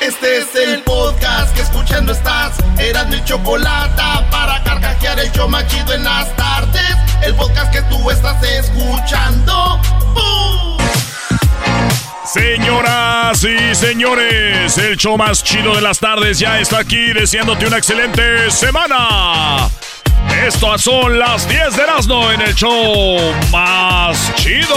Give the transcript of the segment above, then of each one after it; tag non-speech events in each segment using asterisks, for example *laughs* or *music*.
Este es el podcast que escuchando estás. Eran mi chocolate para carcajear el show machido en las tardes. El podcast que tú estás escuchando. ¡Bum! Señoras y señores, el show más chido de las tardes ya está aquí deseándote una excelente semana. Estas son las 10 de Erasmo en el show más chido.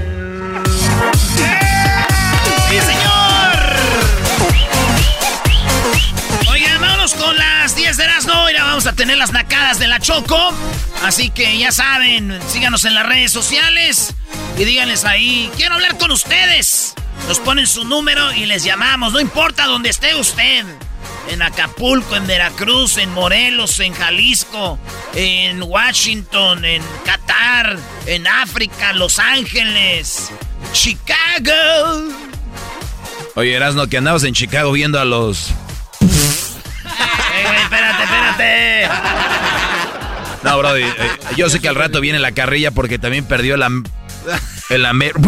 Las 10 de Erasmo. Ahora vamos a tener las nacadas de la Choco. Así que ya saben, síganos en las redes sociales y díganles ahí, quiero hablar con ustedes. Nos ponen su número y les llamamos, no importa dónde esté usted. En Acapulco, en Veracruz, en Morelos, en Jalisco, en Washington, en Qatar, en África, Los Ángeles, Chicago. Oye, Erasno, que andabas en Chicago viendo a los... Eh, güey, espérate, espérate. No, bro, eh, yo sé que al rato viene la carrilla porque también perdió el, am- el amer... *laughs*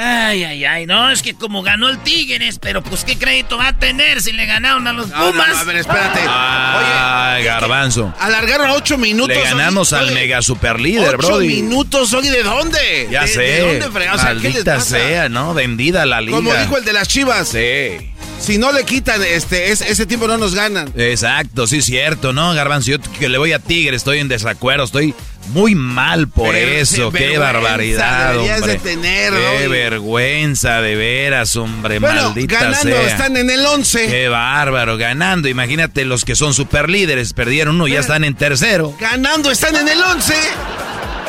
Ay, ay, ay, no, es que como ganó el Tigres, pero pues qué crédito va a tener si le ganaron a los Pumas. a ver, espérate. Ay, garbanzo. Alargaron a ocho minutos. Le ganamos Oye, al oye, mega super líder, Ocho bro. minutos, oye, ¿de dónde? Ya ¿De, sé. ¿De dónde frega? O sea, ¿qué les Maldita pasa? sea, ¿no? Vendida la liga. Como dijo el de las chivas. Sí. Si no le quitan este, es- ese tiempo, no nos ganan. Exacto, sí, cierto, ¿no, Garbanzo? Yo que le voy a Tigre, estoy en desacuerdo, estoy muy mal por Pero, eso. Qué barbaridad, deberías hombre. de tener, Qué vergüenza, de veras, hombre, Bueno, maldita ganando, sea. están en el 11. Qué bárbaro, ganando. Imagínate los que son super líderes, perdieron uno, ya están en tercero. Ganando, están en el 11.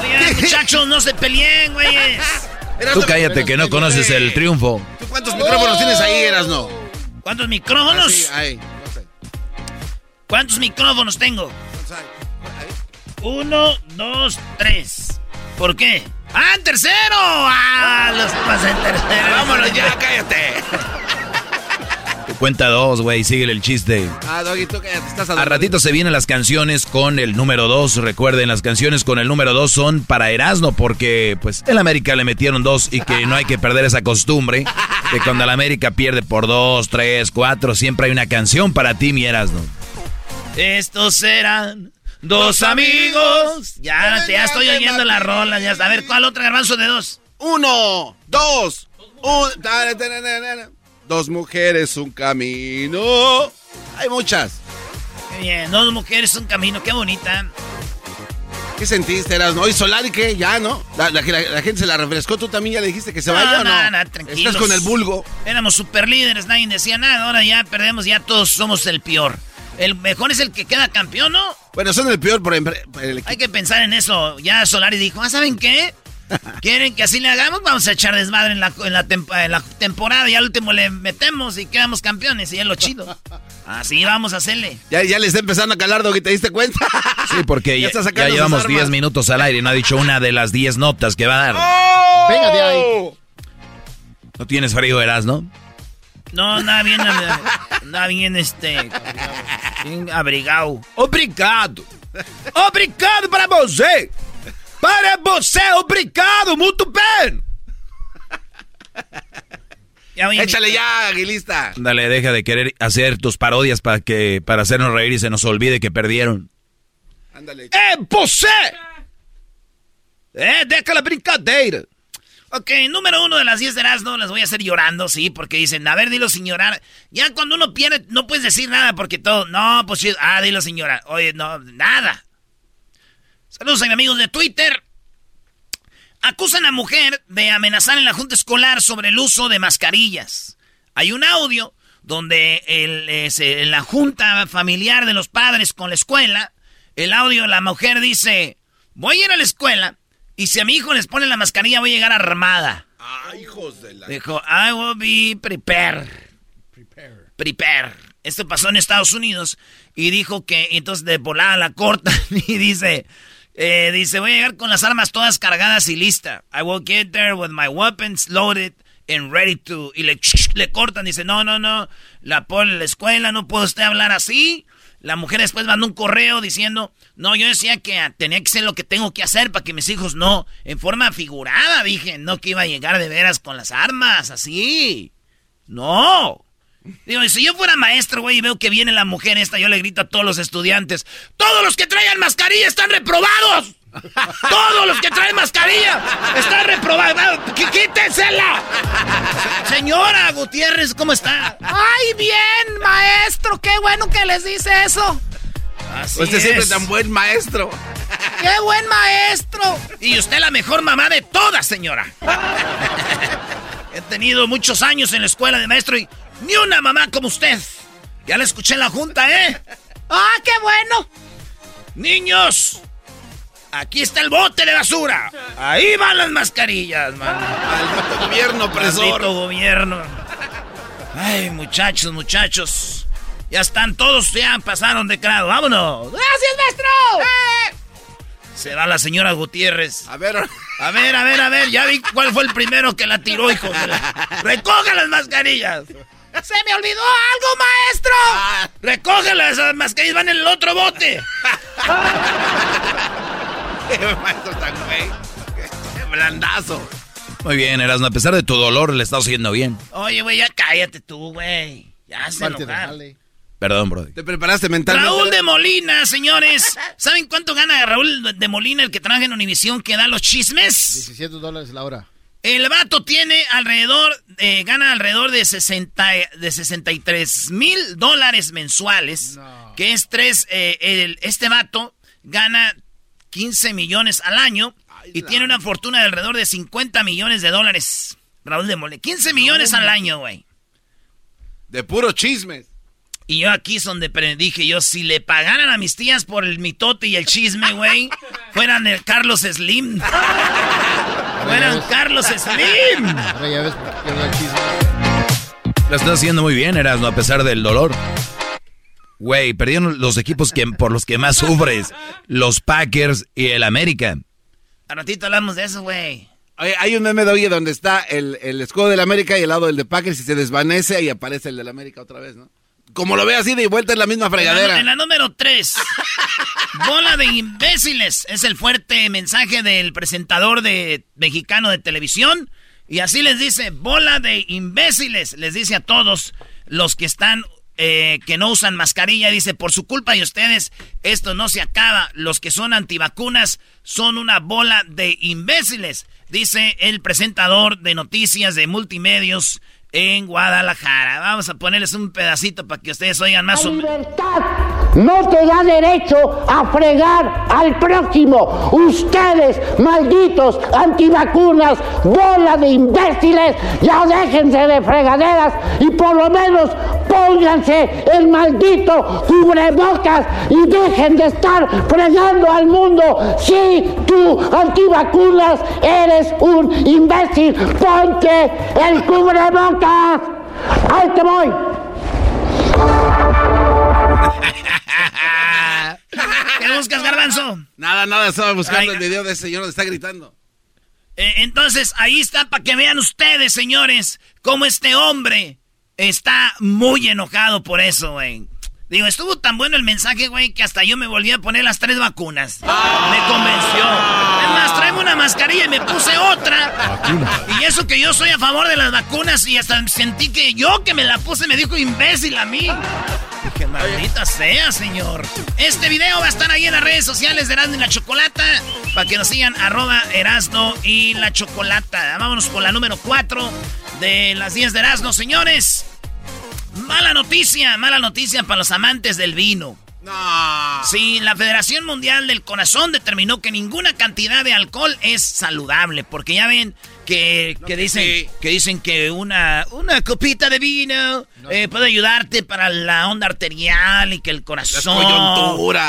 Oigan, *laughs* muchachos, no se peleen, güeyes. Tú cállate que no conoces el triunfo. ¿Tú cuántos micrófonos tienes ahí, Erasno? ¿Cuántos micrófonos? Así, ahí. no sé. ¿Cuántos micrófonos tengo? Uno, dos, tres. ¿Por qué? ¡Ah, en tercero! ¡Ah, los Pumas en tercero! Vámonos ya, *laughs* cállate. Cuenta dos, güey, síguele el chiste. Ah, Doggy, tú cállate, estás A ratito se vienen las canciones con el número 2. Recuerden, las canciones con el número 2 son para Erasmo, porque pues el América le metieron dos y que no hay que perder esa costumbre. *laughs* Que cuando el América pierde por dos, tres, cuatro, siempre hay una canción para ti, mi Erasmo. Estos serán dos amigos. Ya, ya estoy oyendo la rola. Ya, a ver, ¿cuál otra garbanzo de dos? Uno, dos, un... Dos mujeres, un camino. Hay muchas. Qué bien, dos mujeres, un camino, qué bonita. ¿Qué sentiste, eras? ¿No? ¿Y Solari qué? Ya, ¿no? La, la, gente se la refrescó. ¿Tú también ya le dijiste que se vaya o no? No, tranquilo. Estás con el vulgo. Éramos super líderes, nadie decía nada. Ahora ya perdemos, ya todos somos el peor. El mejor es el que queda campeón, ¿no? Bueno, son el peor por el, Hay que pensar en eso. Ya Solari dijo, ¿ah, ¿saben qué? ¿Quieren que así le hagamos? Vamos a echar desmadre en la, en la, temporada y al último le metemos y quedamos campeones y es lo chido. Así vamos a hacerle. Ya, ya le está empezando a calar, que ¿te diste cuenta? Sí, porque ya, ya, llevamos 10 minutos al aire y no ha dicho una de las 10 notas que va a dar. ¡Oh! Venga de ahí. ¿No tienes frío, Eras, no? No, nada bien, nada bien, este, bien abrigado. Obrigado. Obrigado para você. Para você, obrigado, muito bien. Échale ya, Aguilista. Dale, deja de querer hacer tus parodias para que para hacernos reír y se nos olvide que perdieron. Ándale. ¡Eh, você! ¡Eh, deja la brincadeira! Ok, número uno de las 10 de no las voy a hacer llorando, sí, porque dicen, a ver, dilo sin llorar. Ya cuando uno pierde, no puedes decir nada porque todo, no, pues sí, ah, dilo sin llorar. Oye, no, nada. Saludos a mis amigos de Twitter. Acusan a mujer de amenazar en la junta escolar sobre el uso de mascarillas. Hay un audio donde el, en la junta familiar de los padres con la escuela, el audio, la mujer dice, voy a ir a la escuela y si a mi hijo les pone la mascarilla voy a llegar armada. Ah, hijos de la... Dijo, I will be prepared. Prepare. Prepare. Esto pasó en Estados Unidos y dijo que entonces de volada la corta *laughs* y dice... Eh, dice, voy a llegar con las armas todas cargadas y lista. I will get there with my weapons loaded and ready to... Y le, le cortan, dice, no, no, no, la pone en la escuela, no puede usted hablar así. La mujer después mandó un correo diciendo, no, yo decía que tenía que ser lo que tengo que hacer para que mis hijos no, en forma figurada, dije, no que iba a llegar de veras con las armas, así. No. Digo, si yo fuera maestro, güey, y veo que viene la mujer esta, yo le grito a todos los estudiantes, todos los que traigan mascarilla están reprobados. Todos los que traen mascarilla están reprobados. ¡Quítensela! Señora Gutiérrez, ¿cómo está? Ay, bien, maestro. Qué bueno que les dice eso. Así usted siempre tan buen maestro. ¡Qué buen maestro! Y usted la mejor mamá de todas, señora. *laughs* He tenido muchos años en la escuela de maestro y ni una mamá como usted. Ya la escuché en la junta, ¿eh? ¡Ah, qué bueno! Niños, aquí está el bote de basura. Ahí van las mascarillas, man. Maldito gobierno, presor. Maldito gobierno. Ay, muchachos, muchachos. Ya están todos, ya pasaron de grado. ¡Vámonos! ¡Gracias, maestro! ¡Eh! Se va la señora Gutiérrez. A ver. A ver, a ver, a ver. Ya vi cuál fue el primero que la tiró, hijo. *laughs* ¡Recoja las mascarillas! ¡Se me olvidó algo, maestro! Ah, ¡Recógelas! Esas mascarillas van en el otro bote. *laughs* maestro tan güey. Qué blandazo. Muy bien, Erasmo. A pesar de tu dolor, le estás haciendo bien. Oye, güey, ya cállate tú, güey. Ya se. Perdón, bro. ¿Te preparaste mentalmente? Raúl de Molina, señores. ¿Saben cuánto gana Raúl de Molina, el que trabaja en Univisión, que da los chismes? 17 dólares la hora. El vato tiene alrededor, eh, gana alrededor de, 60, de 63 mil dólares mensuales. Que es tres, eh, este vato gana 15 millones al año y tiene una fortuna de alrededor de 50 millones de dólares. Raúl de Molina. 15 millones al año, güey. De puro chismes. Y yo aquí es donde dije yo, si le pagaran a mis tías por el mitote y el chisme, güey, *laughs* fueran el Carlos Slim. *laughs* *laughs* fueran Carlos Slim. Lo estás haciendo muy bien, Erasmo, a pesar del dolor. Güey, perdieron los equipos que, por los que más sufres. Los Packers y el América. A ratito hablamos de eso, güey. Hay un meme de hoy donde está el, el escudo del América y el lado del de Packers y se desvanece y aparece el del América otra vez, ¿no? Como lo ve así de vuelta en la misma fregadera. En la, número 3. Bola de imbéciles. Es el fuerte mensaje del presentador de mexicano de televisión. Y así les dice, bola de imbéciles. Les dice a todos los que están, eh, que no usan mascarilla. Dice, por su culpa y ustedes, esto no se acaba. Los que son antivacunas son una bola de imbéciles. Dice el presentador de noticias de multimedios en Guadalajara. Vamos a ponerles un pedacito para que ustedes oigan más menos. No te da derecho a fregar al próximo. Ustedes, malditos antivacunas, bola de imbéciles, ya déjense de fregaderas y por lo menos pónganse el maldito cubrebocas y dejen de estar fregando al mundo. Si tú, antivacunas, eres un imbécil, ponte el cubrebocas. ¡Ahí te voy! *laughs* ¿Qué buscas, Garbanzo? Nada, nada, estaba buscando el video de ese señor donde está gritando. Eh, entonces, ahí está para que vean ustedes, señores, cómo este hombre está muy enojado por eso, güey. Digo, estuvo tan bueno el mensaje, güey, que hasta yo me volví a poner las tres vacunas. Me convenció. Es más, tráeme una mascarilla y me puse otra. Y eso que yo soy a favor de las vacunas y hasta sentí que yo que me la puse me dijo imbécil a mí. Dije, maldita sea, señor. Este video va a estar ahí en las redes sociales de Erasmo y la Chocolata. Para que nos sigan, arroba Erasmo y la Chocolata. Vámonos con la número 4 de las 10 de Erasmo, señores. Mala noticia, mala noticia para los amantes del vino. No. Sí, la Federación Mundial del Corazón determinó que ninguna cantidad de alcohol es saludable, porque ya ven que, que dicen que dicen que una, una copita de vino eh, puede ayudarte para la onda arterial y que el corazón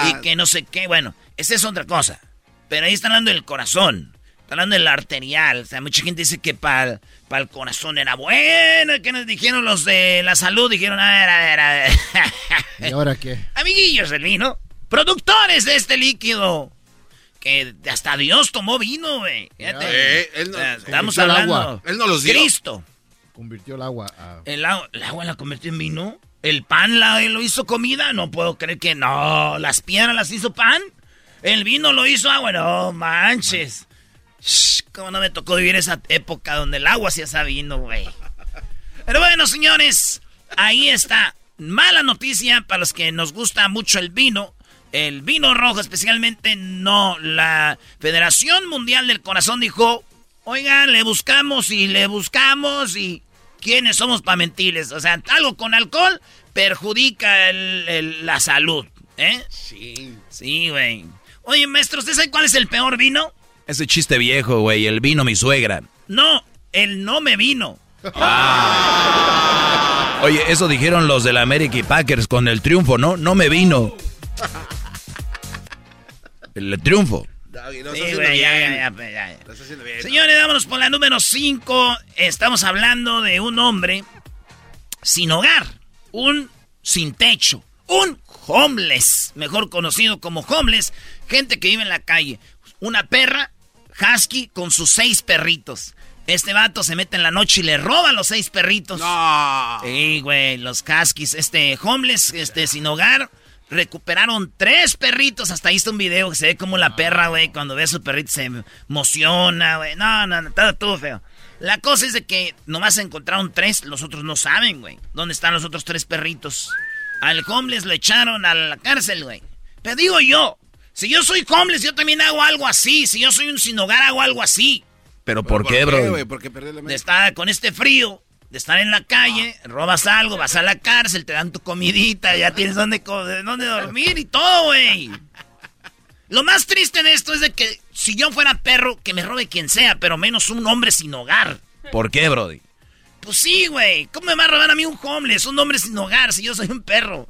y que no sé qué. Bueno, esa es otra cosa. Pero ahí están hablando del corazón, hablando del arterial. O sea, mucha gente dice que para el corazón era bueno. que nos dijeron los de la salud? Dijeron, a ver, a ver, a ver. ¿Y ahora qué? Amiguillos del vino, productores de este líquido. Que hasta Dios tomó vino, güey. Fíjate. Eh, él no- O sea, estamos el hablando. agua. Él no los dio. Cristo. Convirtió el agua a... El agua, el agua la convirtió en vino. El pan la, lo hizo comida. No puedo creer que no. Las piedras las hizo pan. El vino lo hizo agua. No manches. Shh, ¿Cómo no me tocó vivir esa época donde el agua se hacía vino, güey? Pero bueno, señores, ahí está. Mala noticia para los que nos gusta mucho el vino. El vino rojo especialmente no. La Federación Mundial del Corazón dijo, oigan, le buscamos y le buscamos y... ¿Quiénes somos para mentirles? O sea, algo con alcohol perjudica el- el- la salud, ¿eh? Sí. Sí, güey. Oye, maestro, ¿usted sabe cuál es el peor vino? Ese chiste viejo, güey, el vino mi suegra. No, el no me vino. Oye, eso dijeron los de la América y Packers con el triunfo, ¿no? No me vino. El triunfo. Doggy, lo Sí, está haciendo güey, ya, bien. ya, ya, ya, ya. Lo está haciendo bien. Señores, vámonos por la número 5. Estamos hablando de un hombre sin hogar, un sin techo, un homeless, mejor conocido como homeless, gente que vive en la calle. Una perra, husky, con sus seis perritos. Este vato se mete en la noche y le roba los seis perritos. No. Sí, güey, los huskies, este, homeless, este, sin hogar, recuperaron tres perritos. Hasta ahí está un video que se ve como la perra, güey, cuando ve a su perrito se emociona, güey. No, no, no, todo, todo feo. La cosa es de que nomás encontraron tres, los otros no saben, güey. ¿Dónde están los otros tres perritos? Al homeless lo echaron a la cárcel, güey. Pero digo yo, si yo soy homeless, yo también hago algo así. Si yo soy un sin hogar, hago algo así. ¿Pero por, qué, bro? De estar con este frío, de estar en la calle, robas algo, vas a la cárcel, te dan tu comidita, ya tienes dónde, co- dónde dormir y todo, güey. Lo más triste de esto es de que si yo fuera perro, que me robe quien sea, pero menos un hombre sin hogar. ¿Por qué, Brody? Pues sí, güey. ¿Cómo me va a robar a mí un homeless, un hombre sin hogar, si yo soy un perro?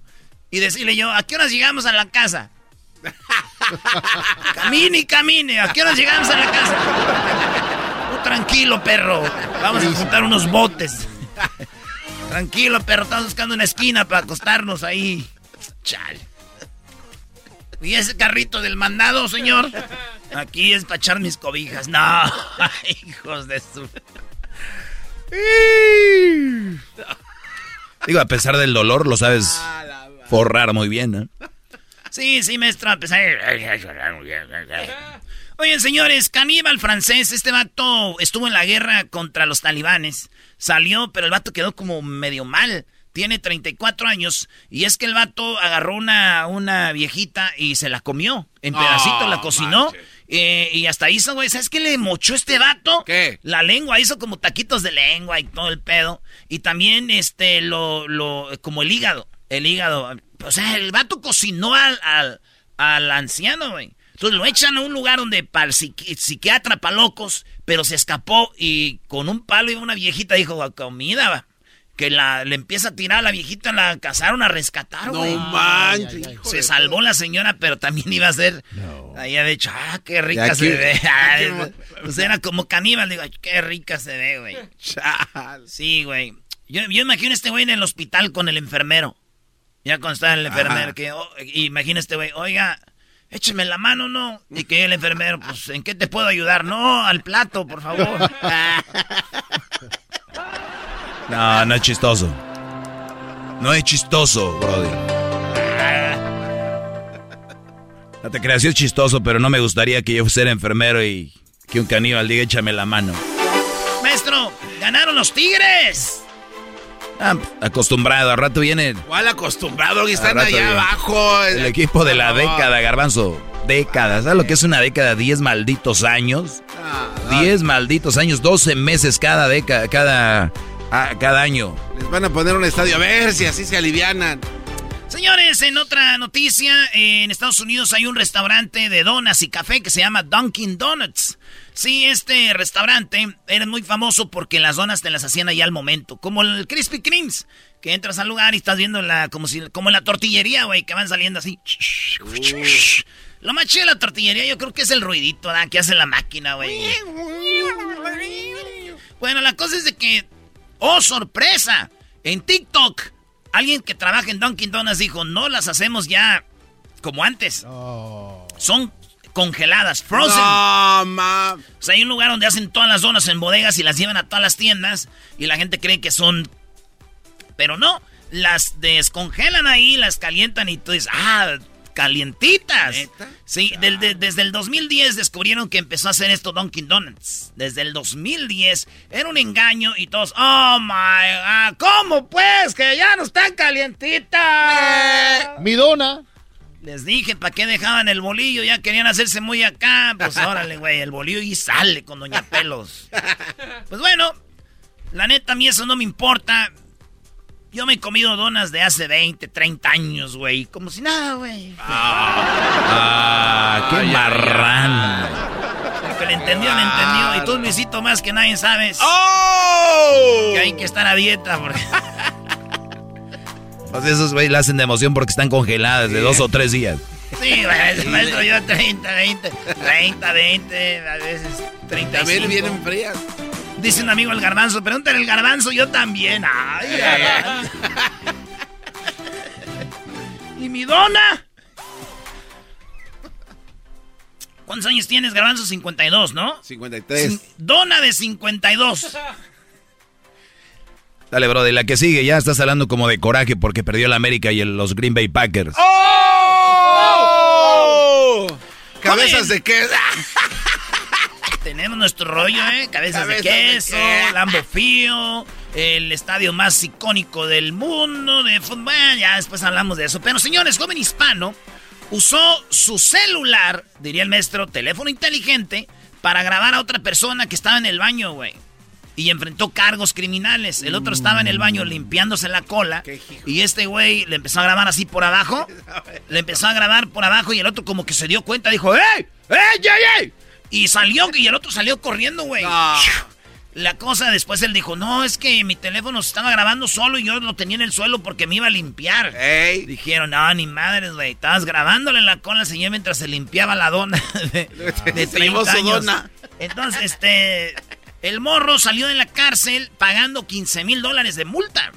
Y decirle yo, ¿a qué horas llegamos a la casa? *laughs* camine y camine, ¿a qué horas llegamos a la casa? Tú tranquilo, perro. Vamos a juntar unos botes. tranquilo, perro, estamos buscando una esquina para acostarnos ahí. Chale. ¿Y ese carrito del mandado, señor? Aquí es para echar mis cobijas. No, *laughs* hijos de su... Digo, a pesar del dolor, lo sabes forrar muy bien, ¿no? Sí, sí, maestro, pesar... Oigan, señores, caníbal francés, este vato estuvo en la guerra contra los talibanes. Salió, pero el vato quedó como medio mal. Tiene 34 años y es que el vato agarró una, una viejita y se la comió. En pedacitos la cocinó. eh, y hasta hizo, güey, ¿sabes qué le mochó este vato? ¿Qué? La lengua, hizo como taquitos de lengua y todo el pedo. Y también, este, lo, lo, como el hígado. El hígado. O sea, el vato cocinó al, al, al anciano, güey. Entonces lo echan a un lugar donde para el psiqui- psiquiatra, para locos, pero se escapó y con un palo y una viejita dijo, comida, va". que la, le empieza a tirar a la viejita, la cazaron a rescatar, No güey. manches, hijo Se salvó la señora, pero también iba a ser. Ahí había dicho, ah, qué rica se ve. *laughs* que- pues era como caníbal, digo, "Ay, qué rica se ve, güey. *laughs* Chal. Sí, güey. Yo, yo imagino a este güey en el hospital con el enfermero. Ya cuando está el enfermero, que, oh, imagina este güey, oiga, écheme la mano, ¿no? Y que el enfermero, pues, ¿en qué te puedo ayudar? No, al plato, por favor. *laughs* No, no es chistoso. No es chistoso, Brody. No te creas, sí es chistoso, pero no me gustaría que yo fuera enfermero y que un caníbal diga échame la mano. Maestro, ganaron los tigres. Ah, acostumbrado, al rato viene ¿Cuál acostumbrado? Que están allá viene. abajo. el equipo de la década, garbanzo. Décadas, ¿sabes lo que es una década? 10 malditos años. Ah, no. 10 malditos años, 12 meses cada década, cada, ah, cada año. Les van a poner un estadio a ver si así se alivianan. Señores, en otra noticia, en Estados Unidos hay un restaurante de donas y café que se llama Dunkin' Donuts. Sí, este restaurante era muy famoso porque las donas te las hacían allá al momento, como el Krispy Kremes, que entras al lugar y estás viendo la como si como la tortillería, güey, que van saliendo así. Lo más chido de la tortillería yo creo que es el ruidito ¿verdad? que hace la máquina, güey. Bueno, la cosa es de que, oh sorpresa, en TikTok, alguien que trabaja en Dunkin' Donuts dijo, no las hacemos ya como antes. Son congeladas, frozen. No, ma. O sea, hay un lugar donde hacen todas las donas en bodegas y las llevan a todas las tiendas y la gente cree que son... Pero no, las descongelan ahí, las calientan y tú dices, ah, calientitas. Sí, del- de- desde el 2010 descubrieron que empezó a hacer esto Dunkin' Donuts. Desde el 2010 era un engaño y todos, oh my god, ¿cómo pues? Que ya no están calientitas. Mi dona. Les dije, ¿para qué dejaban el bolillo? Ya querían hacerse muy acá. Pues *laughs* órale, güey, el bolillo y sale con Doña Pelos. Pues bueno, la neta, a mí eso no me importa. Yo me he comido donas de hace 20, 30 años, güey. Como si nada, güey. Ah, qué marrano. El que le entendió, le entendió. Y tú, Luisito, más que nadie sabes ¡Oh! que hay que estar a dieta. Porque... Pues esos güey la hacen de emoción porque están congeladas de dos o tres días. Sí, güey, maestro, yo 30, 20, 30, 20, a veces 35. También vienen frías. Dice un amigo el garbanzo, pregúntale el garbanzo, yo también. Ay. *laughs* ¿Y mi dona? ¿Cuántos años tienes, garbanzo? 52, ¿no? 53. Cin- Dona de 52. Dale, bro, de la que sigue ya estás hablando como de coraje porque perdió la América y el- los Green Bay Packers. ¡Oh! Cabezas de qué. *laughs* Tenemos nuestro rollo, ¿eh? Cabezas, Cabezas de de queso, qué. Lambo Fío, el estadio más icónico del mundo de fútbol. Ya después hablamos de eso. Pero señores, joven hispano usó su celular, diría el maestro, teléfono inteligente, para grabar a otra persona que estaba en el baño, güey. Y enfrentó cargos criminales. El otro estaba en el baño limpiándose la cola. Y este güey le empezó a grabar así por abajo. *laughs* Le empezó a grabar por abajo y el otro como que se dio cuenta. Dijo, ¡Ey! ¡Ey, ey, ey! Y salió, y el otro salió corriendo, güey. *laughs* La cosa, después él dijo, no, es que mi teléfono se estaba grabando solo y yo lo tenía en el suelo porque me iba a limpiar. Ey. Dijeron, no, ni madres, güey. Estabas grabándole la cola al señor mientras se limpiaba la dona *laughs* de, de 30 su años. dona. Entonces, este... El morro salió de la cárcel pagando 15 mil dólares de multa.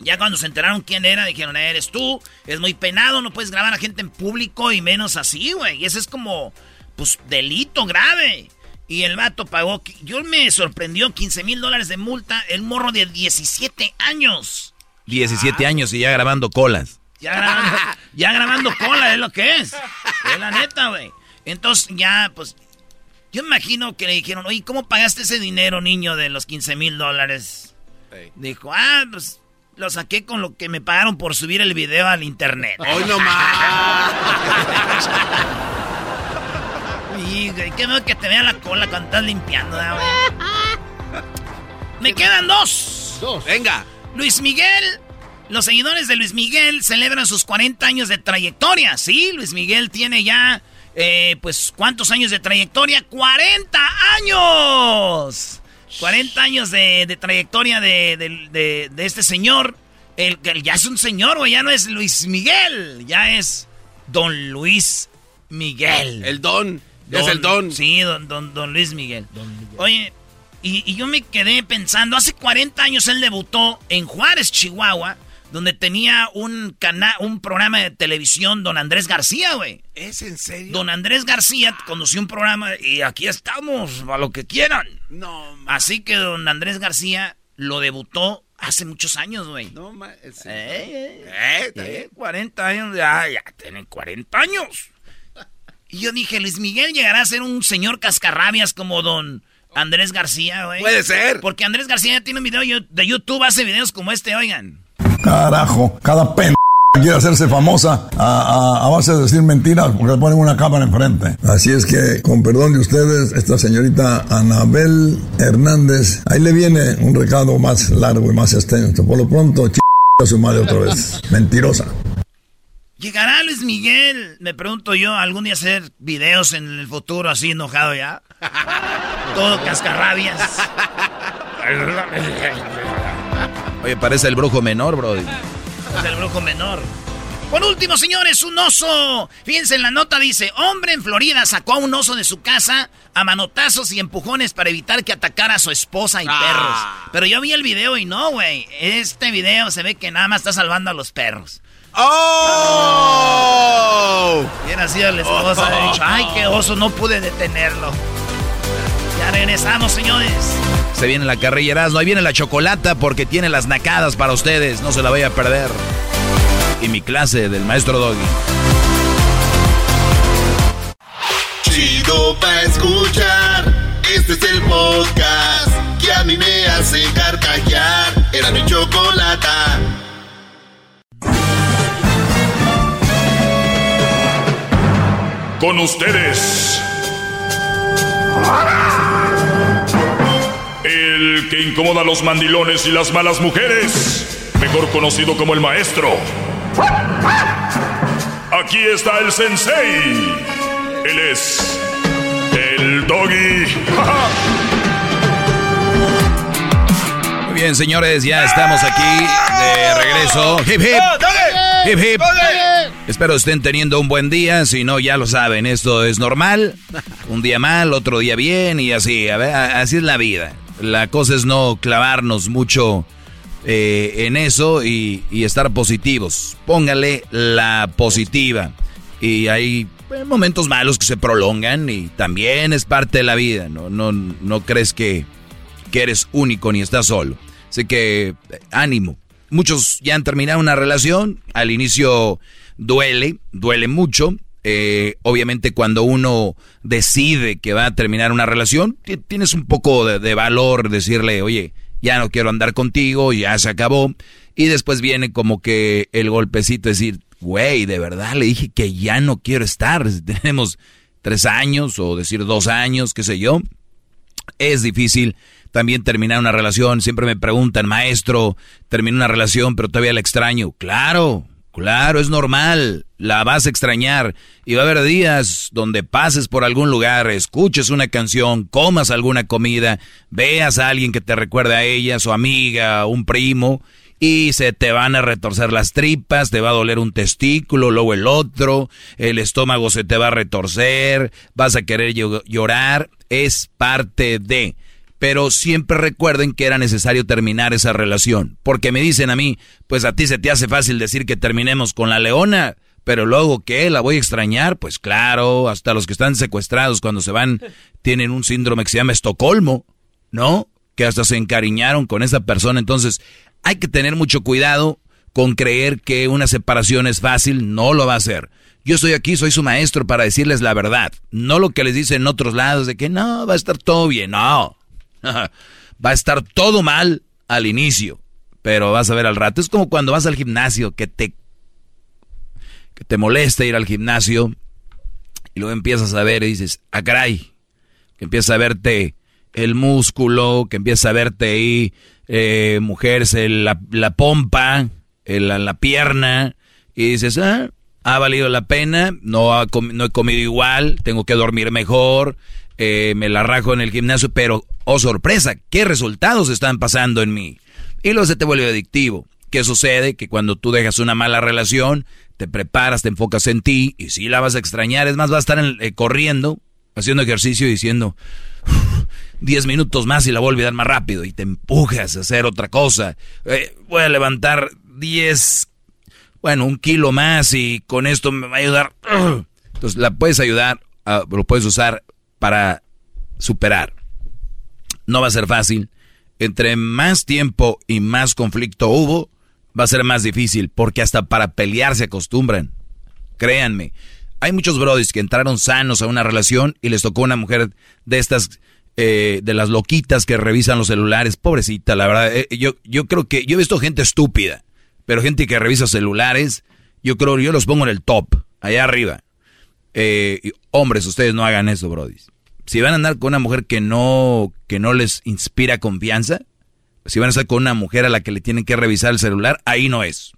Ya cuando se enteraron quién era, dijeron, eres tú, es muy penado, no puedes grabar a gente en público y menos así, güey. Y ese es como, pues, delito grave. Y el vato pagó, yo me sorprendió 15 mil dólares de multa, el morro de 17 años. 17 años y ya grabando colas. Ya grabando, ya grabando cola, es lo que es. Es la neta, güey. Entonces ya, pues, yo imagino que le dijeron, oye, ¿cómo pagaste ese dinero, niño, de los 15 mil dólares? Dijo, ah, pues, lo saqué con lo que me pagaron por subir el video al internet. Hoy no más. *laughs* Y, qué miedo que te vea la cola cuando estás limpiando, ¿verdad, güey? *laughs* Me quedan dos. Dos. Venga. Luis Miguel Los seguidores de Luis Miguel celebran sus 40 años de trayectoria. Sí, Luis Miguel tiene ya, eh, pues, ¿cuántos años de trayectoria? ¡40 años! 40 años de, trayectoria de, este señor. El, ya es un señor, güey, ya no es Luis Miguel, ya es Don Luis Miguel. El Don, es el Don. Sí, Don, don, Luis Miguel. Oye, y, y, yo me quedé pensando, hace 40 años él debutó en Juárez, Chihuahua, donde tenía un canal, un programa de televisión, Don Andrés García, güey. ¿Es en serio? Don Andrés García condució un programa y aquí estamos, a lo que quieran. No, Así que Don Andrés García lo debutó hace muchos años, güey. No, ma, eh, eh, eh, 40 años, ya, ya tienen 40 años. Y yo dije, Luis Miguel llegará a ser un señor cascarrabias como Don Andrés García, güey. Puede ser. Porque Andrés García ya tiene un video de YouTube, hace videos como este, oigan. Carajo, cada pen quiere hacerse famosa a, base de decir mentiras porque le ponen una cámara enfrente. Así es que, con perdón de ustedes, esta señorita Anabel Hernández, ahí le viene un recado más largo y más extenso. Por lo pronto, ch a su madre otra vez. *laughs* Mentirosa. ¿Llegará Luis Miguel? Me pregunto yo, algún día hacer videos en el futuro así enojado ya. *laughs* Todo cascarrabias. *laughs* Oye, parece el brujo menor, bro. Es el brujo menor. Por último, señores, un oso. Fíjense en la nota, dice, hombre en Florida sacó a un oso de su casa a manotazos y empujones para evitar que atacara a su esposa y perros. Ah. Pero yo vi el video y no, güey. Este video se ve que nada más está salvando a los perros. ¡Oh! Bien así la esposa. dicho, ay, qué oso, no pude detenerlo. Ya regresamos, señores. Se viene la carrilla no ahí viene la chocolata porque tiene las nacadas para ustedes, no se la vaya a perder. Y mi clase del maestro Doggy. Chido pa' escuchar, este es el podcast que a mí me hace carcajear. Era mi chocolata. Con ustedes el que incomoda a los mandilones y las malas mujeres, mejor conocido como el maestro. Aquí está el sensei. Él es el doggy. Muy bien, señores, ya estamos aquí de regreso. Hip hip. Hip hip. Espero estén teniendo un buen día, si no ya lo saben, esto es normal. Un día mal, otro día bien y así, a ver, así es la vida. La cosa es no clavarnos mucho eh, en eso y, estar positivos. Póngale la positiva. Y hay momentos malos que se prolongan y también es parte de la vida. No, no, no crees que, que eres único ni estás solo. Así que ánimo. Muchos ya han terminado una relación. Al inicio duele, duele mucho. Eh, obviamente cuando uno decide que va a terminar una relación, tienes un poco de, valor decirle, oye, ya no quiero andar contigo, ya se acabó. Y después viene como que el golpecito decir, güey, de verdad le dije que ya no quiero estar. *laughs* Tenemos tres años o decir dos años, qué sé yo. Es difícil también terminar una relación. Siempre me preguntan, maestro, terminé una relación, pero todavía la extraño. Claro, Claro, es normal, la vas a extrañar. Y va a haber días donde pases por algún lugar, escuches una canción, comas alguna comida, veas a alguien que te recuerde a ella, su amiga, un primo, y se te van a retorcer las tripas, te va a doler un testículo, luego el otro, el estómago se te va a retorcer, vas a querer llorar, es parte de pero siempre recuerden que era necesario terminar esa relación. Porque me dicen a mí, pues a ti se te hace fácil decir que terminemos con la leona, pero luego ¿qué? ¿La voy a extrañar? Pues claro, hasta los que están secuestrados cuando se van tienen un síndrome que se llama Estocolmo, ¿no? Que hasta se encariñaron con esa persona. Entonces, hay que tener mucho cuidado con creer que una separación es fácil, no lo va a ser. Yo estoy aquí, soy su maestro para decirles la verdad, no lo que les dicen en otros lados de que no, va a estar todo bien, no. *laughs* Va a estar todo mal al inicio, pero vas a ver al rato. Es como cuando vas al gimnasio, que te, que te molesta ir al gimnasio y luego empiezas a ver y dices, ah, caray, que empieza a verte el músculo, que empieza a verte ahí, eh, mujeres, la, la pompa, la, la pierna, y dices, ah, ha valido la pena, no, ha no he comido igual, tengo que dormir mejor, eh, me la rajo en el gimnasio, pero, oh sorpresa, ¿qué resultados están pasando en mí? Y luego se te vuelve adictivo. ¿Qué sucede? Que cuando tú dejas una mala relación, te preparas, te enfocas en ti, y si la vas a extrañar, es más, vas a estar eh, corriendo, haciendo ejercicio y diciendo, 10 minutos más y la voy a olvidar más rápido, y te empujas a hacer otra cosa. Eh, voy a levantar 10 bueno, un kilo más y con esto me va a ayudar. *clears throat* Entonces la puedes ayudar, lo puedes usar para superar. No va a ser fácil. Entre más tiempo y más conflicto hubo, va a ser más difícil, porque hasta para pelear se acostumbran. Créanme, hay muchos brodis que entraron sanos a una relación y les tocó una mujer de estas, eh, de las loquitas que revisan los celulares. Pobrecita, la verdad. Eh, yo, yo creo que yo he visto gente estúpida pero gente que revisa celulares, yo creo, yo los pongo en el top, allá arriba. Eh, hombres, ustedes no hagan eso, Brody. Si van a andar con una mujer que no, que no les inspira confianza, si van a estar con una mujer a la que le tienen que revisar el celular, ahí no es.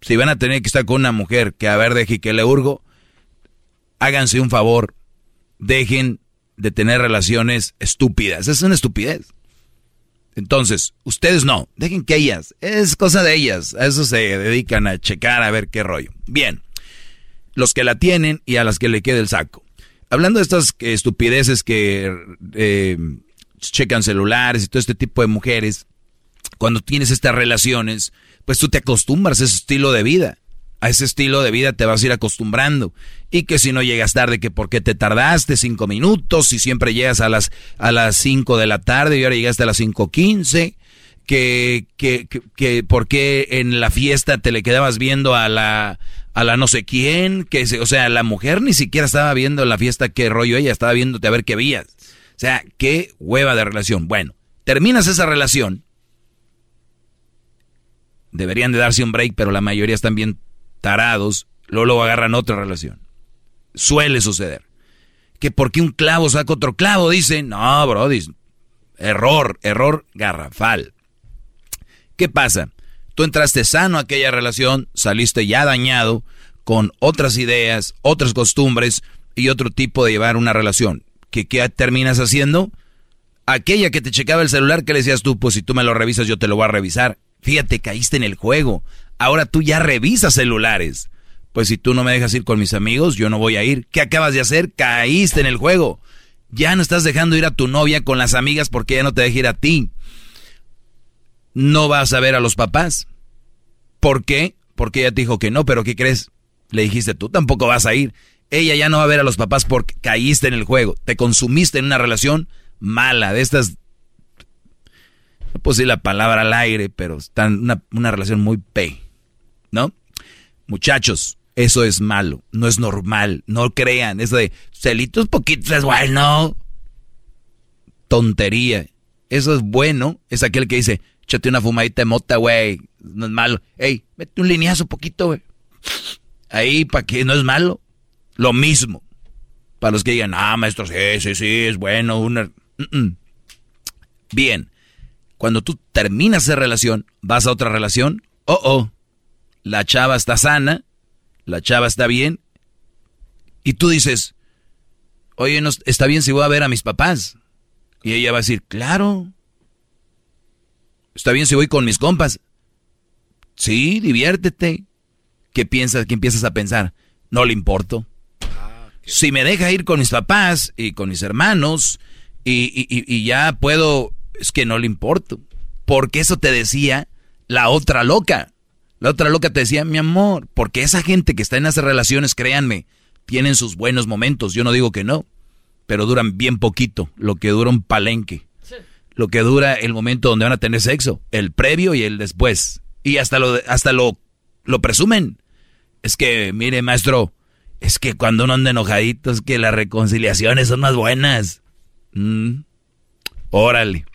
Si van a tener que estar con una mujer que a ver, deje que le hurgo, háganse un favor, dejen de tener relaciones estúpidas. Es una estupidez. Entonces, ustedes no, dejen que ellas, es cosa de ellas, a eso se dedican a checar a ver qué rollo. Bien, los que la tienen y a las que le quede el saco. Hablando de estas estupideces que eh, checan celulares y todo este tipo de mujeres, cuando tienes estas relaciones, pues tú te acostumbras a ese estilo de vida a ese estilo de vida te vas a ir acostumbrando. Y que si no llegas tarde, que porque te tardaste cinco minutos, y siempre llegas a las, a las cinco de la tarde y ahora llegaste a las cinco quince, que, que, que, que porque en la fiesta te le quedabas viendo a la, a la no sé quién, que o sea, la mujer ni siquiera estaba viendo en la fiesta qué rollo ella, estaba viéndote a ver qué vías. O sea, qué hueva de relación. Bueno, terminas esa relación. Deberían de darse un break, pero la mayoría están bien tarados, luego, lo agarran otra relación. Suele suceder. Que porque un clavo saca otro clavo, dicen, no, bro, error, error garrafal. ¿Qué pasa? Tú entraste sano a aquella relación, saliste ya dañado, con otras ideas, otras costumbres y otro tipo de llevar una relación. ¿Qué, ¿Qué terminas haciendo? Aquella que te checaba el celular, que le decías tú? Pues si tú me lo revisas, yo te lo voy a revisar. Fíjate, caíste en el juego. Ahora tú ya revisas celulares. Pues si tú no me dejas ir con mis amigos, yo no voy a ir. ¿Qué acabas de hacer? Caíste en el juego. Ya no estás dejando ir a tu novia con las amigas porque ella no te deja ir a ti. No vas a ver a los papás. ¿Por qué? Porque ella te dijo que no, pero ¿qué crees? Le dijiste tú tampoco vas a ir. Ella ya no va a ver a los papás porque caíste en el juego. Te consumiste en una relación mala, de estas no puedo decir la palabra al aire, pero están una, una relación muy pe, ¿no? Muchachos, eso es malo, no es normal, no crean, eso de celitos poquitos es bueno. Tontería. Eso es bueno, es aquel que dice, échate una fumadita de mota, güey, no es malo. Ey, mete un lineazo poquito, güey. Ahí, para que no es malo. Lo mismo. Para los que digan, ah, maestro, sí, sí, sí, es bueno. Bien. Cuando tú terminas esa relación, vas a otra relación, oh, oh, la chava está sana, la chava está bien, y tú dices, oye, no, está bien si voy a ver a mis papás. Y ella va a decir, claro, está bien si voy con mis compas. Sí, diviértete. ¿Qué piensas? ¿Qué empiezas a pensar? No le importo. Si me deja ir con mis papás y con mis hermanos y, y ya puedo es que no le importo. Porque eso te decía la otra loca. La otra loca te decía, mi amor, porque esa gente que está en esas relaciones, créanme, tienen sus buenos momentos. Yo no digo que no, pero duran bien poquito, lo que dura un palenque. Lo que dura el momento donde van a tener sexo, el previo y el después. Y hasta lo, hasta lo, lo presumen. Es que, mire, maestro, es que cuando uno anda enojadito, es que las reconciliaciones son más buenas. Mm. Órale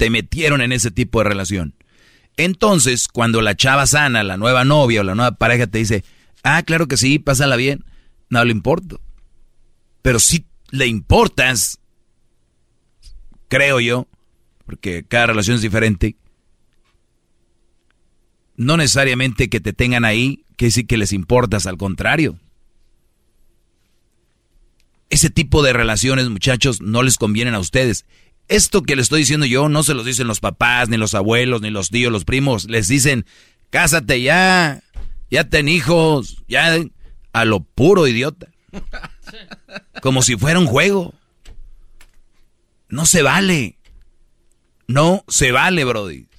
te metieron en ese tipo de relación. Entonces, cuando la chava sana, la nueva novia o la nueva pareja te dice, ah, claro que sí, pásala bien, no le importa. Pero si le importas, creo yo, porque cada relación es diferente, no necesariamente que te tengan ahí, que sí que les importas, al contrario. Ese tipo de relaciones, muchachos, no les convienen a ustedes. Esto que les estoy diciendo yo no se los dicen los papás, ni los abuelos, ni los tíos, los primos. Les dicen, cásate ya, ya ten hijos, ya a lo puro idiota. *laughs* Como si fuera un juego. No se vale. No se vale, Brody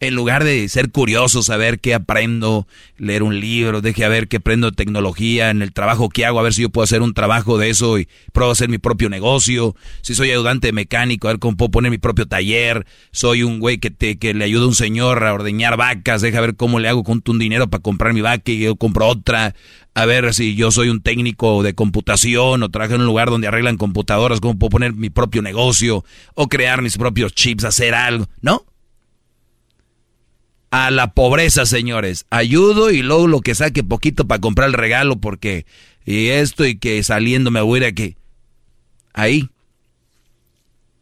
en lugar de ser curioso, saber qué aprendo, leer un libro, deje a ver qué aprendo de tecnología, en el trabajo que hago, a ver si yo puedo hacer un trabajo de eso y puedo hacer mi propio negocio, si soy ayudante mecánico, a ver cómo puedo poner mi propio taller, soy un güey que, te, que le ayuda a un señor a ordeñar vacas, deja ver cómo le hago con un dinero para comprar mi vaca y yo compro otra, a ver si yo soy un técnico de computación o trabajo en un lugar donde arreglan computadoras, cómo puedo poner mi propio negocio o crear mis propios chips, hacer algo, ¿no? A la pobreza, señores. Ayudo y luego lo que saque poquito para comprar el regalo porque y esto y que saliendo me voy a ir que ahí.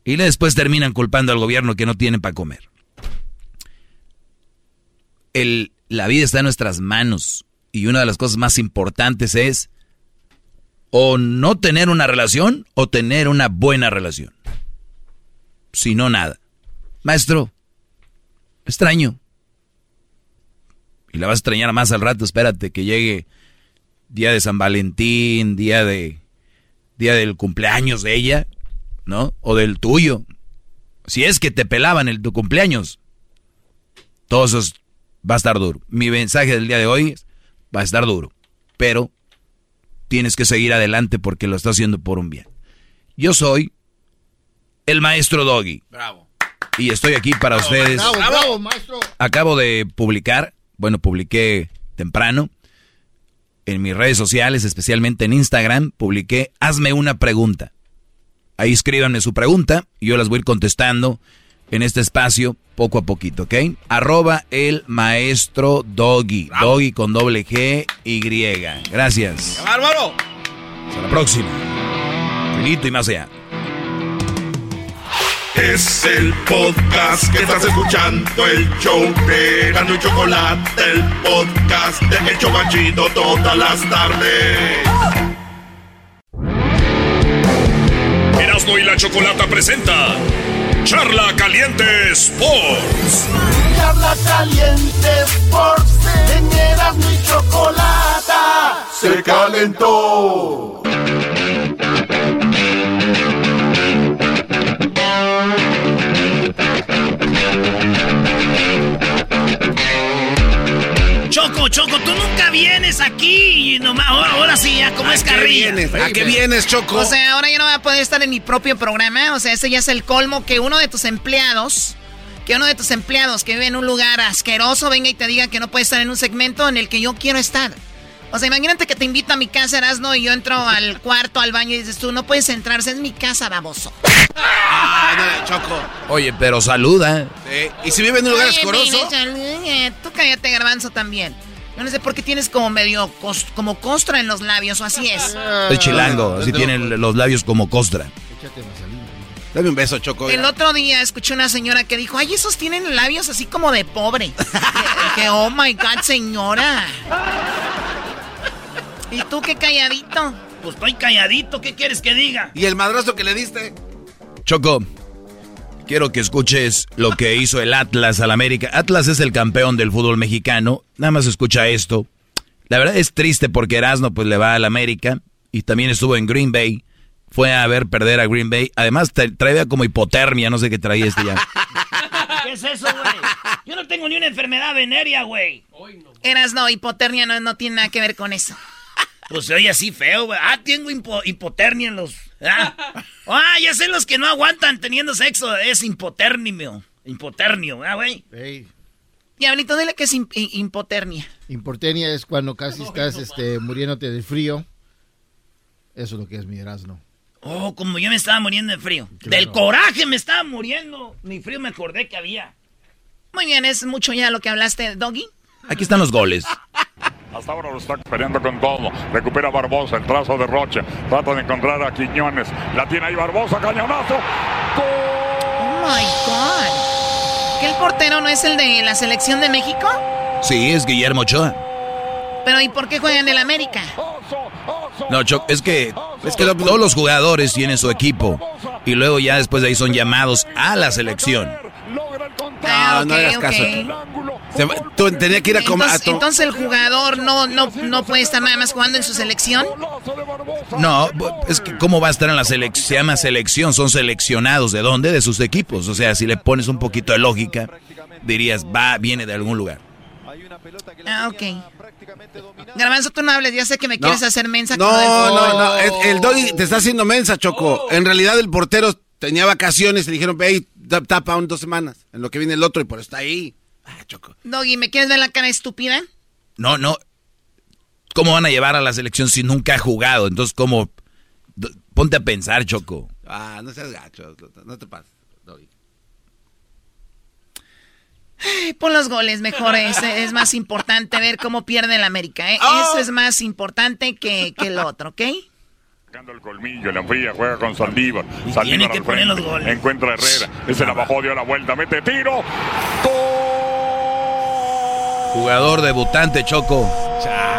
Y después terminan culpando al gobierno que no tienen para comer. El, la vida está en nuestras manos y una de las cosas más importantes es o no tener una relación o tener una buena relación. Si no, nada. Maestro, extraño y la vas a extrañar más al rato, espérate que llegue día de San Valentín, día de día del cumpleaños de ella, ¿no? O del tuyo. Si es que te pelaban el tu cumpleaños. Todo eso va a estar duro. Mi mensaje del día de hoy va a estar duro, pero tienes que seguir adelante porque lo estás haciendo por un bien. Yo soy el maestro Doggy. Bravo. Y estoy aquí para ustedes. Bravo, bravo, maestro. Acabo de publicar bueno, publiqué temprano en mis redes sociales, especialmente en Instagram, publiqué Hazme una pregunta. Ahí escríbanme su pregunta y yo las voy a ir contestando en este espacio poco a poquito, ¿ok? Arroba el maestro Doggy. Doggy con doble G Y. Gracias. ¡Bárbaro! Hasta la próxima. Finito y más allá. Es el podcast que estás escuchando, el show de Gano y Chocolate, el podcast de El Chocachito todas las tardes. Erasmo y la Chocolata presenta Charla Caliente Sports. Charla Caliente Sports, en Erasmo y Chocolata se calentó. Choco, Choco, tú nunca vienes aquí y nomás, ahora, sí, ya como es carrilla. ¿A qué vienes, Choco? O sea, ahora ya no voy a poder estar en mi propio programa. O sea, ese ya es el colmo que uno de tus empleados, que uno de tus empleados que vive en un lugar asqueroso venga y te diga que no puede estar en un segmento en el que yo quiero estar. O sea, imagínate que te invito a mi casa, Erasno, y yo entro al *laughs* cuarto, al baño y dices tú, no puedes entrarse, es mi casa, baboso. Ah, no, Choco. Oye, pero saluda. Sí. ¿Y si vive en un lugar Oye, escoroso? mire, Tú cállate, garbanzo, también. Yo no sé por qué tienes como medio, como costra en los labios, o así es. Estoy chilango, así tienen los labios como costra. Dame un beso, Choco. El otro día escuché una señora que dijo, ay, esos tienen labios así como de pobre. *laughs* que, oh my God, señora. ¿Y tú qué calladito? Pues estoy calladito, ¿qué quieres que diga? ¿Y el madrazo que le diste? Choco, quiero que escuches lo que hizo el Atlas al América. Atlas es el campeón del fútbol mexicano. Nada más escucha esto. La verdad es triste porque Erasmo pues le va al América y también estuvo en Green Bay. Fue a ver perder a Green Bay. Además tra- traía como hipotermia, no sé qué traía este ya. *laughs* ¿Qué es eso, güey? Yo no tengo ni una enfermedad venérea, güey. No, hipotermia no, no tiene nada que ver con eso. Pues se oye así feo, güey. Ah, tengo hipo- hipotermia en los... Ah. ah, ya sé los que no aguantan teniendo sexo. Es hipoternio. Hipoternio, ¿ah, güey? Diablito, dile que es im- hi- hipotermia. Importenia es cuando casi estás este, muriéndote de frío. Eso es lo que es mi Erasmo. Oh, como yo me estaba muriendo de frío. Claro. Del coraje me estaba muriendo. Ni frío me acordé que había. Muy bien, es mucho ya lo que hablaste, Doggy. Aquí están los goles. *laughs* Hasta ahora lo está peleando con todo. Recupera Barbosa, el trazo de Rocha. Trata de encontrar a Quiñones. La tiene ahí Barbosa, cañonazo. Oh my God. ¿Que el portero no es el de la selección de México? Sí, es Guillermo Ochoa. Pero ¿y por qué juegan en el América? No, Choc, es que, es que todos los jugadores tienen su equipo y luego ya después de ahí son llamados a la selección. Ah, no, no caso. tenía que ir a comer. Entonces, entonces, el jugador no, no, no puede estar nada más jugando en su selección. No, es que cómo va a estar en la selección, se llama selección, son seleccionados de dónde, de sus equipos. O sea, si le pones un poquito de lógica, dirías, va, viene de algún lugar. Ah, ok. Garbanzo, tú no hables, ya sé que me quieres hacer mensa. No, no, no, el, doggy te está haciendo mensa, Choco. En realidad el portero tenía vacaciones y le dijeron, ve, tapa un dos semanas, en lo que viene el otro, y por está ahí. Ah, Choco. Doggy, ¿me quieres ver la cara estúpida? No, no. ¿Cómo van a llevar a la selección si nunca ha jugado? Entonces, ¿cómo? Ponte a pensar, Choco. Ah, no seas gacho, no te pases, Doggy. Pon los goles mejor, es, *laughs* es, más importante ver cómo pierde el América. ¿eh? Oh. Eso es más importante que, que el otro, ¿ok? El colmillo, la fría, juega con Saldívar. Saldívar que poner los goles. Encuentra a Herrera. Ese la bajó, dio la vuelta, mete tiro. Jugador debutante, Choco.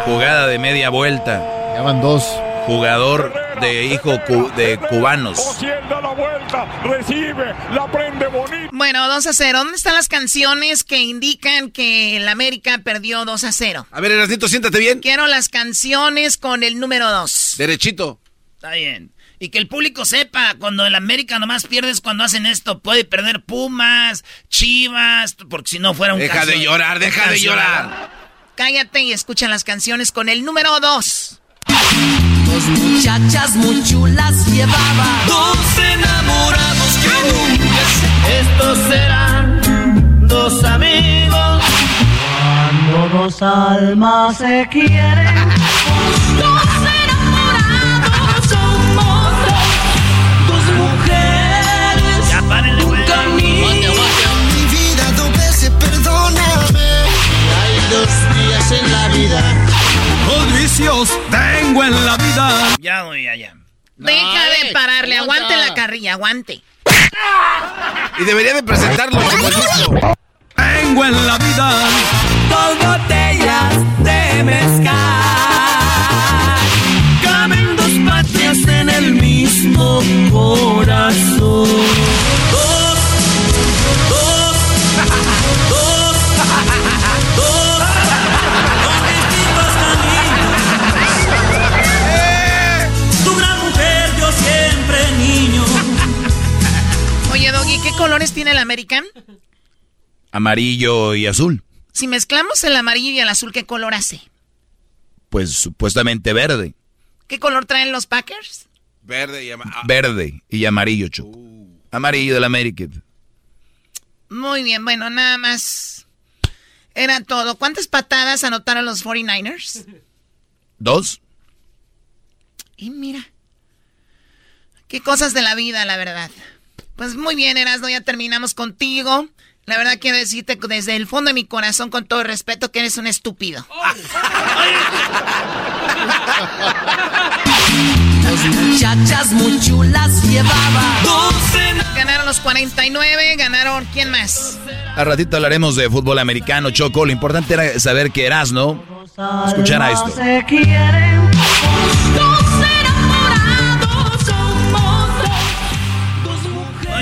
Jugada de media vuelta. Ya van dos. Jugador de hijo de cubanos. la vuelta, recibe, la prende bonito. Bueno, 2 a 0. ¿Dónde están las canciones que indican que el América perdió 2 a 0? A ver, Erasnito, siéntate bien. Quiero las canciones con el número 2. Derechito. Está bien. Y que el público sepa, cuando el América nomás pierdes cuando hacen esto, puede perder Pumas, Chivas, porque si no fuera un Deja de llorar, deja de llorar. Cállate y escucha las canciones con el número 2. Dos muchachas muy chulas llevaba, dos enamorados que nunca se... Estos serán dos amigos. Cuando dos almas se quieren, *laughs* vida los vicios tengo en la vida. Ya, voy, ya, ya. Deja de pararle, aguante la carrilla, aguante. Y debería de presentarlo como disco. Tengo en la vida dos botellas de mezcal. Caben dos patrias en el mismo corazón. ¿Qué colores tiene el American? Amarillo y azul. Si mezclamos el amarillo y el azul, ¿qué color hace? Pues supuestamente verde. ¿Qué color traen los Packers? Verde y amarillo. Verde y amarillo, Choco. Amarillo del American. Muy bien, bueno, nada más. Era todo. ¿Cuántas patadas anotaron los 49ers? Dos. Y mira. Qué cosas de la vida, la verdad. Pues muy bien, Erasmo, ya terminamos contigo. La verdad quiero decirte desde el fondo de mi corazón, con todo respeto, que eres un estúpido. Dos muchachas muy chulas llevaba. Ganaron los 49, ganaron ¿quién más? Al ratito hablaremos de fútbol americano, Choco. Lo importante era saber que eras, ¿no? Escuchar esto. Se quieren.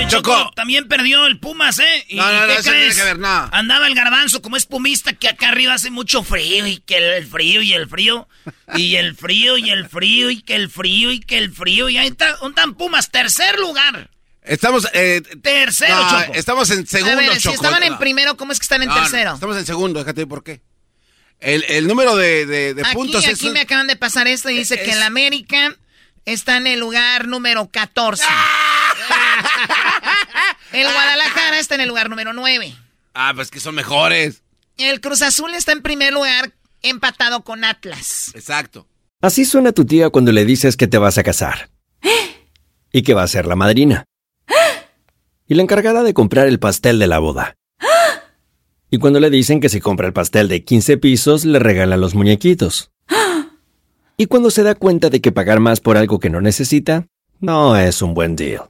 Choco, también perdió el Pumas, ¿eh? ¿Y No, no, no, qué eso no tiene crees? que ver, no. Andaba el garbanzo como es pumista que acá arriba hace mucho frío y que el frío y el frío y el frío y el frío y que el frío y que el frío y ahí está, un tan Pumas, tercer lugar. Estamos. Eh, Tercero, no, Choco. Estamos en segundo, A ver, si estaban en primero, ¿cómo es que están en No, no, tercero? estamos en segundo, déjate por qué. El, el número de, de- de Aquí, puntos aquí es. me acaban de pasar esto y dice que es- el América está en el lugar número 14. El Guadalajara está en el lugar número 9. Ah, pues que son mejores. El Cruz Azul está en primer lugar empatado con Atlas. Exacto. Así suena tu tía cuando le dices que te vas a casar. *gasps* Y que va a ser la madrina. Y la encargada de comprar el pastel de la boda. *gasps* Y cuando le dicen que si compra el pastel de 15 pisos, le regalan los muñequitos. *gasps* Y cuando se da cuenta de que pagar más por algo que no necesita, no es un buen deal.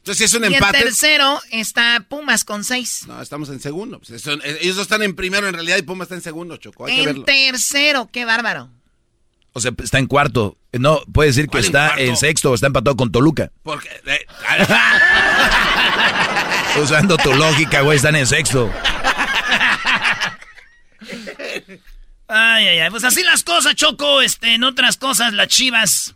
Entonces, es un y empate. en tercero está Pumas con seis. No, estamos en segundo. Pues, son, eh, ellos están en primero en realidad y Pumas está en segundo, Choco. Hay que en verlo. tercero, qué bárbaro. O sea, está en cuarto. No, puede decir que ¿Cuál en está en sexto o está empatado con Toluca. Porque, eh, *laughs* Usando tu lógica, güey, están en sexto. Ay, ay, ay. Pues así las cosas, Choco. Este, en otras cosas, las chivas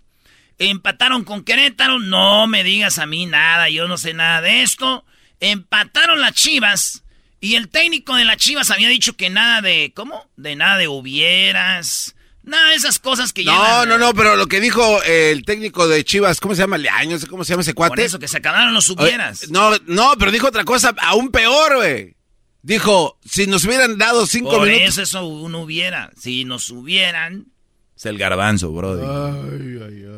empataron con Querétaro. No me digas a mí nada, yo no sé nada de esto. Empataron las chivas. Y el técnico de las chivas había dicho que nada de. ¿Cómo? De nada de hubieras. Nada de esas cosas que no, llevan- no, no, pero lo que dijo el técnico de Chivas, ¿cómo se llama? Leaño, no cómo se llama ese cuate. Por eso que se acabaron los hubieras. No, no, pero dijo otra cosa aún peor, güey. Dijo, si nos hubieran dado cinco Por minutos. eso eso uno hubiera. Si nos hubieran. Es el garbanzo, bro.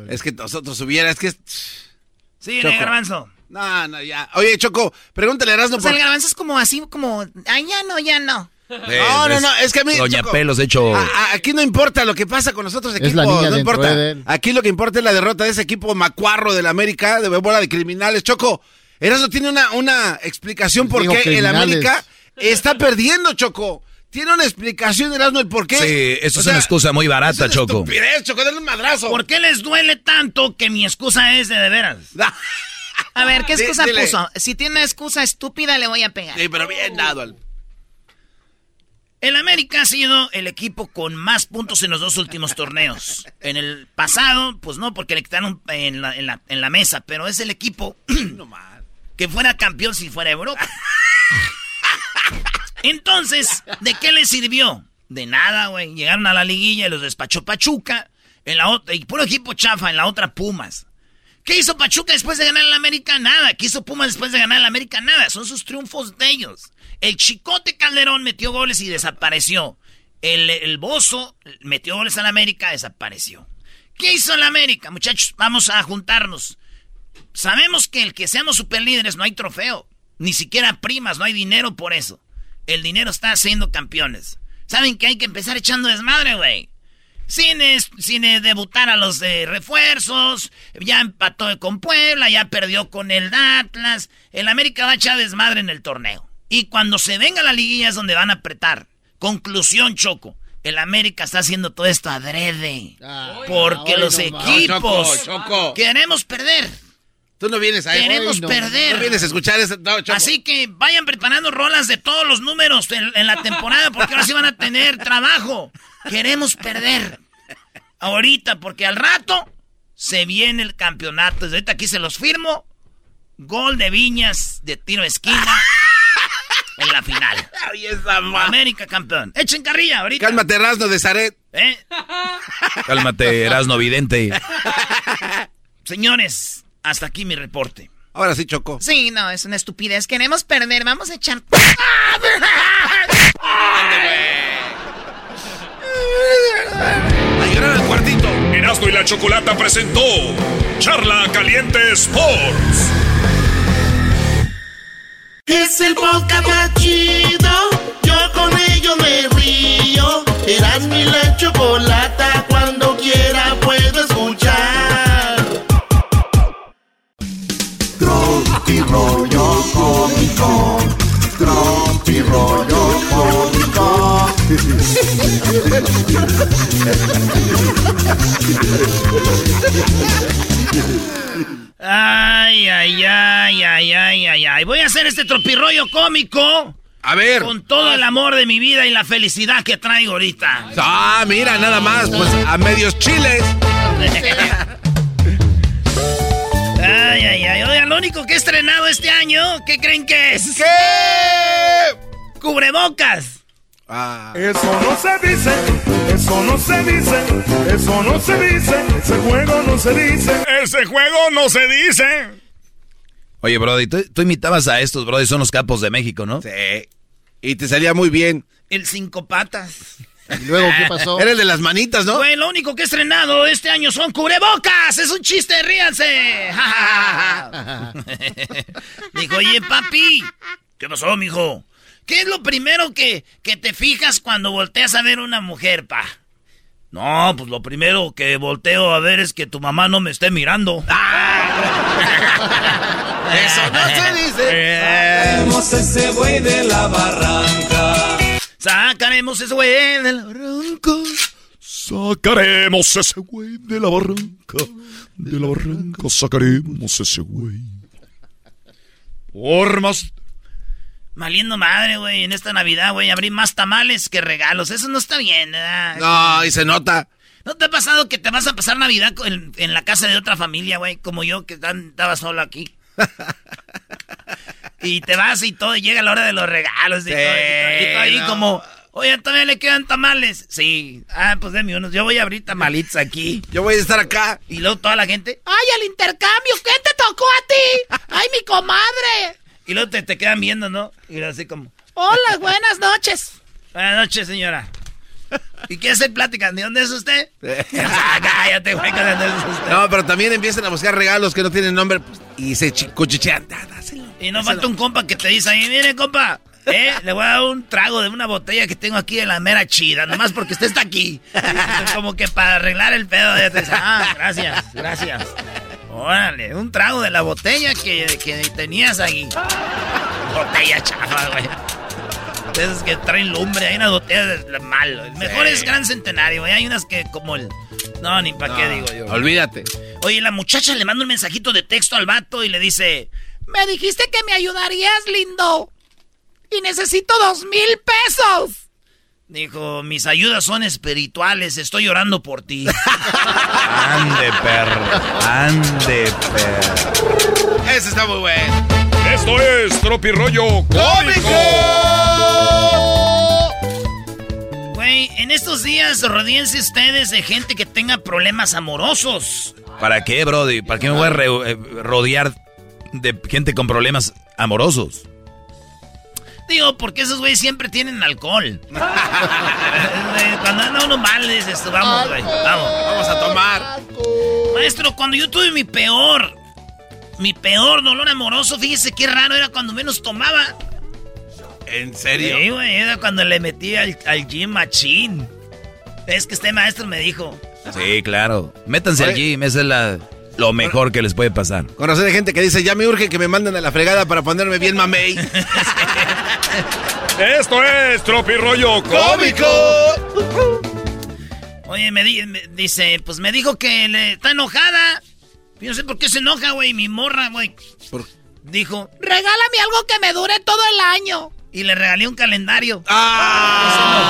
Es que nosotros hubiera, es que. Sí, el garbanzo. No, no, ya. Oye, Choco, pregúntale a Erasmo O sea, por- el garbanzo es como así, como, ay, ya no, ya no. No, no, no, es que a mí. Doña Choco, Pelos, de hecho. a- a- aquí no importa lo que pasa con los otros Es equipos. la niña no importa. de él. Aquí lo que importa es la derrota de ese equipo macuarro del América, de bola de criminales. Choco, Erasmo tiene una, una explicación por Digo qué el. América está perdiendo, Choco. Tiene una explicación, Erasmo, el por qué. Sí, eso O es sea, una excusa muy barata, es Choco. estupidez, Choco, dale un madrazo. ¿Por qué les duele tanto que mi excusa es de de veras? *laughs* A ver, ¿qué excusa dile. puso? Si tiene una excusa estúpida, le voy a pegar. Sí, pero bien dado. al- El América ha sido el equipo con más puntos en los dos últimos torneos. En el pasado, pues no, porque le quitaron en la, en la, en la mesa, pero es el equipo *clears throat* que fuera campeón si fuera Europa. *laughs* Entonces, ¿de qué le sirvió? De nada, güey. Llegaron a la liguilla y los despachó Pachuca. En la otra, y puro equipo chafa, en la otra Pumas. ¿Qué hizo Pachuca después de ganar el América? Nada. ¿Qué hizo Pumas después de ganar el América? Nada. Son sus triunfos de ellos. El Chicote Calderón metió goles y desapareció. El, el Bozo metió goles al América, desapareció. ¿Qué hizo el América? Muchachos, vamos a juntarnos. Sabemos que el que seamos superlíderes no hay trofeo. Ni siquiera primas, no hay dinero por eso. El dinero está haciendo campeones. ¿Saben que hay que empezar echando desmadre, güey? Sin, es- sin eh, debutar a los de refuerzos, ya empató con Puebla, ya perdió con el Atlas. El América va a echar desmadre en el torneo. Y cuando se venga la liguilla es donde van a apretar. Conclusión, Choco. El América está haciendo todo esto adrede. porque ay, los no equipos Choco, Choco. queremos perder. Tú no vienes a Queremos Ay, no. perder. No vienes a escuchar ese. No. Así que vayan preparando rolas de todos los números en, en la temporada porque ahora sí van a tener trabajo. Queremos perder. Ahorita, porque al rato se viene el campeonato. Desde ahorita aquí se los firmo. Gol de Viñas de tiro de esquina *laughs* en la final. América campeón. Echen carrilla ahorita. Cálmate, Erasmo de Zaret. ¿Eh? Cálmate, Erasno Vidente. Señores, hasta aquí mi reporte. Ahora sí, Choco. Sí, no, es una estupidez. Queremos perder, vamos a echar... *laughs* A llorar al cuartito. Erasmo y la Chocolata presentó Charla Caliente Sports. Es el podcast más chido. Yo con ello me río. Eras mi la chocolata. Cuando quiera rollo cómico. Tropi tropi rollo cómico. Ay, ay, ay, ay, ay, ay, ay. Voy a hacer este tropirollo cómico. A ver. Con todo el amor de mi vida y la felicidad que traigo ahorita. Ah, mira, nada más, pues a medios chiles. *laughs* Ay, ay, ay. Oigan, lo único que he estrenado este año, ¿qué creen que es? ¿Qué? Cubrebocas. Ah. Eso no se dice, eso no se dice, eso no se dice, ese juego no se dice. Ese juego no se dice. Oye, Brody, tú, tú imitabas a estos, Brody, son los capos de México, ¿no? Sí. Y te salía muy bien. El cinco patas. ¿Y luego qué pasó? Era el de las manitas, ¿no? Güey, lo único que he estrenado este año son cubrebocas. Es un chiste, ríanse. *laughs* Dijo, oye, papi. ¿Qué pasó, mijo? ¿Qué es lo primero que, que te fijas cuando volteas a ver una mujer, pa? No, pues lo primero que volteo a ver es que tu mamá no me esté mirando. *laughs* Eso no se dice. Sacaremos ese güey de la barranca. Sacaremos ese güey de la barranca. Sacaremos ese güey de la barranca. De la barranca sacaremos ese güey. Por más. Maliendo madre, güey. En esta Navidad, güey, abrí más tamales que regalos. Eso no está bien, ¿verdad? No, y se nota. ¿No te ha pasado que te vas a pasar Navidad en, en la casa de otra familia, güey? Como yo, que tan- estaba solo aquí. *laughs* y te vas y todo, y llega la hora de los regalos y, Sí, todo, y todo, y todo ahí no. como, oye, todavía le quedan tamales. Sí, ah, pues deme unos. Yo voy a abrir tamalitos aquí. Yo voy a estar acá. Y luego toda la gente, ¡ay, el intercambio! ¿Qué te tocó a ti? ¡Ay, mi comadre! Y luego te, te quedan viendo, ¿no? Y así como, ¡Hola, buenas noches! Buenas noches, señora. *laughs* ¿Y qué hace plática? ¿De dónde es usted? *laughs* Ah, Cállate, güey, ¿de dónde es *laughs* usted? No, pero también empiezan a buscar regalos que no tienen nombre pues, y se chi- cuchichean. Da, dáselo. Y no falta un compa que te dice ahí, mire, compa, eh, le voy a dar un trago de una botella que tengo aquí de la mera chida, nomás porque usted está aquí. Como que para arreglar el pedo, ya te dice, ah, gracias, gracias. Órale, un trago de la botella que, que tenías ahí. Botella chafa, güey. De esas que traen lumbre, hay unas botellas de malo. El mejor Sí. es Gran Centenario, güey. Hay unas que como el... No, ni para qué digo yo. Olvídate. Oye, la muchacha le manda un mensajito de texto al vato y le dice: Me dijiste que me ayudarías, lindo. Y necesito dos mil pesos. Dijo: Mis ayudas son espirituales, estoy orando por ti. *laughs* Ande, perro. Ande, perro. Ese está muy bueno. Esto es Tropirollo Güey, en estos días rodíense ustedes de gente que tenga problemas amorosos. ¿Para qué, Brody? ¿Para qué me voy a re- eh, rodear de gente con problemas amorosos? Digo, porque esos güeyes siempre tienen alcohol. *laughs* Cuando anda uno mal, dices, vamos, güey, vamos. Vamos a tomar. Maestro, cuando yo tuve mi peor, mi peor dolor amoroso, fíjese qué raro era cuando menos tomaba. ¿En serio? Sí, güey, era cuando le metí al, al gym machine. Es que este maestro me dijo. Sí, claro. Métanse Oye. al gym, eso es la, lo mejor que les puede pasar. Con razón de gente que dice, ya me urge que me manden a la fregada para ponerme bien mamey. *laughs* Esto es Tropirollo ¡Cómico! Oye, me, di- me- dice, pues me dijo que le está enojada. Yo no sé por qué se enoja, güey, mi morra, güey. Dijo, regálame algo que me dure todo el año. Y le regalé un calendario.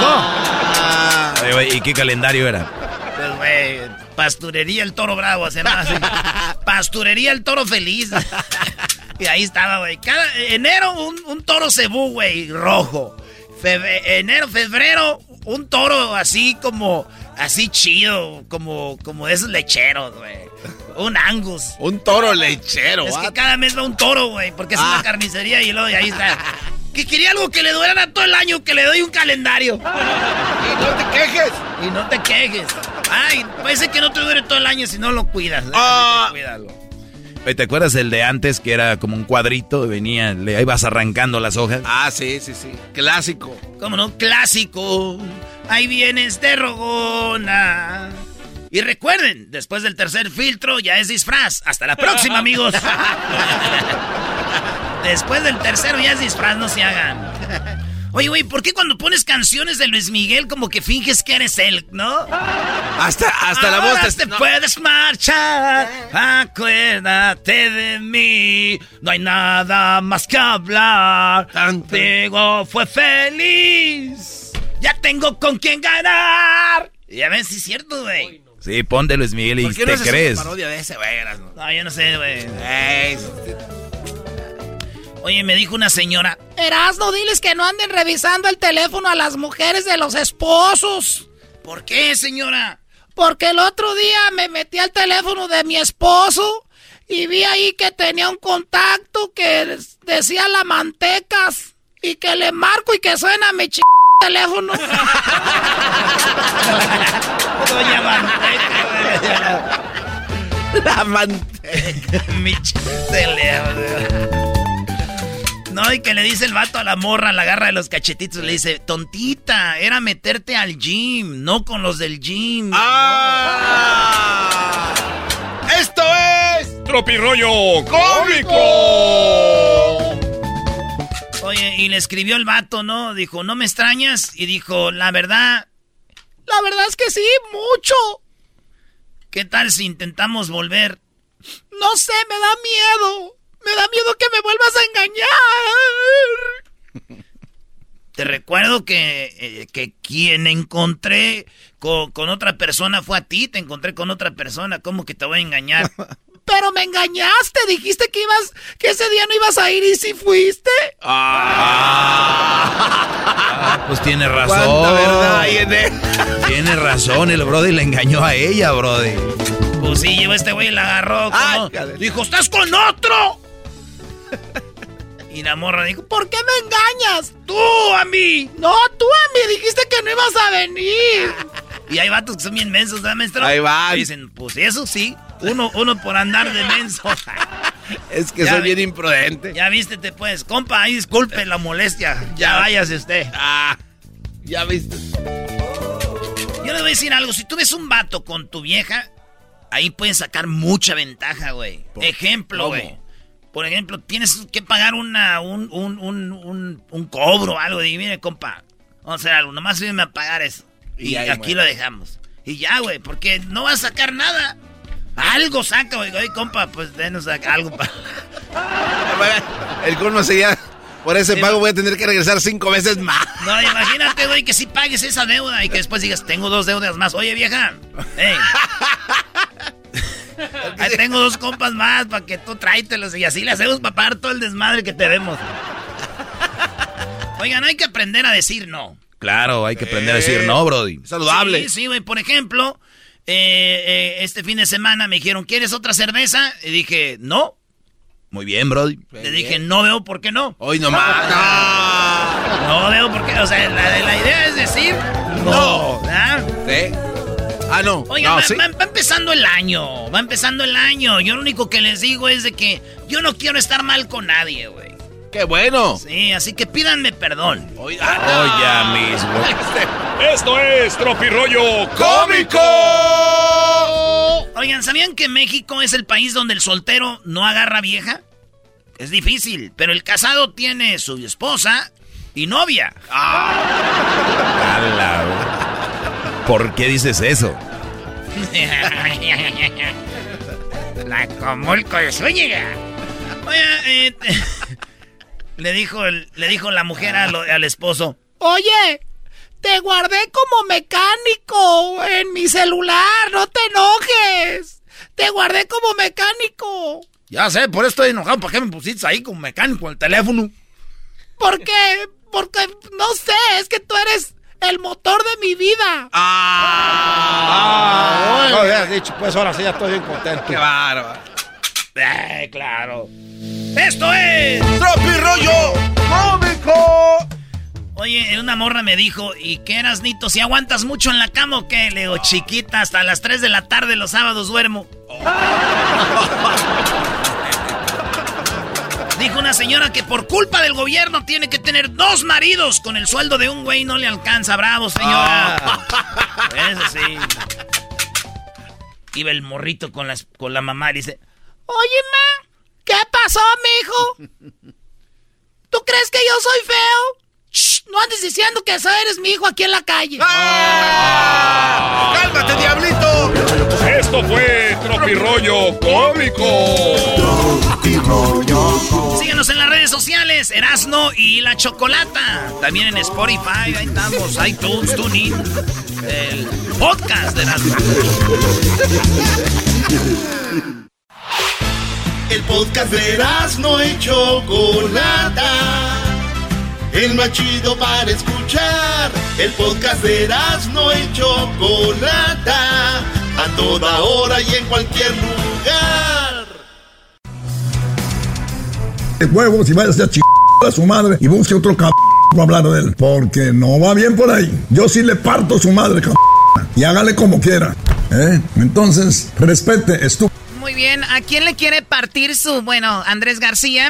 ¡Ah! Oye, güey, ¿Y qué calendario era? Pues, güey, pasturería el toro bravo, se llama así. *laughs* Pasturería el toro feliz. y ahí estaba, güey. Cada enero un, un toro cebú, güey, rojo. Febe- enero, febrero, un toro así como, así chido, como, como esos lecheros, güey. Un angus. Un toro lechero. Es que cada mes va un toro, güey, porque es Ah. una carnicería y luego y ahí está. *laughs* Que quería algo que le durara todo el año, que le doy un calendario. *laughs* Y no te quejes. Y no te quejes. Ay, puede ser que no te dure todo el año si no lo cuidas. Ah. Cuídalo. ¿Te acuerdas el de antes que era como un cuadrito venía, le ibas arrancando las hojas? Ah, sí, sí, sí. Clásico. ¿Cómo no? Clásico. Ahí vienes de rogona. Y recuerden, después del tercer filtro ya es disfraz. Hasta la próxima, amigos. *laughs* Después del tercero ya es disfraz, no se hagan. Oye, güey, ¿por qué cuando pones canciones de Luis Miguel como que finges que eres él, no? Hasta, hasta la voz te, puedes marchar. Acuérdate de mí. No hay nada más que hablar. Contigo fue feliz. Ya tengo con quién ganar. Ya ves, si es cierto, güey. Sí, pon de Luis Miguel y te crees. parodia de ese, güey? No, yo no sé, güey. Oye, me dijo una señora. Erasno, diles que no anden revisando el teléfono a las mujeres de los esposos. ¿Por qué, señora? Porque el otro día me metí al teléfono de mi esposo y vi ahí que tenía un contacto que decía la mantecas y que le marco y que suena mi ch teléfono. *laughs* Doña Manteca. La manteca. *laughs* No, y que le dice el vato a la morra, la garra de los cachetitos, le dice, tontita, era meterte al gym, no con los del gym. ¡Ah! ¡Esto es... Tropirollo Cómico! Oye, y le escribió el vato, ¿no? Dijo, ¿no me extrañas? Y dijo, la verdad... La verdad es que sí, mucho. ¿Qué tal si intentamos volver? No sé, me da miedo. Me da miedo que me vuelvas a engañar. Te recuerdo que, eh, que quien encontré con, otra persona fue a ti, te encontré con otra persona, ¿cómo que te voy a engañar? *laughs* Pero me engañaste, dijiste que ibas, que ese día no ibas a ir y si fuiste. Ah, pues tiene razón. verdad Tiene razón, el Brody le engañó a ella, Brody. Pues sí, lleva este güey y la agarró. Dijo, ¿estás con otro? Y la morra dijo, ¿por qué me engañas? Tú a mí. No, tú a mí. Dijiste que no ibas a venir. Y hay vatos que son bien mensos, ¿verdad, maestro? Ahí va. dicen, pues eso sí. Uno, uno por andar de menso. *laughs* es que soy bien imprudente. Ya vístete, pues. Compa, ahí disculpe la molestia. *laughs* Ya, váyase usted. Ah, ya viste. Yo le voy a decir algo. Si tú ves un vato con tu vieja, ahí puedes sacar mucha ventaja, güey. Ejemplo, güey. Por ejemplo, tienes que pagar una, un, un, un, un, cobro o algo. Y mire, compa, vamos a hacer algo. Nomás viene a pagar eso. Y, aquí lo dejamos. Y ya, güey, porque no va a sacar nada. Algo saca, güey. Oye, compa, pues denos algo para... *laughs* El colmo sería... Por ese pago voy a tener que regresar cinco veces más. No, imagínate, güey, que si pagues esa deuda y que después digas, tengo dos deudas más. Oye, vieja, hey, Ahí *laughs* tengo dos compas más para que tú tráetelos y así le hacemos para pagar todo el desmadre que te vemos. Oigan, hay que aprender a decir no. Claro, hay que aprender a decir no, Brody. Saludable. Sí, sí, güey. Por ejemplo, eh, eh, este fin de semana me dijeron, ¿quieres otra cerveza? Y dije, no. Muy bien, Brody. Le dije, no veo por qué no. Hoy nomás. No. no veo por qué. O sea, la, la idea es decir no. Sí. Ah, no. Oigan, va, empezando el año. Va empezando el año. Yo lo único que les digo es de que yo no quiero estar mal con nadie, güey. ¡Qué bueno! Sí, así que pídanme perdón. Oigan, mismo. *laughs* Esto es Tropirollo Cómico. Oigan, ¿sabían que México es el país donde el soltero no agarra vieja? Es difícil, pero el casado tiene su esposa y novia. Ah. ¿Por qué dices eso? *laughs* la comulco de Zúñiga. Oye, eh, *laughs* le, dijo le dijo la mujer al, esposo. Oye, te guardé como mecánico en mi celular, no te enojes. Te guardé como mecánico. Ya sé, por eso estoy enojado. ¿Por qué me pusiste ahí como mecánico en el teléfono? ¿Por qué? Porque, no sé, es que tú eres el motor de mi vida. Ah, no habías dicho, pues ahora sí ya estoy bien contento. Qué bárbaro. Eh, claro. Esto es Tropi Rollo Cómico. Oye, una morra me dijo, ¿y qué eras, Nito? ¿Si aguantas mucho en la cama o qué? Le digo, chiquita, hasta las 3 de la tarde los sábados duermo. *laughs* Dijo una señora que por culpa del gobierno tiene que tener dos maridos. Con el sueldo de un güey no le alcanza. Bravo, señora. Ah. Eso sí. Iba el morrito con, las, con la mamá y dice... Oye, ma, ¿qué pasó, mijo? ¿Tú crees que yo soy feo? Shh, no andes diciendo que esa eres mi hijo aquí en la calle. ¡Ah! ¡Cálmate, diablito! Esto fue Tropirollo Cómico. Síguenos en las redes sociales, Erasno y La Chocolata. También en Spotify, ahí estamos, iTunes, TuneIn, el podcast de Erasno. *laughs* El podcast de Erasno y Chocolata. El más chido para escuchar. El podcast de Erasno y Chocolata. A toda hora y en cualquier lugar. de huevos y váyase a chingar a su madre y busque otro cabrón para hablar de él. Porque no va bien por ahí. Yo sí le parto su madre, cabrón. Y hágale como quiera. ¿eh? Entonces, respete, estúpido. Muy bien, ¿a quién le quiere partir su, bueno, Andrés García?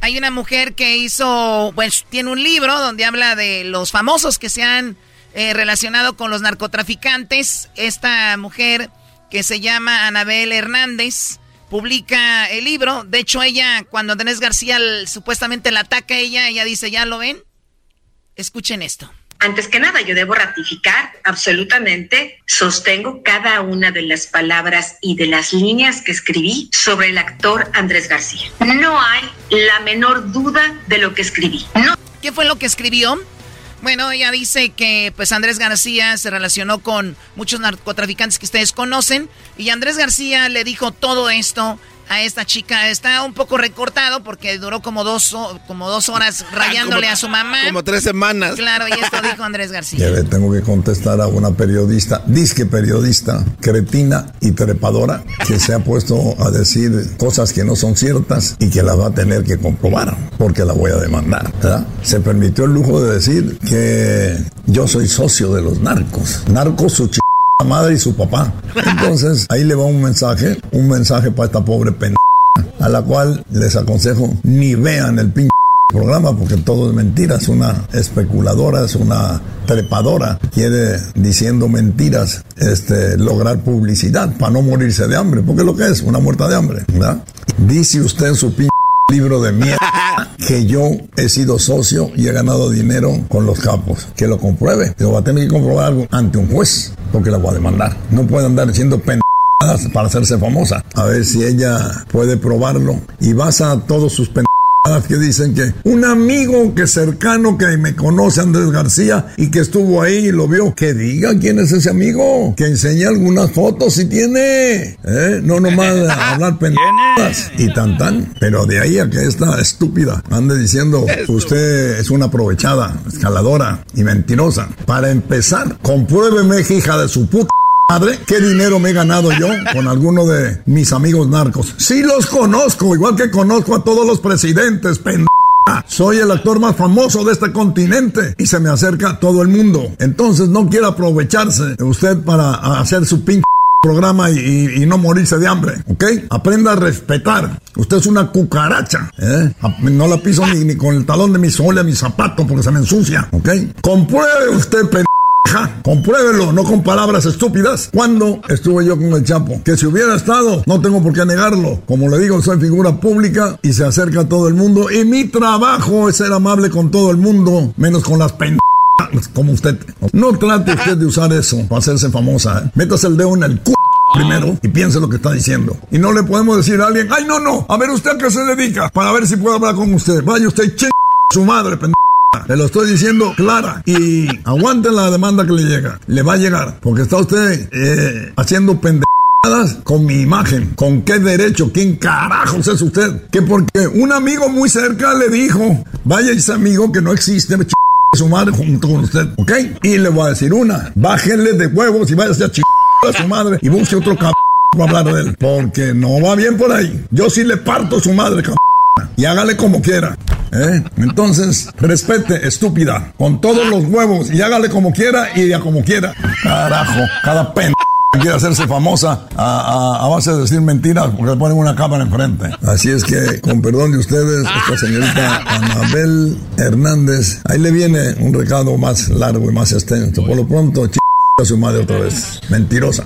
Hay una mujer que hizo, pues tiene un libro donde habla de los famosos que se han eh, relacionado con los narcotraficantes. Esta mujer que se llama Anabel Hernández publica el libro. De hecho, ella, cuando Andrés García supuestamente la ataca a ella, ella dice, ¿ya lo ven? Escuchen esto. Antes que nada, yo debo ratificar absolutamente, sostengo cada una de las palabras y de las líneas que escribí sobre el actor Andrés García. No hay la menor duda de lo que escribí. No. ¿Qué fue lo que escribió? Bueno, ella dice que pues Andrés García se relacionó con muchos narcotraficantes que ustedes conocen y Andrés García le dijo todo esto a esta chica. Está un poco recortado porque duró como dos, como dos horas rayándole a su mamá. Como tres semanas. Claro, y esto dijo Andrés *laughs* García. Que le tengo que contestar a una periodista, disque periodista, cretina y trepadora, que se ha puesto a decir cosas que no son ciertas y que las va a tener que comprobar, porque la voy a demandar. ¿verdad? Se permitió el lujo de decir que yo soy socio de los narcos. Narcos su ch madre y su papá. Entonces, ahí le va un mensaje, un mensaje para esta pobre pendeja, a la cual les aconsejo ni vean el pinche programa porque todo es mentira, es una especuladora, es una trepadora, quiere diciendo mentiras, este, lograr publicidad para no morirse de hambre, porque lo que es, una muerta de hambre, ¿verdad? Dice usted en su pinche libro de mierda que yo he sido socio y he ganado dinero con los capos, que lo compruebe, pero va a tener que comprobar algo ante un juez, porque la voy a demandar, no puede andar diciendo pendejadas para hacerse famosa, a ver si ella puede probarlo. Y basa a todos sus pendejadas que dicen que un amigo que cercano que me conoce Andrés García y que estuvo ahí y lo vio, que diga quién es ese amigo, que enseñe algunas fotos si tiene, ¿eh? no nomás *laughs* hablar pendejadas y tan tan, pero de ahí a que esta estúpida ande diciendo usted es una aprovechada, escaladora y mentirosa. Para empezar, compruébeme hija de su puta Madre, ¿qué dinero me he ganado yo con alguno de mis amigos narcos? Sí los conozco, igual que conozco a todos los presidentes, pendeja. Soy el actor más famoso de este continente y se me acerca todo el mundo. Entonces no quiere aprovecharse de usted para hacer su pinche programa y, no morirse de hambre, ¿ok? Aprenda a respetar. Usted es una cucaracha, ¿eh? No la piso ni, con el talón de mi sole a mi zapato porque se me ensucia, ¿ok? Compruebe usted, pendeja. Compruébelo, no con palabras estúpidas. Cuando estuve yo con el Chapo? Que si hubiera estado, no tengo por qué negarlo. Como le digo, soy figura pública y se acerca a todo el mundo. Y mi trabajo es ser amable con todo el mundo, menos con las pendejas como usted. No trate usted de usar eso para hacerse famosa. ¿eh? Métase el dedo en el cu primero y piense lo que está diciendo. Y no le podemos decir a alguien, ay, no, no, a ver usted a qué se dedica para ver si puedo hablar con usted. Vaya usted, ching su madre, pendeja. Le lo estoy diciendo clara y aguanten la demanda que le llega. Le va a llegar porque está usted eh, haciendo pendejadas con mi imagen. ¿Con qué derecho? ¿Quién carajos es usted? Que porque un amigo muy cerca le dijo, vaya ese amigo que no existe, ch su madre junto con usted, ¿ok? Y le voy a decir una, bájenle de huevos y váyase a ch a su madre y busque otro cabrón para hablar de él. Porque no va bien por ahí. Yo sí le parto su madre, cabrón. Y hágale como quiera. ¿Eh? Entonces, respete, estúpida, con todos los huevos y hágale como quiera y a como quiera. Carajo, cada pen quiere hacerse famosa a, a- a base de decir mentiras porque le ponen una cámara enfrente. Así es que, con perdón de ustedes, esta señorita Anabel Hernández, ahí le viene un recado más largo y más extenso. Por lo pronto, ch a su madre otra vez. Mentirosa.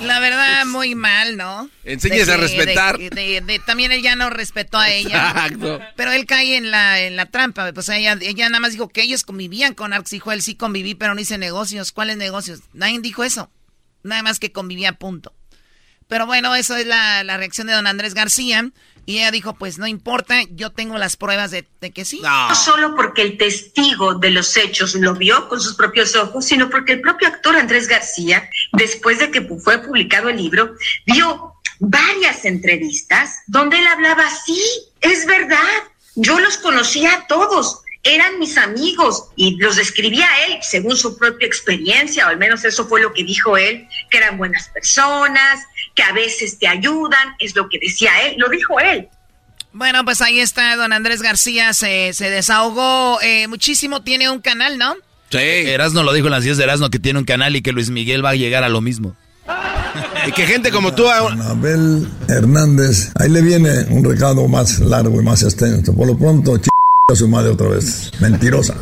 La verdad, muy mal, ¿no? Enséñese a respetar. también él ya no respetó a ella. Exacto. Pero él cae en la, en la trampa. Pues ella, ella nada más dijo que ellos convivían con Arx. Dijo él sí conviví, pero no hice negocios. ¿Cuáles negocios? Nadie dijo eso. Nada más que convivía, punto. Pero bueno, eso es la, la reacción de don Andrés García. Y ella dijo, pues no importa, yo tengo las pruebas de, que sí. No. solo porque el testigo de los hechos lo vio con sus propios ojos, sino porque el propio actor Andrés García, después de que fue publicado el libro, vio varias entrevistas donde él hablaba así, es verdad, yo los conocía a todos, eran mis amigos y los describía él según su propia experiencia, o al menos eso fue lo que dijo él, que eran buenas personas, que a veces te ayudan, es lo que decía él, lo dijo él. Bueno, pues ahí está, don Andrés García se, se desahogó eh, muchísimo, tiene un canal, ¿no? Sí. Erasno lo dijo en las 10 de Erasno que tiene un canal y que Luis Miguel va a llegar a lo mismo. y que gente como tú... Anabel Hernández, ahí le viene un recado más largo y más extenso. Por lo pronto, ch... a su madre otra vez. Mentirosa.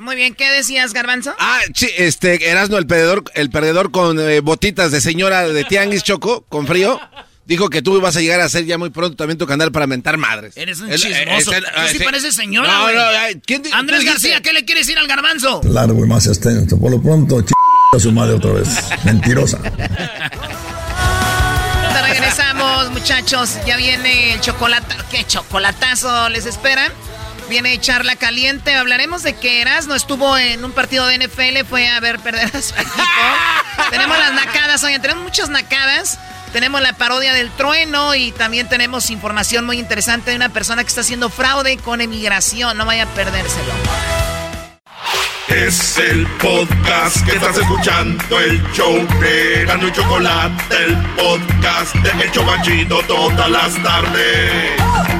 Muy bien, ¿qué decías, Garbanzo? Ah, sí, este, Erasno, el perdedor, el perdedor con eh, botitas de señora de Tianguis Choco, con frío, dijo que tú ibas a llegar a hacer ya muy pronto también tu canal para mentar madres. Eres un chismoso. tú sí pareces señora, No, no, ¿quién, Andrés García, ¿qué le quieres decir al Garbanzo? Largo y más extenso. Por lo pronto, ch... a su madre otra vez. Mentirosa. regresamos, muchachos. Ya viene el chocolate. ¿Qué chocolatazo les espera? Viene charla caliente. Hablaremos de que Erasmo estuvo en un partido de NFL, fue a ver perder a su equipo. *laughs* tenemos las nacadas, oye, tenemos muchas nacadas. Tenemos la parodia del trueno y también tenemos información muy interesante de una persona que está haciendo fraude con emigración. No vaya a perdérselo. Es el podcast que estás escuchando, el show de Gano y Chocolate, el podcast de El Chocachito todas las tardes.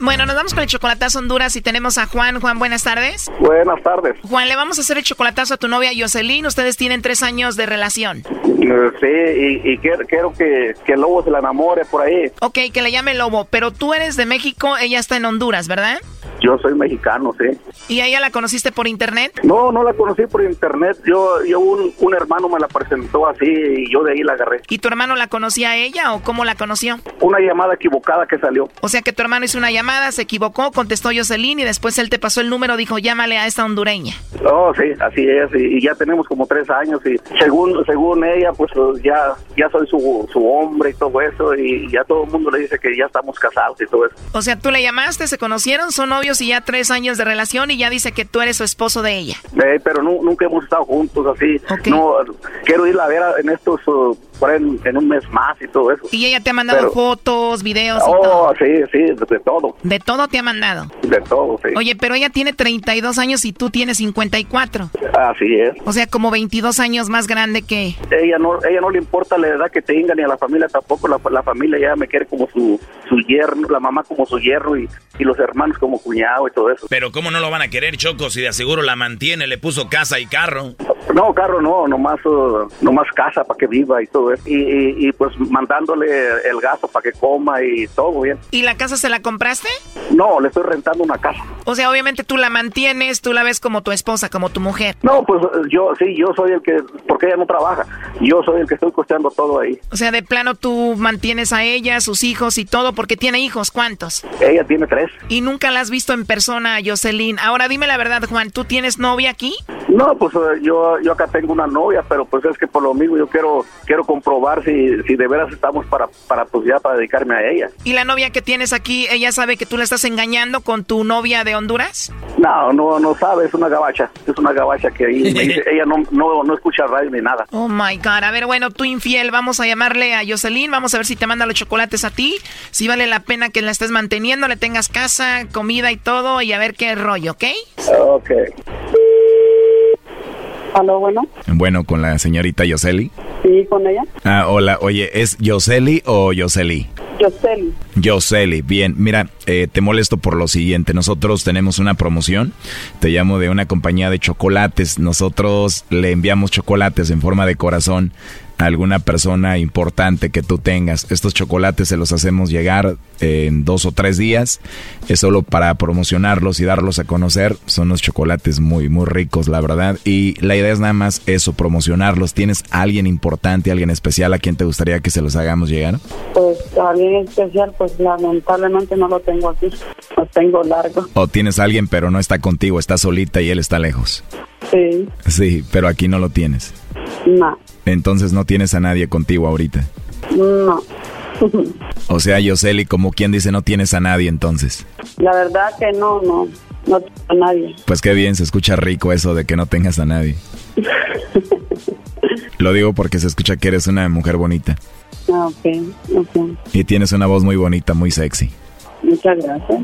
Bueno, nos vamos con el chocolatazo Honduras y tenemos a Juan. Juan, buenas tardes. Buenas tardes. Juan, le vamos a hacer el chocolatazo a tu novia Jocelyn. Ustedes tienen tres años de relación. Sí, y, quiero, que, que el lobo se la enamore por ahí. Ok, que le llame lobo. Pero tú eres de México, ella está en Honduras, ¿verdad? Yo soy mexicano, sí. ¿Y a ella la conociste por internet? No, no la conocí por internet. Yo, yo un, un, hermano me la presentó así y yo de ahí la agarré. ¿Y tu hermano la conocía a ella o cómo la conoció? Una llamada equivocada que salió. O sea que tu hermano hizo una llamada, se equivocó, contestó Jocelyn y después él te pasó el número, dijo llámale a esta hondureña. Oh, sí, así es. Y, ya tenemos como tres años y según según ella, pues ya, ya soy su, su hombre y todo eso y ya todo el mundo le dice que ya estamos casados y todo eso. O sea, tú le llamaste, se conocieron, son novios y ya tres años de relación y ya dice que tú eres su esposo de ella. Eh, pero nunca hemos estado juntos así. No, quiero irla a ver en estos, uh, en, un mes más y todo eso. ¿Y ella te ha mandado fotos, videos? Y oh, sí, sí, de, todo. ¿De todo te ha mandado? De todo, sí. Oye, pero ella tiene 32 años y tú tienes 54. Así es. O sea, como 22 años más grande que... Ella no, ella no le importa la edad que tenga ni a la familia tampoco. La, la familia ya me quiere como su, su yerno, la mamá como su yerno y, y los hermanos como cuñado y todo eso. Pero ¿cómo no lo van a querer, Choco, si de aseguro la mantiene, le puso casa y carro? No, carro no, nomás, uh, nomás casa para que viva y todo eso. Y, y, pues mandándole el gasto para que coma y todo bien. ¿Y la casa se la compraste? No, le estoy rentando una casa. O sea, obviamente tú la mantienes, tú la ves como tu esposa, como tu mujer. No, pues yo sí, yo soy el que, porque ella no trabaja, yo soy el que estoy costeando todo ahí. O sea, de plano tú mantienes a ella, sus hijos y todo, porque tiene hijos, ¿cuántos? Ella tiene tres. ¿Y nunca la has visto en persona, Jocelyn? Ahora dime la verdad, Juan, ¿tú tienes novia aquí? No, pues eh, yo, yo acá tengo una novia, pero pues es que por lo mismo yo quiero quiero comprobar si, si de veras estamos para, para pues ya para dedicarme a ella. ¿Y la novia que tienes aquí, ella sabe que tú la estás engañando con tu novia de Honduras? No, no, no sabe, es una gabacha, es una gabacha que ahí *laughs* ella no, no, no escucha radio ni nada. Oh my God, a ver, bueno, tú infiel, vamos a llamarle a Jocelyn, vamos a ver si te manda los chocolates a ti, si vale la pena que la estés manteniendo, le tengas casa, comida y todo, y a ver qué rollo, ¿ok? Ok. Aló, bueno. Bueno, con la señorita Yoseli. Sí, con ella. Ah, hola, oye, ¿es Yoseli o Yoseli? Yoseli. Yoseli, bien, mira, eh, te molesto por lo siguiente, nosotros tenemos una promoción, te llamo de una compañía de chocolates, nosotros le enviamos chocolates en forma de corazón alguna persona importante que tú tengas. Estos chocolates se los hacemos llegar en dos o tres días. Es solo para promocionarlos y darlos a conocer. Son unos chocolates muy, muy ricos, la verdad. Y la idea es nada más eso, promocionarlos. ¿Tienes alguien importante, alguien especial a quien te gustaría que se los hagamos llegar? Pues alguien especial, pues lamentablemente no lo tengo aquí. Lo tengo largo. O tienes alguien pero no está contigo, está solita y él está lejos. Sí. Sí, pero aquí no lo tienes. No. Entonces no tienes a nadie contigo ahorita. No. O sea, Yoseli, como quien dice, no tienes a nadie entonces. La verdad que no, no. No tengo a nadie. Pues qué bien, se escucha rico eso de que no tengas a nadie. *laughs* Lo digo porque se escucha que eres una mujer bonita. Ah, ok, ok. Y tienes una voz muy bonita, muy sexy. Muchas gracias.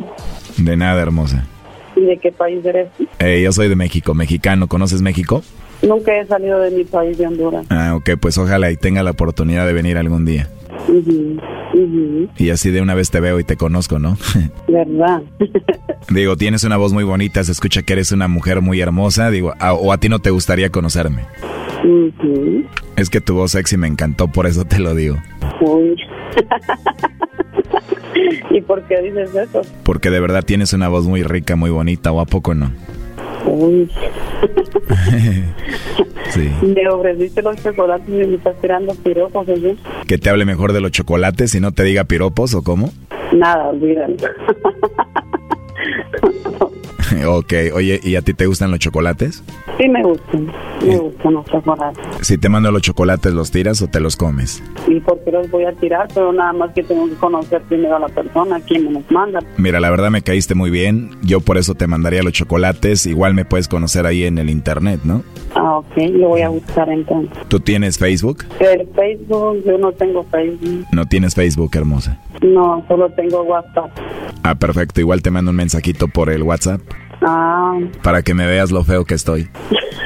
De nada, hermosa. ¿Y de qué país eres? Eh, yo soy de México, mexicano. ¿Conoces México? Nunca he salido de mi país de Honduras. Ah, ok, pues ojalá y tenga la oportunidad de venir algún día. Y así de una vez te veo y te conozco, ¿no? *laughs* ¿Verdad? Digo, tienes una voz muy bonita, se escucha que eres una mujer muy hermosa, digo, a- o a ti no te gustaría conocerme. Es que tu voz sexy me encantó, por eso te lo digo. Uy. *laughs* ¿Y por qué dices eso? Porque de verdad tienes una voz muy rica, muy bonita, ¿o a poco no? Uy. *laughs* Sí. Me ofreciste los chocolates y me estás tirando piropos, oye. Que te hable mejor de los chocolates y no te diga piropos, ¿o cómo? Nada, olvídalo. *laughs* *laughs* ok, oye, ¿y a ti te gustan los chocolates? Sí me gustan, me gustan los chocolates. Si te mando los chocolates, ¿los tiras o te los comes? ¿Y por qué los voy a tirar? Pero nada más que tengo que conocer primero a la persona, quien me los manda. Mira, la verdad me caíste muy bien. Yo por eso te mandaría los chocolates. Igual me puedes conocer ahí en el internet, ¿no? Ah, ok, lo voy a buscar entonces. ¿Tú tienes Facebook? El Facebook, yo no tengo Facebook. No tienes Facebook, hermosa. No, solo tengo WhatsApp. Ah, perfecto. Igual te mando un mensajito por el WhatsApp Ah, para que me veas lo feo que estoy.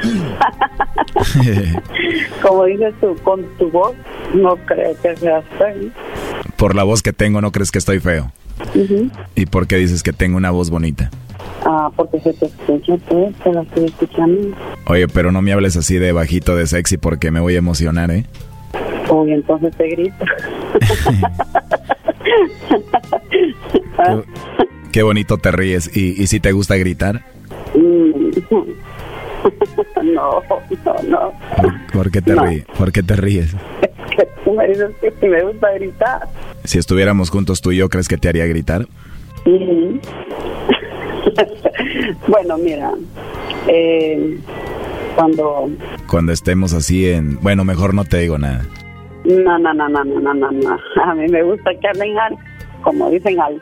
*laughs* como dices tú, con tu voz, no creo que seas feo. por la voz que tengo, ¿no crees que estoy feo? ¿Y por qué dices que tengo una voz bonita? Ah, porque se te escucha, pues, te la estoy escuchando. Oye, pero no me hables así de bajito, de sexy, porque me voy a emocionar, ¿eh? Uy, entonces te grito. *laughs* *laughs* Qué bonito te ríes. ¿Y, y si te gusta gritar? *laughs* no, no, no. ¿Por qué te, No. ríes? ¿Por qué te ríes? Que tú me dices que si me gusta gritar. Si estuviéramos juntos tú y yo, ¿crees que te haría gritar? Ujú. *laughs* bueno, mira, eh, cuando... Cuando estemos así en... Bueno, mejor no te digo nada. No, no, no, no, no, no, no, no. A mí me gusta que hablen al, como dicen, al.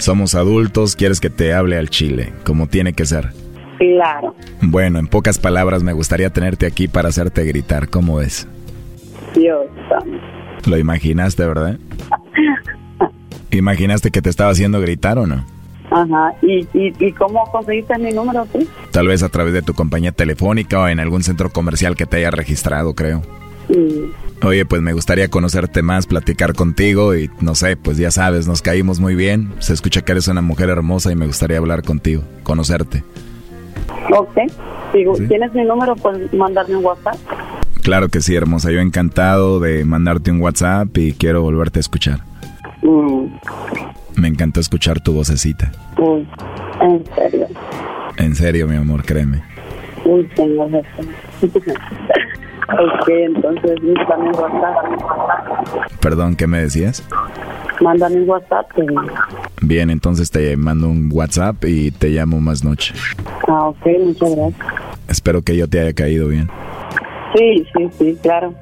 Somos adultos, quieres que te hable al chile, como tiene que ser. Claro. Bueno, en pocas palabras, me gustaría tenerte aquí para hacerte gritar. ¿Cómo ves? Dios. Lo imaginaste, ¿verdad? *laughs* ¿Imaginaste que te estaba haciendo gritar o no? Ajá. ¿Y, y, y cómo conseguiste mi número tú? Tal vez a través de tu compañía telefónica o en algún centro comercial que te haya registrado, creo. Mm, Oye, pues me gustaría conocerte más, platicar contigo y no sé, pues ya sabes, nos caímos muy bien. Se escucha que eres una mujer hermosa y me gustaría hablar contigo, conocerte. ok. Digo, ¿Tienes mi número? Pues mandarme un WhatsApp. Claro que sí, hermosa. Yo encantado de mandarte un WhatsApp y quiero volverte a escuchar. Mm, Me encantó escuchar tu vocecita. uy, en serio. En serio, mi amor, créeme. Uy, señor. *laughs* ok, entonces mándame un WhatsApp. Perdón, ¿qué me decías? Mándame un WhatsApp. Bien, entonces te mando un WhatsApp y te llamo más noche. Ah, ok, muchas gracias. Espero que yo te haya caído bien. Sí, sí, sí, claro.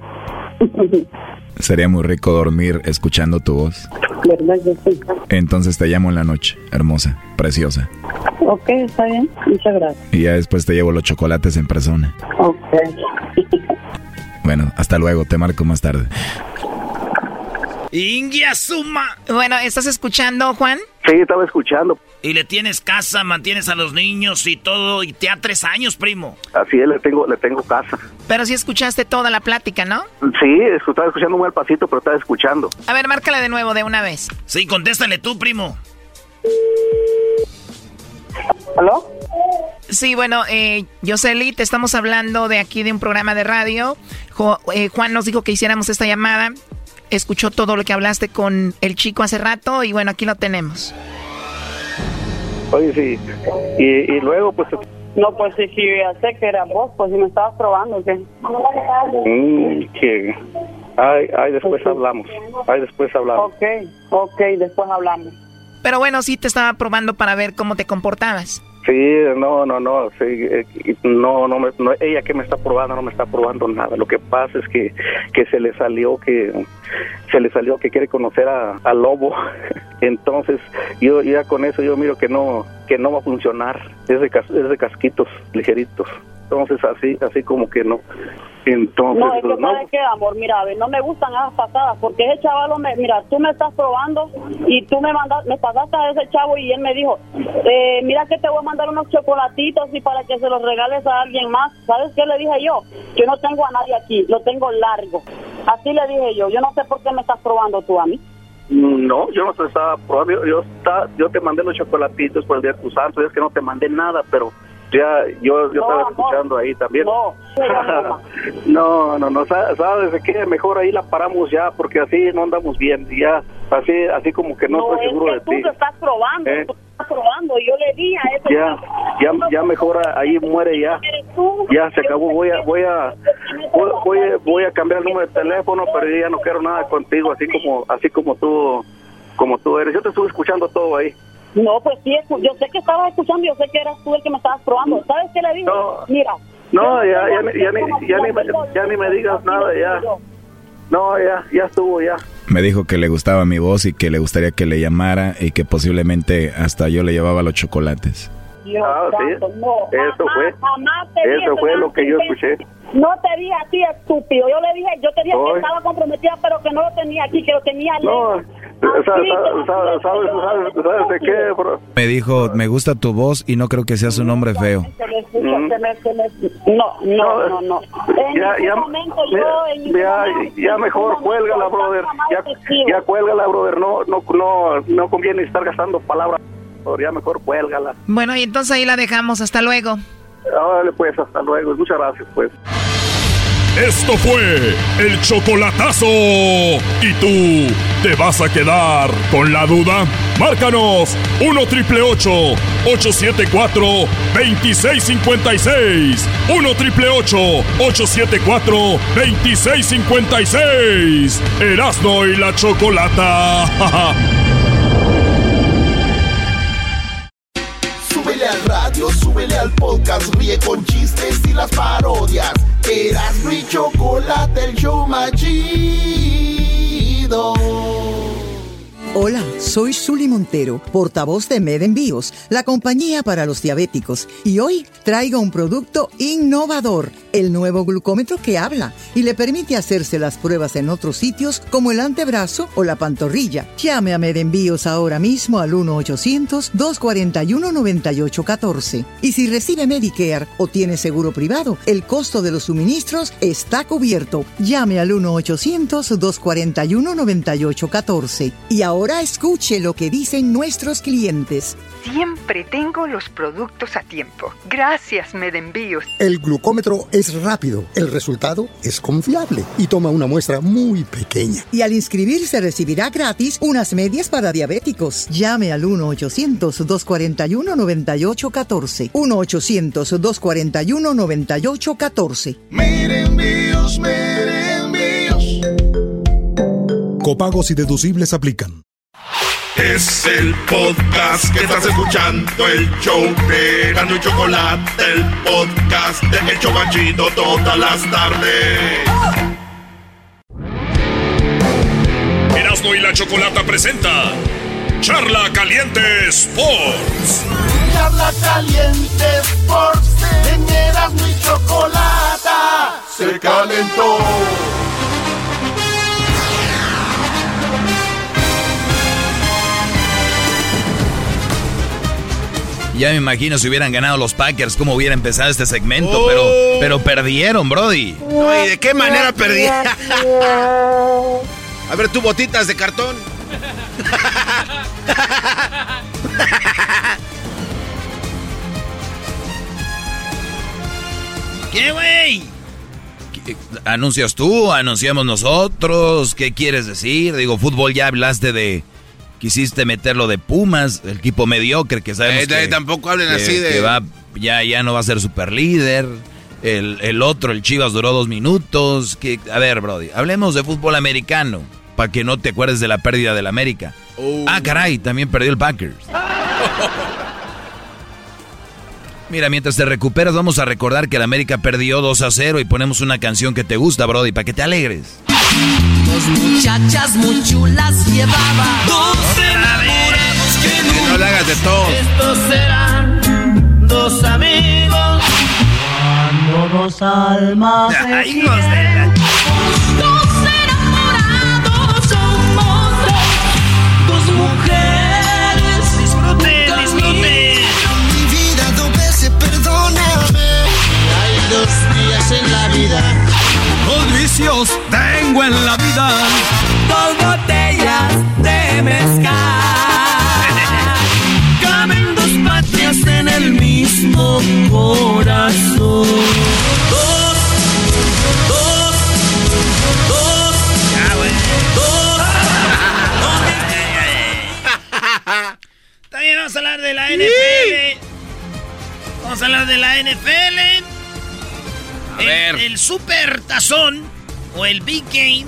*laughs* Sería muy rico dormir escuchando tu voz. ¿Verdad que sí? Entonces te llamo en la noche, hermosa, preciosa. Ok, está bien. Muchas gracias. Y ya después te llevo los chocolates en persona. Ok. *laughs* Bueno, hasta luego, te marco más tarde. Ingia suma. Bueno, ¿estás escuchando, Juan? Sí, estaba escuchando. Y le tienes casa, mantienes a los niños y todo, y te da tres años, primo. Así es, le tengo, le tengo casa. Pero sí escuchaste toda la plática, ¿no? Sí, estaba escuchando muy al pasito, pero estaba escuchando. A ver, márcale de nuevo, de una vez. Sí, contéstale tú, primo. ¿Aló? Sí, bueno, eh, Yoseli, te estamos hablando de aquí de un programa de radio. Eh, Juan nos dijo que hiciéramos esta llamada. Escuchó todo lo que hablaste con el chico hace rato y bueno, aquí lo tenemos. Oye, sí. Y, luego, pues... No, pues sí, sí, ya sé que era vos, pues si me estabas probando, ¿qué? Mm, que... Ay, ay, después hablamos. Ay, después hablamos. Ok, ok, después hablamos. Pero bueno, sí te estaba probando para ver cómo te comportabas. Sí, no, no, no, sí, eh, no, no, me, no, ella que me está probando no me está probando nada. Lo que pasa es que, que se le salió que se le salió que quiere conocer a, al lobo. *laughs* Entonces, yo ya con eso yo miro que no que no va a funcionar. Es de, es de casquitos ligeritos. Entonces, así así como que no. Entonces, no, es que pues, que, amor, mira, a ver, no me gustan esas pasadas, porque ese chaval, me, mira, tú me estás probando y tú me mandas, me pasaste a ese chavo y él me dijo, eh, mira que te voy a mandar unos chocolatitos y para que se los regales a alguien más. ¿Sabes qué le dije yo? Yo no tengo a nadie aquí, lo tengo largo. Así le dije yo, yo no sé por qué me estás probando tú a mí. No, yo no te estaba probando, yo, yo, yo te mandé los chocolatitos por el día de tu santo, es que no te mandé nada, pero ya yo yo estaba escuchando ahí también. no *laughs* no no no sabes qué mejor ahí la paramos ya porque así no andamos bien ya así así como que no, estoy seguro de ti. tú te estás probando ¿Eh? tú estás probando yo le di a eso. Ya ya ya mejor ahí muere ya. Ya se acabó voy a voy a voy, voy a cambiar el número de teléfono pero ya no quiero nada contigo así como así como tú como tú eres. Yo te estuve escuchando todo ahí no, pues sí, yo sé que estabas escuchando, yo sé que eras tú el que me estabas probando. ¿Sabes qué le dije? Mira. No, ya, ya, ni, ya, ni, ya, ni me, ya ni me digas nada, ya. No, ya, ya estuvo, ya. Me dijo que le gustaba mi voz y que le gustaría que le llamara y que posiblemente hasta yo le llevaba los chocolates. Ah, sí. eso fue. eso fue lo que yo escuché. No te dije a ti, estúpido. Yo le dije, yo te dije que estaba comprometida, pero que no lo tenía aquí, que lo tenía no. ¿Sabes, sabes, de qué, Me dijo, me gusta tu voz y no creo que seas un hombre feo. No, no, no, no. Ya, ya, ya, ya mejor cuélgala, brother. Ya, ya cuélgala, brother. No, no, no, no conviene estar gastando palabras. Ya mejor cuélgala. Bueno, y entonces ahí la dejamos. Hasta luego. Dale, pues, hasta luego. Muchas gracias, pues. Esto fue el chocolatazo. ¿Y tú te vas a quedar con la duda? Márcanos 1 triple 874 2656. 1 triple 874 2656. Erasno y la chocolata. *laughs* al podcast, ríe con chistes y las parodias Eras mi chocolate, el show machido. Hola, soy Suli Montero, portavoz de Med Envíos, la compañía para los diabéticos, y hoy traigo un producto innovador el nuevo glucómetro que habla y le permite hacerse las pruebas en otros sitios como el antebrazo o la pantorrilla. Llame a Medenvíos ahora mismo al 1-800-241-9814. Y si recibe Medicare o tiene seguro privado, el costo de los suministros está cubierto. Llame al 1-800-241-9814. Y ahora escuche lo que dicen nuestros clientes. Siempre tengo los productos a tiempo. Gracias, Medenvíos. El glucómetro es rápido, el resultado es confiable y toma una muestra muy pequeña. Y al inscribirse recibirá gratis unas medias para diabéticos. Llame al 1-800-241-9814. 1-800-241-9814. Medenvíos, Medenvíos. Copagos y deducibles aplican. Es el podcast que estás escuchando, el show de Gano y Chocolate, el podcast de El Chobachito todas las tardes. Erasmo y la Chocolata presenta Charla Caliente Sports. Charla Caliente Sports, en Erasmo y Chocolata se calentó. Ya me imagino si hubieran ganado los Packers, cómo hubiera empezado este segmento, pero, pero perdieron, Brody. No, ¿y de qué manera perdieron? *laughs* A ver, tu botitas de cartón. *laughs* ¿Qué, güey? ¿Anuncias tú? ¿Anunciamos nosotros? ¿Qué quieres decir? Digo, fútbol ya hablaste de... Quisiste meterlo de Pumas, el equipo mediocre que sabemos Eh, que, tampoco hablen que- así de- que va, ya, ya no va a ser super líder. El, el otro, el Chivas, duró dos minutos. Que, a ver, Brody, hablemos de fútbol americano, para que no te acuerdes de la pérdida del América. Ah, caray, también perdió el Packers. Mira, mientras te recuperas, vamos a recordar que el América perdió 2 a 0 y ponemos una canción que te gusta, Brody, para que te alegres. Dos muchachas muy chulas llevaba. Dos enamorados que Que no le hagas de todo. Estos serán dos amigos. Cuando dos almas se Ay, hijos de la- Dos enamorados somos dos. Dos mujeres. Disfruten, disfruten. Mi vida dos veces perdóname. Hay dos días en la vida. Vicios tengo en la vida. Dos botellas de mezcal. *laughs* Caben dos patrias en el mismo corazón. Dos, dos, dos. Dos. *laughs* También vamos a hablar de la NFL. Vamos a hablar de la NFL. A el, ver. el Super Tazón o el Big Game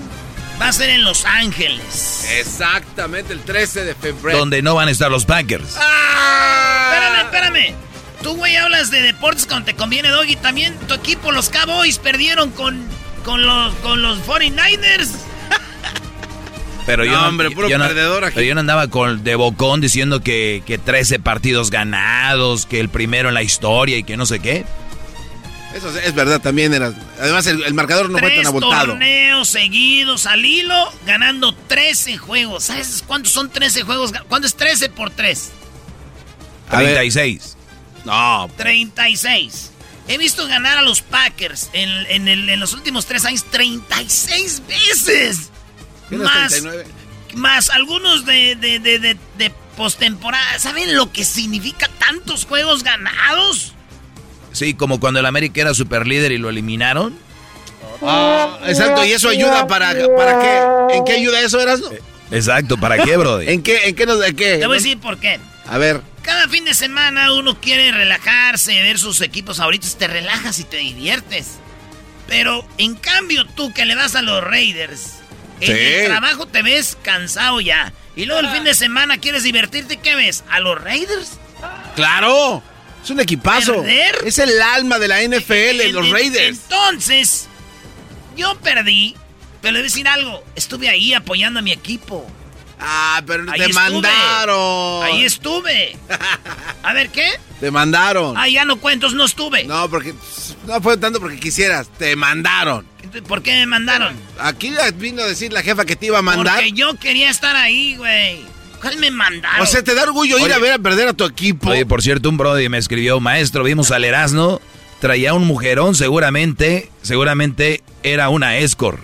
va a ser en Los Ángeles. Exactamente, el 13 de febrero. Donde no van a estar los Packers. Espérame, espérame. Tú, güey, hablas de deportes cuando te conviene, Doggy. También tu equipo, los Cowboys, perdieron con, con, los, con los 49ers. *laughs* Pero yo No, hombre, puro yo no- perdedor aquí. pero yo no andaba con de bocón diciendo que, que 13 partidos ganados, que el primero en la historia y que no sé qué. Eso es, es verdad, también era. Además, el, el marcador no fue Tres tan abultado. torneos seguidos al hilo, ganando 13 juegos. ¿Sabes cuántos son 13 juegos? ¿Cuánto es 13 por 3? A ver. 36. No, 36. He visto ganar a los Packers en, en el- en los últimos tres años 36 veces. ¿qué no es Más, 39? más algunos de, de, de, de- de postemporada. ¿Saben lo que significa tantos juegos ganados? Sí, como cuando el América era super líder y lo eliminaron. Ah, exacto, y eso ayuda para, para qué? ¿En qué ayuda eso, Erasmo? Exacto, ¿para qué, Brody? ¿En qué, en qué nos, en qué? Te voy a decir por qué. A ver, Cada fin de semana uno quiere relajarse, ver sus equipos favoritos, te relajas y te diviertes. Pero en cambio tú que le das a los Raiders, en Sí. el trabajo te ves cansado ya. Y luego el fin de semana quieres divertirte, ¿qué ves? ¿A los Raiders? claro, es un equipazo. ¿Perder? Es el alma de la NFL, En- los en- Raiders. Entonces, yo perdí, pero le decir algo, estuve ahí apoyando a mi equipo. Ah, pero Ahí te estuve. mandaron. Ahí estuve. *laughs* A ver, ¿qué? Te mandaron. Ah, ya no cuentos, no estuve. No, porque no fue tanto porque quisieras, te mandaron. ¿Por qué me mandaron? Aquí vino a decir la jefa que te iba a mandar. Porque yo quería estar ahí, güey. ¿Cuál me mandaron? O sea, te da orgullo ir a ver a perder a tu equipo. Oye, por cierto, un Brody me escribió, maestro, vimos al Erasmo, traía un mujerón, seguramente, seguramente era una escort.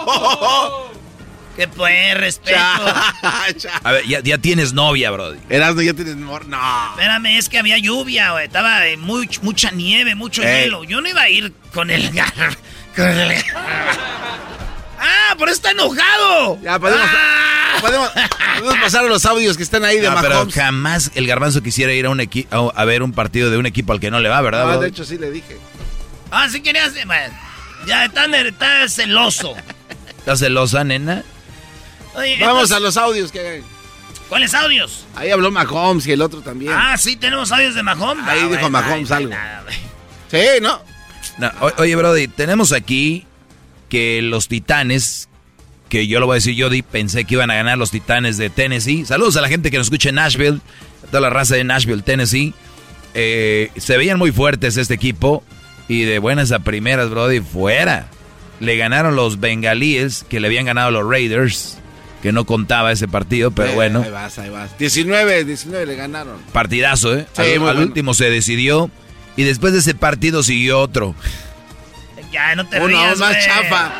¡Oh! ¿Qué pues, respeto? A ver, ya, ya tienes novia, Brody. Erasmo, ya tienes... mor- No. Espérame, es que había lluvia, güey. Estaba eh, muy, mucha nieve, mucho hielo. Yo no iba a ir con el... gar- con el- ¡Ah, por eso está enojado! Ya, podemos, ¡Ah! *laughs* podemos, podemos pasar a los audios que están ahí de No, pero Mahomes. jamás el garbanzo quisiera ir a un equi- a, ver un partido de un equipo al que no le va, ¿verdad? Ah, Brody? de hecho, sí le dije. Ah, sí querías... ya está, está celoso. ¿Estás celosa, nena? Oye, Vamos entonces, a los audios que ¿Cuáles audios? Ahí habló Mahomes y el otro también. Ah, sí, tenemos audios de Mahomes. Ahí Ah, dijo bueno, Mahomes ay, algo. nada. Sí, ¿no? No, oye, Brody, tenemos aquí que los titanes, que yo lo voy a decir, yo di- pensé que iban a ganar los titanes de Tennessee. Saludos a la gente que nos escucha en Nashville, a toda la raza de Nashville, Tennessee. Eh, se veían muy fuertes este equipo y de buenas a primeras, Brody, fuera. Le ganaron los bengalíes, que le habían ganado los Raiders. que no contaba ese partido, pero bueno. Ahí vas, ahí vas. 19, 19 le ganaron. Partidazo, ¿eh? Sí, al, muy al bueno. último se decidió y después de ese partido siguió otro. Ya, no te Uno rías, más chafa.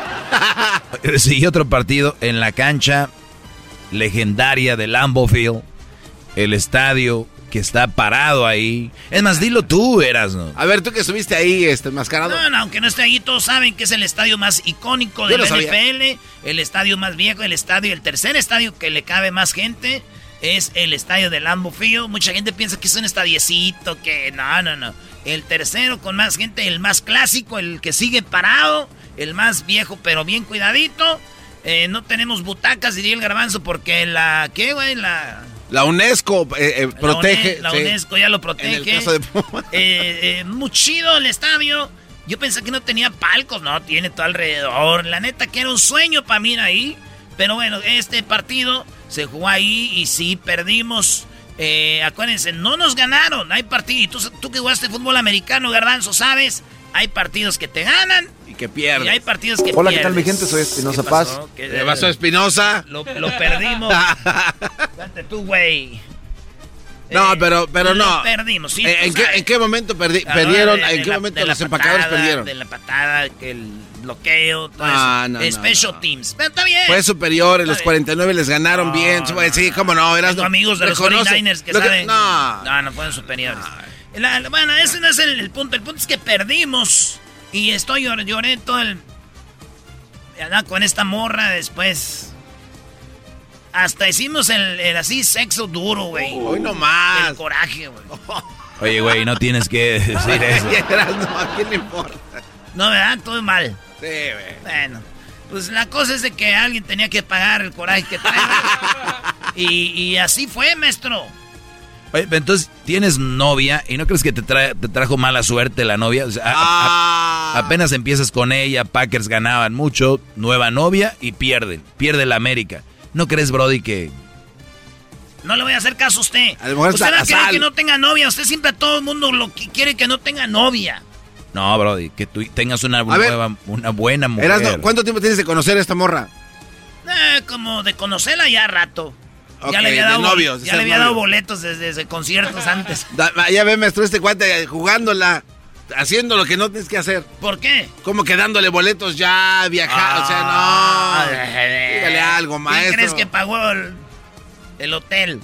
*laughs* Siguió otro partido en la cancha legendaria de Lambeau Field, el estadio que está parado ahí. Es más, dilo tú, eras, ¿no? A ver, tú que subiste ahí, este, enmascarado. No, no, aunque no esté ahí, todos saben que es el estadio más icónico de la sabía. NFL, el estadio más viejo, el estadio, el tercer estadio que le cabe más gente es el estadio de Lambeau Field. Mucha gente piensa que es un estadiecito, que no, no, no. El tercero con más gente, el más clásico, el que sigue parado, el más viejo pero bien cuidadito. Eh, no tenemos butacas, diría el garbanzo, porque la, ¿qué, güey? La... La UNESCO eh, eh, La protege. La, sí. UNESCO ya lo En protege. el caso de Pumas. *laughs* Eh, muy chido el estadio. Yo pensé que no tenía palcos. No, tiene todo alrededor. La neta que era un sueño para mí ahí. Pero bueno, este partido se jugó ahí y sí, perdimos. Eh, acuérdense, no nos ganaron. Hay partidos. Y tú, tú que jugaste fútbol americano, Garbanzo, ¿sabes? Hay partidos que te ganan Y que pierde. y hay partidos que Hola, ¿qué tal mi gente? Soy Espinosa ¿Qué Paz. ¿Qué- Le pasó a Espinosa. Lo, lo perdimos. *laughs* Date tú, güey. No, Eh, pero, pero lo no. perdimos, sí. Eh, ¿En qué. ¿En qué momento perdi- Ah, perdieron? de- de ¿En qué la- momento los empacadores patada, perdieron? De la patada, que el bloqueo, todo Ah, eso. no, no, Special no. teams. Pero está bien. Fue superior, en los Está 49 les ganaron No, bien. no, sí, cómo no, eras Tengo amigos de los 49ers que saben. No, no, no fueron superiores. La- la- bueno, ese no es el, el punto. El punto es que perdimos. Y estoy llor- lloré todo el. Con esta morra después. Hasta hicimos el, el así sexo duro, güey. Hoy no más. El coraje, güey. Oye, güey, no tienes que *laughs* decir eso. no, ¿a quién le importa? No, ¿verdad? Todo mal. Sí, güey. Bueno, pues la cosa es de que alguien tenía que pagar el coraje que traigo. *laughs* y, y así fue, maestro. Oye, pero entonces tienes novia y no crees que te, trae- te trajo mala suerte la novia. O sea, Ah, apenas empiezas con ella, Packers ganaban mucho, nueva novia y pierden. Pierde la América. ¿No crees, Brody, que No le voy a hacer caso a usted. A lo mejor Usted va a querer que no tenga novia. Usted siempre a todo el mundo lo que quiere que no tenga novia. No, Brody, que tú tengas una, ver. nueva, una buena mujer. Erasno, ¿cuánto tiempo tienes de conocer a esta morra? Eh, como de conocerla ya rato. Ya le había dado, novios, ya le seas había novio. dado boletos desde, desde conciertos antes. *laughs* Da- ya ve, maestro, este cuate jugándola, haciendo lo que no tienes que hacer. ¿Por qué? Como que dándole boletos ya, viajar, o sea, no. Dígale algo, ¿Quién maestro. crees que pagó el, el hotel?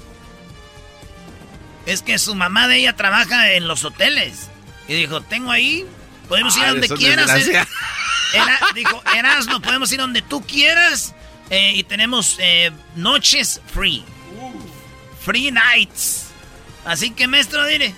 Es que su mamá de ella trabaja en los hoteles. Y dijo, tengo ahí, podemos ir a donde quieras. eh". *laughs* Era- dijo, Erasmo, podemos ir a donde tú quieras. eh, y tenemos eh, noches free. Free nights. Así que, maestro, dile.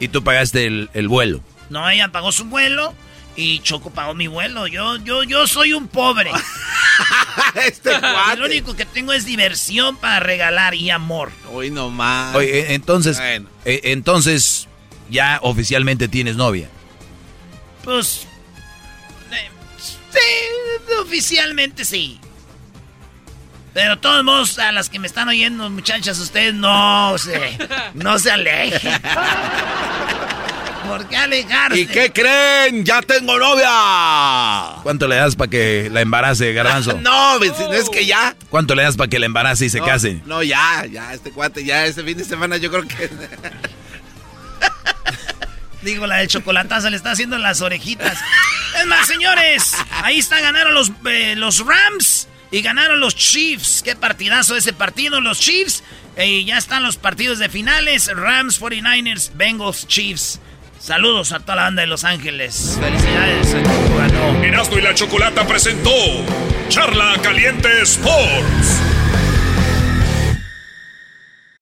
Y tú pagaste el, el vuelo. No, ella pagó su vuelo y Choco pagó mi vuelo. Yo, yo, yo soy un pobre. *laughs* este *laughs* cuate. Lo único que tengo es diversión para regalar y amor. Hoy nomás. Oye, entonces, Bueno. eh, entonces ya oficialmente tienes novia. Pues. eh, sí, oficialmente sí. Pero todos modos, a las que me están oyendo, muchachas, ustedes no se, no se alejen. ¿Por qué alejarse? ¿Y qué creen? ¡Ya tengo novia! ¿Cuánto le das para que la embarace, Garbanzo? *laughs* No, vecino, es que ya. ¿Cuánto le das para que la embarace y se no, case? No, ya, ya, este cuate, ya, este fin de semana yo creo que. *laughs* Digo, la de chocolataza le está haciendo las orejitas. Es más, señores, ahí está, ganaron los, eh, los Rams y ganaron los Chiefs. Qué partidazo ese partido, los Chiefs. Eh, Y ya están los partidos de finales. Rams, 49ers, Bengals, Chiefs. Saludos a toda la banda de Los Ángeles. Felicidades. Erasmo y la Chocolata presentó Charla Caliente Sports.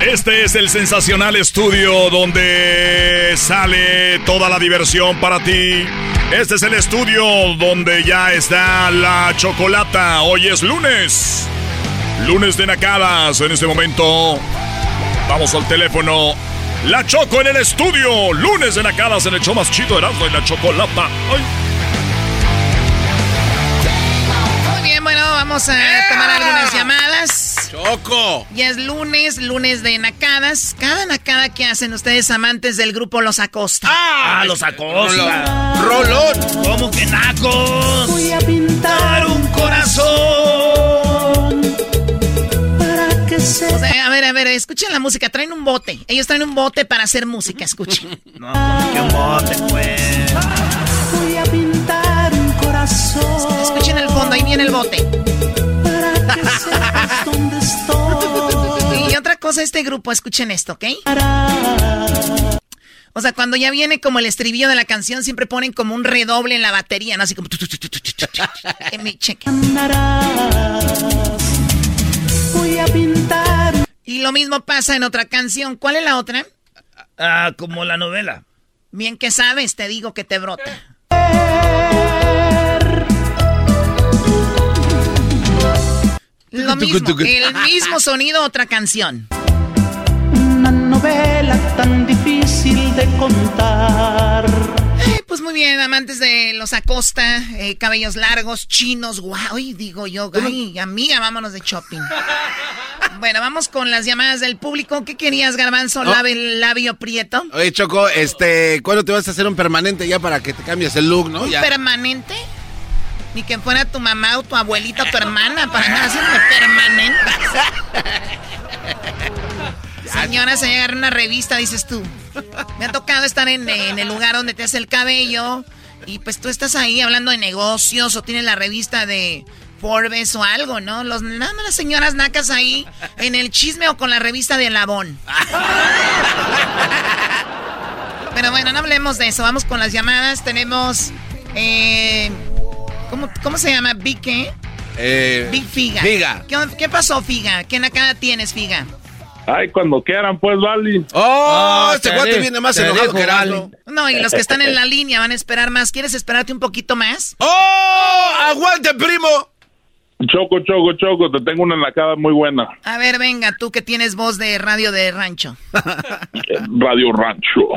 Este es el sensacional estudio donde sale toda la diversión para ti. Este es el estudio donde ya está la chocolata. Hoy es lunes. Lunes de Nacadas. En este momento vamos al teléfono. La Choco en el estudio. Lunes de Nacadas en el show más chido de y la Chocolata. Ay. Bueno, vamos a tomar algunas llamadas. ¡Choco! Ya es lunes, lunes de nacadas. Cada nacada que hacen ustedes amantes del grupo Los Acosta. Ah, los Acosta. ¡Rolón! ¿Cómo que nacos? Voy a pintar un corazón. para que se O sea, a ver, a ver, escuchen la música. Traen un bote. Ellos traen un bote para hacer música. Escuchen. *laughs* No, un bote, pues. Fondo. Ahí viene el bote. para que sepas dónde estoy. Y otra cosa, este grupo, escuchen esto, ¿ok? O sea, cuando ya viene como el estribillo de la canción, siempre ponen como un redoble en la batería, ¿no? Así como... En mi cheque. Voy a pintar Y lo mismo pasa en otra canción. ¿Cuál es la otra? Ah, como la novela. Bien que sabes, te digo que te brota. Lo mismo, el mismo sonido, otra canción. una novela tan difícil de contar. Eh, pues muy bien, amantes de los Acosta, eh, cabellos largos, chinos, guau, y digo yo, ay, amiga, vámonos de shopping. *laughs* bueno, vamos con las llamadas del público. ¿Qué querías, Garbanzo? Lave el labio prieto. Oye, Choco, este, ¿cuándo te vas a hacer un permanente ya para que te cambies el look, no? ¿Un Ya. permanente? Ni que fuera tu mamá o tu abuelita o tu hermana para no hacerme permanente. *laughs* Señora, se agarra una revista, dices tú. Me ha tocado estar en, en el lugar donde te hace el cabello y pues tú estás ahí hablando de negocios o tienes la revista de Forbes o algo, ¿no? Los, nada más las señoras nacas ahí en el chisme o con la revista de Labón. *laughs* Pero bueno, no hablemos de eso. Vamos con las llamadas. Tenemos... eh, ¿cómo, ¿Cómo se llama? ¿Big qué? Eh, Big Figa. Figa. ¿Qué, qué pasó, Figa? ¿Qué nacada tienes, Figa? Ay, cuando quieran, pues, Vali. ¡Oh! este te guate de- viene más enojado que Erasmo. No, y los que están en la línea van a esperar más. ¿Quieres esperarte un poquito más? ¡Oh! ¡Aguante, primo! Choco, choco, choco, te tengo una enlacada muy buena. A ver, venga, tú que tienes voz de radio de rancho. *laughs* Radio Rancho.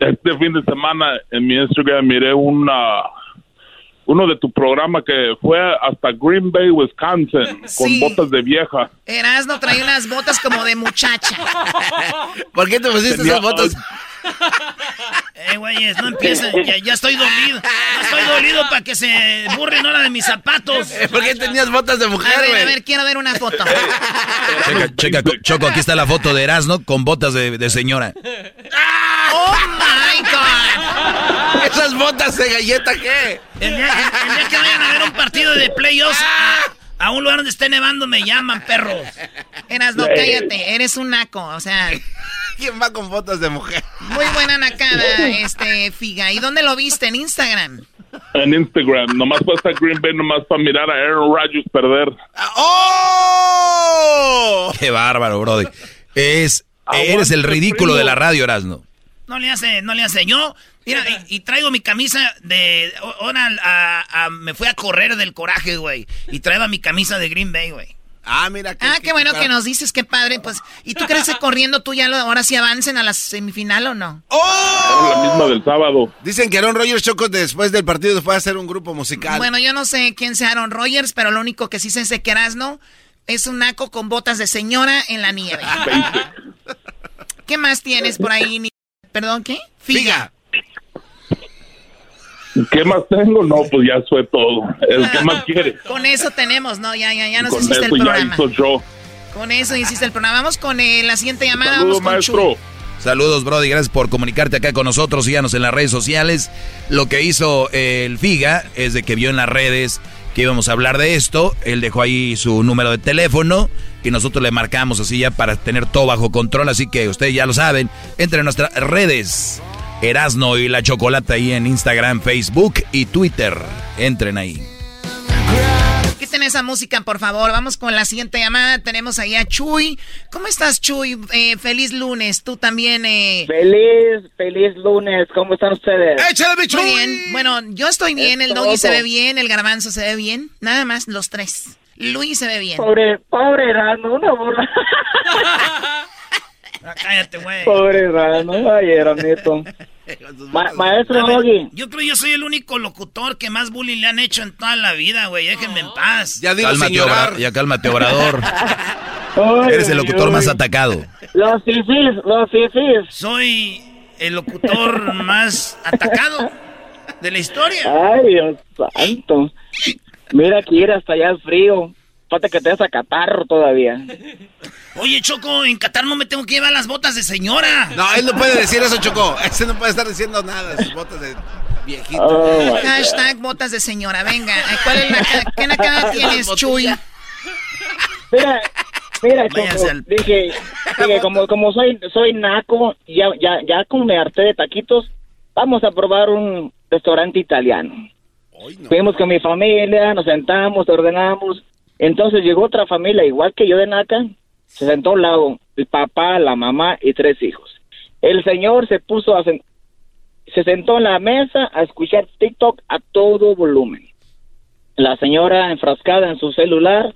Este fin de semana en mi Instagram miré una uno de tu programa que fue hasta Green Bay, Wisconsin, *laughs* con Sí. botas de vieja. Erasno trae unas botas como de muchacha. *laughs* ¿Por qué te pusiste Tenía- esas botas? *laughs* Eh, güeyes, no empiecen. Ya, ya estoy dolido. Ya estoy dolido para que se burren ahora de mis zapatos. ¿Por qué tenías botas de mujer, A ver, güey? a ver, quiero ver una foto. Checa, checa, Choco, aquí está la foto de Erasmo con botas de, de señora. ¡Oh, my God! ¿Esas botas de galleta qué? El día, el- el día que vayan a ver un partido de playoffs a, a un lugar donde esté nevando me llaman, perros. Erasno, cállate. Eres un naco, o sea... *laughs* ¿Quién va con botas de mujer? Muy buena nacada, este, Figa. ¿Y dónde lo viste? ¿En Instagram? En Instagram, nomás fue hasta Green Bay, nomás para mirar a Aaron Rodgers perder. ¡Oh! Qué bárbaro, brody. Es, eres el ridículo de la radio, Erasmo. No le hace, no le hace. Yo, mira, y, y traigo mi camisa de. Ahora a- a- me fui a correr del coraje, güey. Y traía mi camisa de Green Bay, güey. Ah, mira. Que, ah, qué bueno que nos dices, qué padre. Pues, ¿y tú crees que *laughs* corriendo tú ya lo, ahora sí avancen a la semifinal o no? ¡Oh! La misma del sábado. Dicen que Aaron Rodgers Choco después del partido fue a hacer un grupo musical. Bueno, yo no sé quién sea Aaron Rodgers, pero lo único que sí sé es que Erasno es un naco con botas de señora en la nieve. *laughs* ¿Qué más tienes por ahí? Perdón, ¿qué? Figa. ¿Qué más tengo? No, pues ya fue todo. El que más *laughs* quiere. Con eso tenemos, ¿no? Ya, ya, ya nos hiciste el programa. Con eso hiciste el programa. Vamos con eh, la siguiente llamada. Saludos, maestro. Saludos, Brody. Gracias por comunicarte acá con nosotros. Síganos en las redes sociales. Lo que hizo eh, el Figa es de que vio en las redes que íbamos a hablar de esto. Él dejó ahí su número de teléfono y nosotros le marcamos así ya para tener todo bajo control. Así que ustedes ya lo saben. Entre en nuestras redes. Erasno y la Chocolata ahí en Instagram, Facebook y Twitter. Entren ahí. Quiten esa música, por favor. Vamos con la siguiente llamada. Tenemos ahí a Chuy. ¿Cómo estás, Chuy? Eh, feliz lunes. Tú también. Eh... Feliz, feliz lunes. ¿Cómo están ustedes? ¡Échale, Chuy! Muy bien. Bueno, yo estoy bien. el Doggy se ve bien. El Garbanzo se ve bien. Nada más, los tres. Luis se ve bien. Pobre, pobre Erasmo, una burla. *laughs* Ah, cállate, güey. Pobre rano, ay, neto. *laughs* maestro Doggy. Yo creo que yo soy el único locutor que más bullying le han hecho en toda la vida, güey. Déjenme en paz. Ya digo, cálmate, ya cálmate, obrador. *laughs* Eres el locutor más atacado. Los fifis, los fifis. Soy el locutor más atacado de la historia. Ay, Dios santo. Mira aquí, hasta allá el frío. Falta que te des a catarro todavía. *laughs* Oye, Choco, en Qatar no me tengo que llevar las botas de señora. No, él no puede decir eso, Choco. Ese no puede estar diciendo nada, sus botas de viejito. Oh, *laughs* Hashtag botas de señora, venga. ¿Cuál es la, ¿Qué nacada *laughs* tienes, Chuy? Mira, mira, Choco, dije, dije, como, como soy, soy naco, ya, ya, ya como me harté de taquitos, vamos a probar un restaurante italiano. Fuimos con mi familia, nos sentamos, ordenamos, entonces llegó otra familia, igual que yo de Naca, se sentó a un lado, el papá, la mamá y tres hijos. El señor se puso a... Se sentó en la mesa a escuchar TikTok a todo volumen. La señora enfrascada en su celular,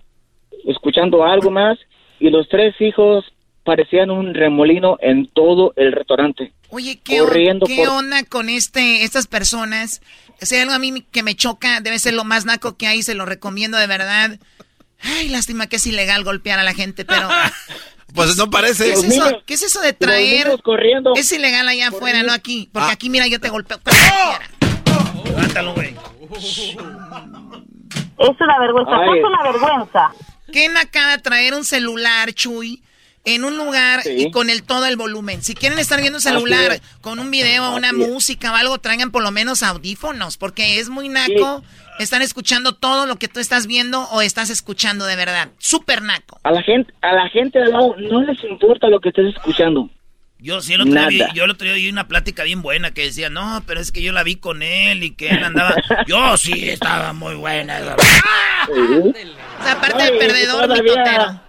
escuchando algo más, y los tres hijos parecían un remolino en todo el restaurante. Oye, ¿qué, ¿qué onda con este, estas personas? Si hay algo a mí que me choca, debe ser lo más naco que hay, se lo recomiendo de verdad. Ay, lástima que es ilegal golpear a la gente, pero... *laughs* Pues no parece. ¿Qué es, eso? ¿Qué es eso de traer? Corriendo, es ilegal allá afuera, no aquí. Porque ah. aquí, mira, yo te golpeo. Levántalo, güey. *laughs* Es una vergüenza, es una vergüenza. ¿Qué nacada traer un celular, Chuy? en un lugar y con el todo el volumen. Si quieren estar viendo un celular con un video, una música o algo, traigan por lo menos audífonos, porque es muy naco. Están escuchando todo lo que tú estás viendo o estás escuchando de verdad. Súper naco. A la gente, a la gente de lado no les importa lo que estés escuchando. Yo sí, el otro, día, yo el otro día oí una plática bien buena que decía, no, pero es que yo la vi con él y que él andaba... *laughs* yo sí, estaba muy buena. aparte de perdedor, todavía,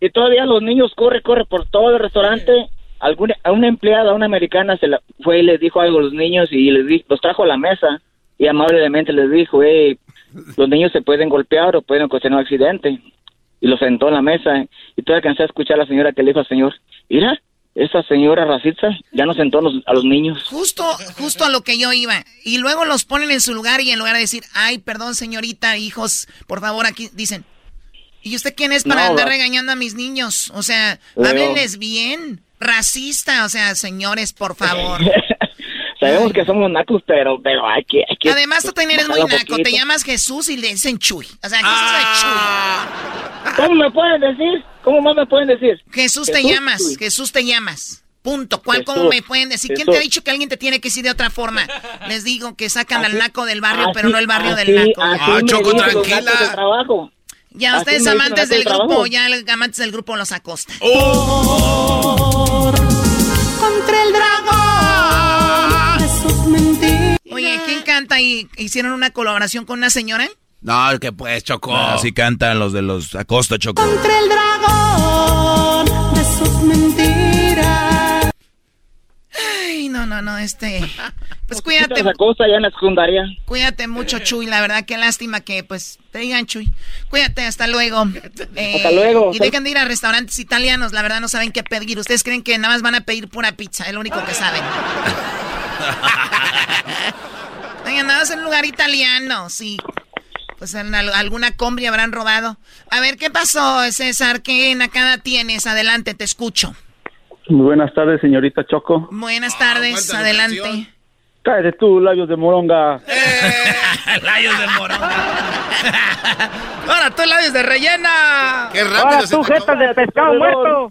y todavía los niños corre, corre por todo el restaurante. Alguna, a una empleada, a una americana, se la, fue y les dijo algo a los niños y les los trajo a la mesa y amablemente les dijo, hey, los niños se pueden golpear o pueden ocasionar un accidente. Y lo sentó en la mesa y tú alcancé a escuchar a la señora que le dijo al señor, mira, esa señora racista ya no sentó a los, a los, niños. Justo, justo a lo que yo iba. Y luego los ponen en su lugar y en lugar de decir, ay, perdón señorita, hijos, por favor, aquí dicen, ¿Y usted quién es para andar regañando a mis niños? O sea, háblenles bien. Racista, o sea, señores, por favor. *laughs* Sabemos que somos nacos, pero, pero hay que, hay que Además, tú también eres muy naco. Te llamas Jesús y le dicen Chuy. O sea, Jesús ah. Chuy. ¿Cómo me pueden decir? ¿Cómo más me pueden decir? Jesús, te llamas. Jesús te llamas. Punto. ¿Cuál, ¿Cómo me pueden decir? ¿Quién te ha dicho que alguien te tiene que decir de otra forma? Les digo que sacan al naco del barrio, pero no el barrio del naco. ah, Choco, tranquila. Ya ustedes amantes del grupo, ya amantes del grupo los acosta. Oh. Contra el dragón. Oye, ¿quién canta y hicieron una colaboración con una señora? No, que pues, Choco. así cantan los de los Acosta, Choco. Contra el dragón de sus mentiras. Ay, no, no, no, este. Pues cuídate. Cosa, ya en la secundaria. Cuídate mucho, Chuy. La verdad, qué lástima que, pues, te digan, Chuy. Cuídate, hasta luego. hasta luego. Y dejen de ir a restaurantes italianos. La verdad, no saben qué pedir. Ustedes creen que nada más van a pedir pura pizza. Es lo único que saben. Nada más en un lugar italiano, sí. Pues en alguna combi habrán robado. A ver, ¿qué pasó, César? ¿Qué nacada tienes? Adelante, te escucho. Muy buenas tardes, señorita Choco. Buenas tardes, adelante. Cállate tú, labios de moronga. Eh, *laughs* labios de moronga. *laughs* Ahora tú, labios de rellena. Qué rápido Ahora tú, jetas de pescado muerto.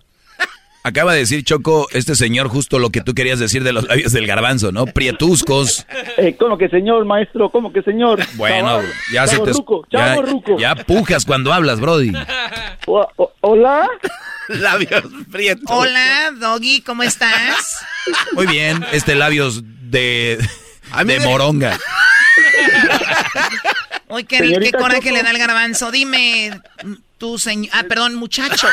Acaba de decir Choco, este señor, justo lo que tú querías decir de los labios del garbanzo, ¿no? Prietuscos. Eh, ¿Cómo que señor, maestro? ¿Cómo que señor? Bueno, ya se te. ya, ya, pujas cuando hablas, Brody. ¿Hola? *laughs* labios prietos. Hola, Doggy, ¿cómo estás? Muy bien, este labios de. de moronga. Uy, qué, qué coraje le da el garbanzo. Dime, tu señor. Ah, perdón, muchacho.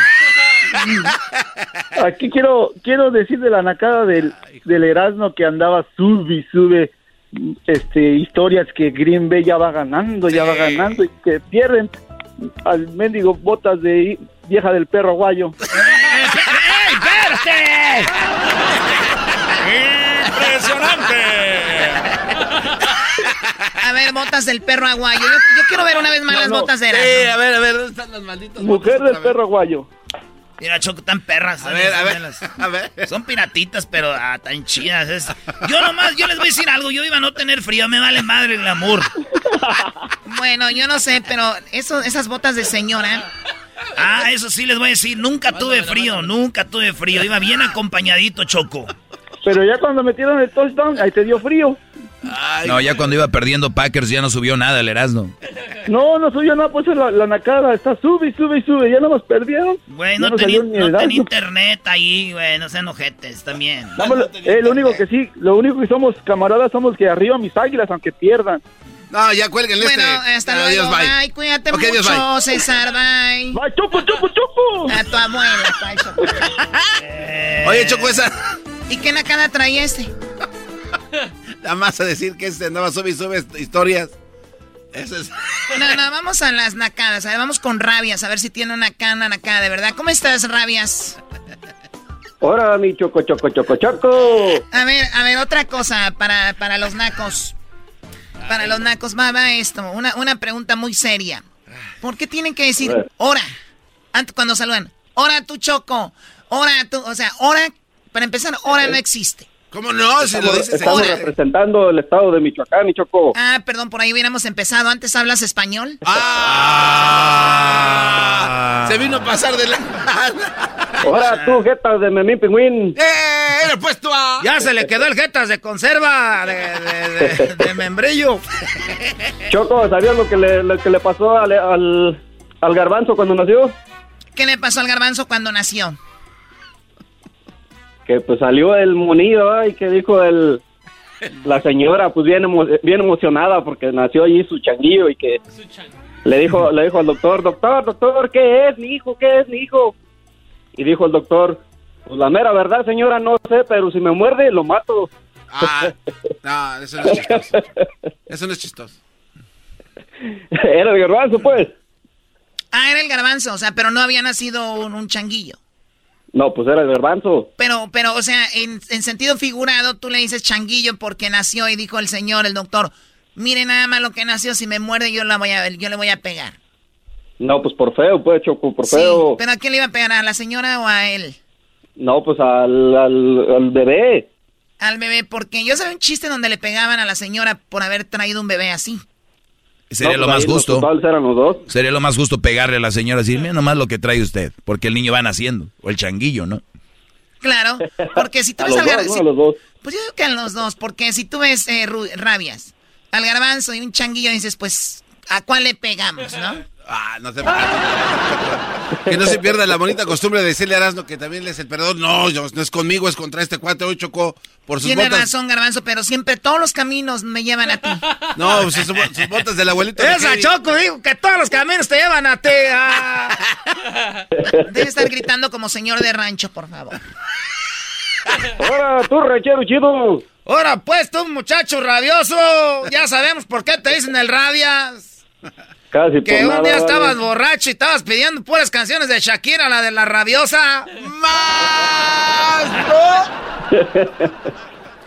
*laughs* Aquí quiero quiero decir de la nacada del, del Erasmo que andaba sube y sube este historias que Green Bay ya va ganando, ya va ganando y que pierden al mendigo botas de vieja del perro guayo. *laughs* ¡Ey, ¡Impresionante! A ver, botas del perro aguayo. Yo, quiero ver una vez más las botas de Erasmo. Sí, a ver, a ver, ¿dónde están las malditas Mujer del perro aguayo. Mira, Choco, tan perras. A ver, a ver, a ver. Son piratitas, pero ah, tan chidas. Yo nomás, yo les voy a decir algo. Yo iba a no tener frío, me vale madre el amor. Bueno, yo no sé, pero eso, esas botas de señora... Ah, eso sí les voy a decir. Nunca tuve frío, nunca tuve frío. Iba bien acompañadito, Choco. Pero ya cuando metieron el touchdown, ahí te dio frío no, ya cuando iba perdiendo Packers ya no subió nada el Erasmo. No, no subió nada, pues la, la nacada está sube y sube y sube, ya no nos perdieron. Güey, no, tenía, internet ahí, güey, no sean ojetes también. eh, lo único que sí, lo único que somos camaradas somos que arriba mis águilas, aunque pierdan. No, ya cuélguenle bueno, este. hasta luego, adiós, bye. bye. Cuídate mucho, bye. César, bye. Bye, chupo, chupo, chupo. A tu abuela, bye, Oye, Choco, esa... ¿Y qué nacada trae este? *laughs* Nada más a decir que este andaba sube y sube historias. Eso es. No, no, vamos a las nacadas. A ver, vamos con rabias, a ver si tiene una cana nacada, de verdad. ¿Cómo estás, rabias? Hola, mi choco, choco, choco, choco. A ver, a ver, otra cosa para, para los nacos. Para los nacos, va, va esto. Una, una pregunta muy seria. ¿Por qué tienen que decir hora? Antes, cuando saludan. Hora tu choco. Hora tu. O sea, hora. Para empezar, hora no existe. ¿Cómo no? Si estamos, lo dices Estamos representando el estado de Michoacán y Chocó. Ah, perdón, por ahí hubiéramos empezado. ¿Antes hablas español? ¡Ah! Se vino a pasar de la... *laughs* Ahora tú, jetas de Memín Pingüín. ¡Eh! ¡El puesto a... Ya se le quedó el jetas de conserva, de, de, *laughs* membrillo. Choco, ¿sabías lo que le, lo que le pasó al, al, al garbanzo cuando nació? ¿Qué le pasó al garbanzo cuando nació? Que pues salió el monillo y que dijo el la señora pues bien bien emocionada porque nació allí su changuillo y que le dijo le dijo al doctor doctor doctor qué es mi hijo qué es mi hijo y dijo el doctor pues la mera verdad señora no sé pero si me muerde lo mato. Ah no eso no es chistoso. Eso no es chistoso. *laughs* Era el garbanzo pues. Ah era el garbanzo o sea pero no había nacido un changuillo no, pues era el garbanzo. Pero, pero, o sea, en, sentido figurado, tú le dices changuillo porque nació y dijo el señor, el doctor, mire nada más lo que nació, si me muerde yo, la voy a, yo le voy a pegar. No, pues por feo, pues, Choco, por feo. ¿Pero a quién le iba a pegar? ¿A la señora o a él? No, pues al, al, bebé. Al bebé, porque yo sabía un chiste donde le pegaban a la señora por haber traído un bebé así. Sería lo pues más justo. Sería lo más justo pegarle a la señora y decir, mira nomás lo que trae usted, porque el niño va naciendo, o el changuillo, ¿no? Claro, porque si tú ves al garbanzo... Pues yo digo que a los dos, porque si tú ves eh, rabias, al garbanzo y un changuillo dices, pues, ¿a cuál le pegamos, no? Ah, no se Que no se pierda la bonita costumbre de decirle a Erasmo que también le es el perdón. No, no es conmigo, es contra este cuate. Hoy chocó por sus Tiene razón, Garbanzo, pero siempre todos los caminos me llevan a ti. No, sus, sus botas del abuelito. Esa Choco digo que todos los caminos te llevan a ti. Ah. *laughs* Debe estar gritando como señor de rancho, por favor. Ahora, tú, ranchero chido. Ahora pues, tú muchacho rabioso, ya sabemos por qué te dicen el rabias. Casi que un día estabas borracho y estabas pidiendo puras canciones de Shakira, la de la rabiosa. ¡Más!